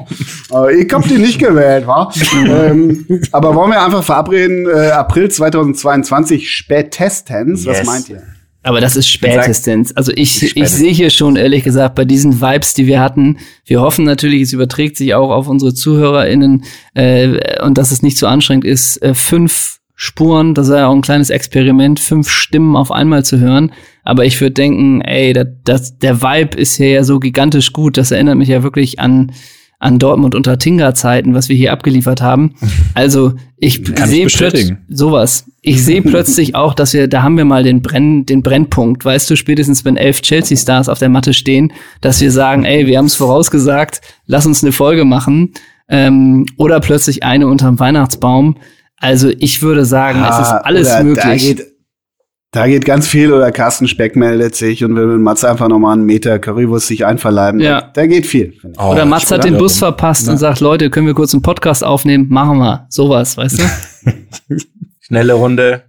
aber ich hab die nicht gewählt, wa? ähm, aber wollen wir einfach verabreden, äh, April 2022 spätestens, was Yes. meint ihr? Aber das ist spätestens. Also ich, ich sehe hier schon, ehrlich gesagt, bei diesen Vibes, die wir hatten, wir hoffen natürlich, es überträgt sich auch auf unsere ZuhörerInnen äh, und dass es nicht so anstrengend ist, äh, fünf Spuren, das ist ja auch ein kleines Experiment, fünf Stimmen auf einmal zu hören. Aber ich würde denken, ey, das, das, der Vibe ist hier ja so gigantisch gut, das erinnert mich ja wirklich an an Dortmund unter Tinga-Zeiten, was wir hier abgeliefert haben. [LAUGHS] Also ich sehe plötzlich sowas. Ich sehe [LAUGHS] plötzlich auch, dass wir, da haben wir mal den Brenn, den Brennpunkt, weißt du, spätestens wenn elf Chelsea-Stars auf der Matte stehen, dass wir sagen, ey, wir haben es vorausgesagt, lass uns eine Folge machen. Ähm, oder plötzlich eine unterm Weihnachtsbaum. Also ich würde sagen, es ist Ah, alles möglich. Da geht ganz viel oder Carsten Speck meldet sich und will mit Matze einfach nochmal einen Meter Currywurst sich einverleiben. Ja. Da, da geht viel. Oh, Oder Mats hat den Bus rum. verpasst Na. und sagt, Leute, können wir kurz einen Podcast aufnehmen? Machen wir. Sowas, weißt du? [LAUGHS] Schnelle Runde.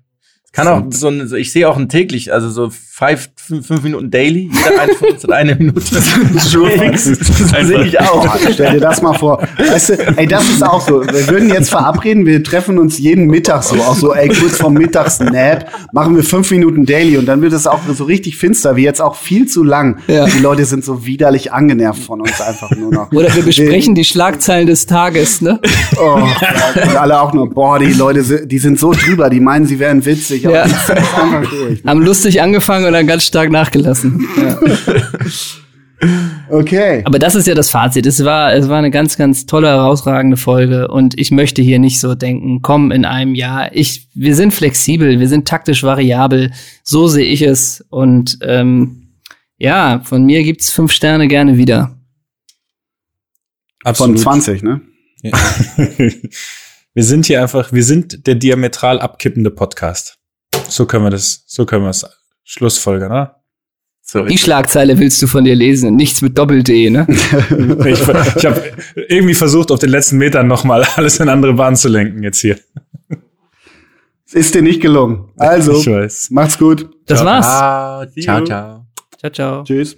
Kann auch so, ein, ich sehe auch ein täglich, also so five, fünf, fünf Minuten daily. Jeder eine von uns hat eine Minute. [LAUGHS] das sehe ich auch. [LAUGHS] Stell dir das mal vor. Weißt du, ey, das ist auch so. Wir würden jetzt verabreden, wir treffen uns jeden Mittag so, auch so, ey, kurz vorm Mittagsnap, machen wir fünf Minuten Daily und dann wird es auch so richtig finster, wie jetzt auch viel zu lang. Ja. Die Leute sind so widerlich angenervt von uns einfach nur noch. Oder wir besprechen die Schlagzeilen des Tages, ne? Oh, ja, und alle auch nur, boah, die Leute, sind- die sind so drüber, die meinen, sie wären witzig, aber Ja. die ziehen es einfach durch. Haben lustig angefangen und dann ganz stark nachgelassen. Ja. [LAUGHS] Okay. Aber das ist ja das Fazit. Es war, es war eine ganz, ganz tolle, herausragende Folge und ich möchte hier nicht so denken, komm in einem Jahr. Ich, wir sind flexibel, wir sind taktisch variabel. So sehe ich es und ähm, ja, von mir gibt's fünf Sterne gerne wieder. Von Absolut. 20, ne? Ja. [LAUGHS] wir sind hier einfach, wir sind der diametral abkippende Podcast. So können wir das, so können wir es schlussfolgern, ne? Sorry. Die Schlagzeile willst du von dir lesen, nichts mit Doppel-D, ne? [LAUGHS] Ich, ich habe irgendwie versucht, auf den letzten Metern nochmal alles in andere Bahn zu lenken jetzt hier. Ist dir nicht gelungen. Also, Ich weiß. macht's gut. Das war's. Ah, ciao, ciao. Ciao, ciao. Tschüss.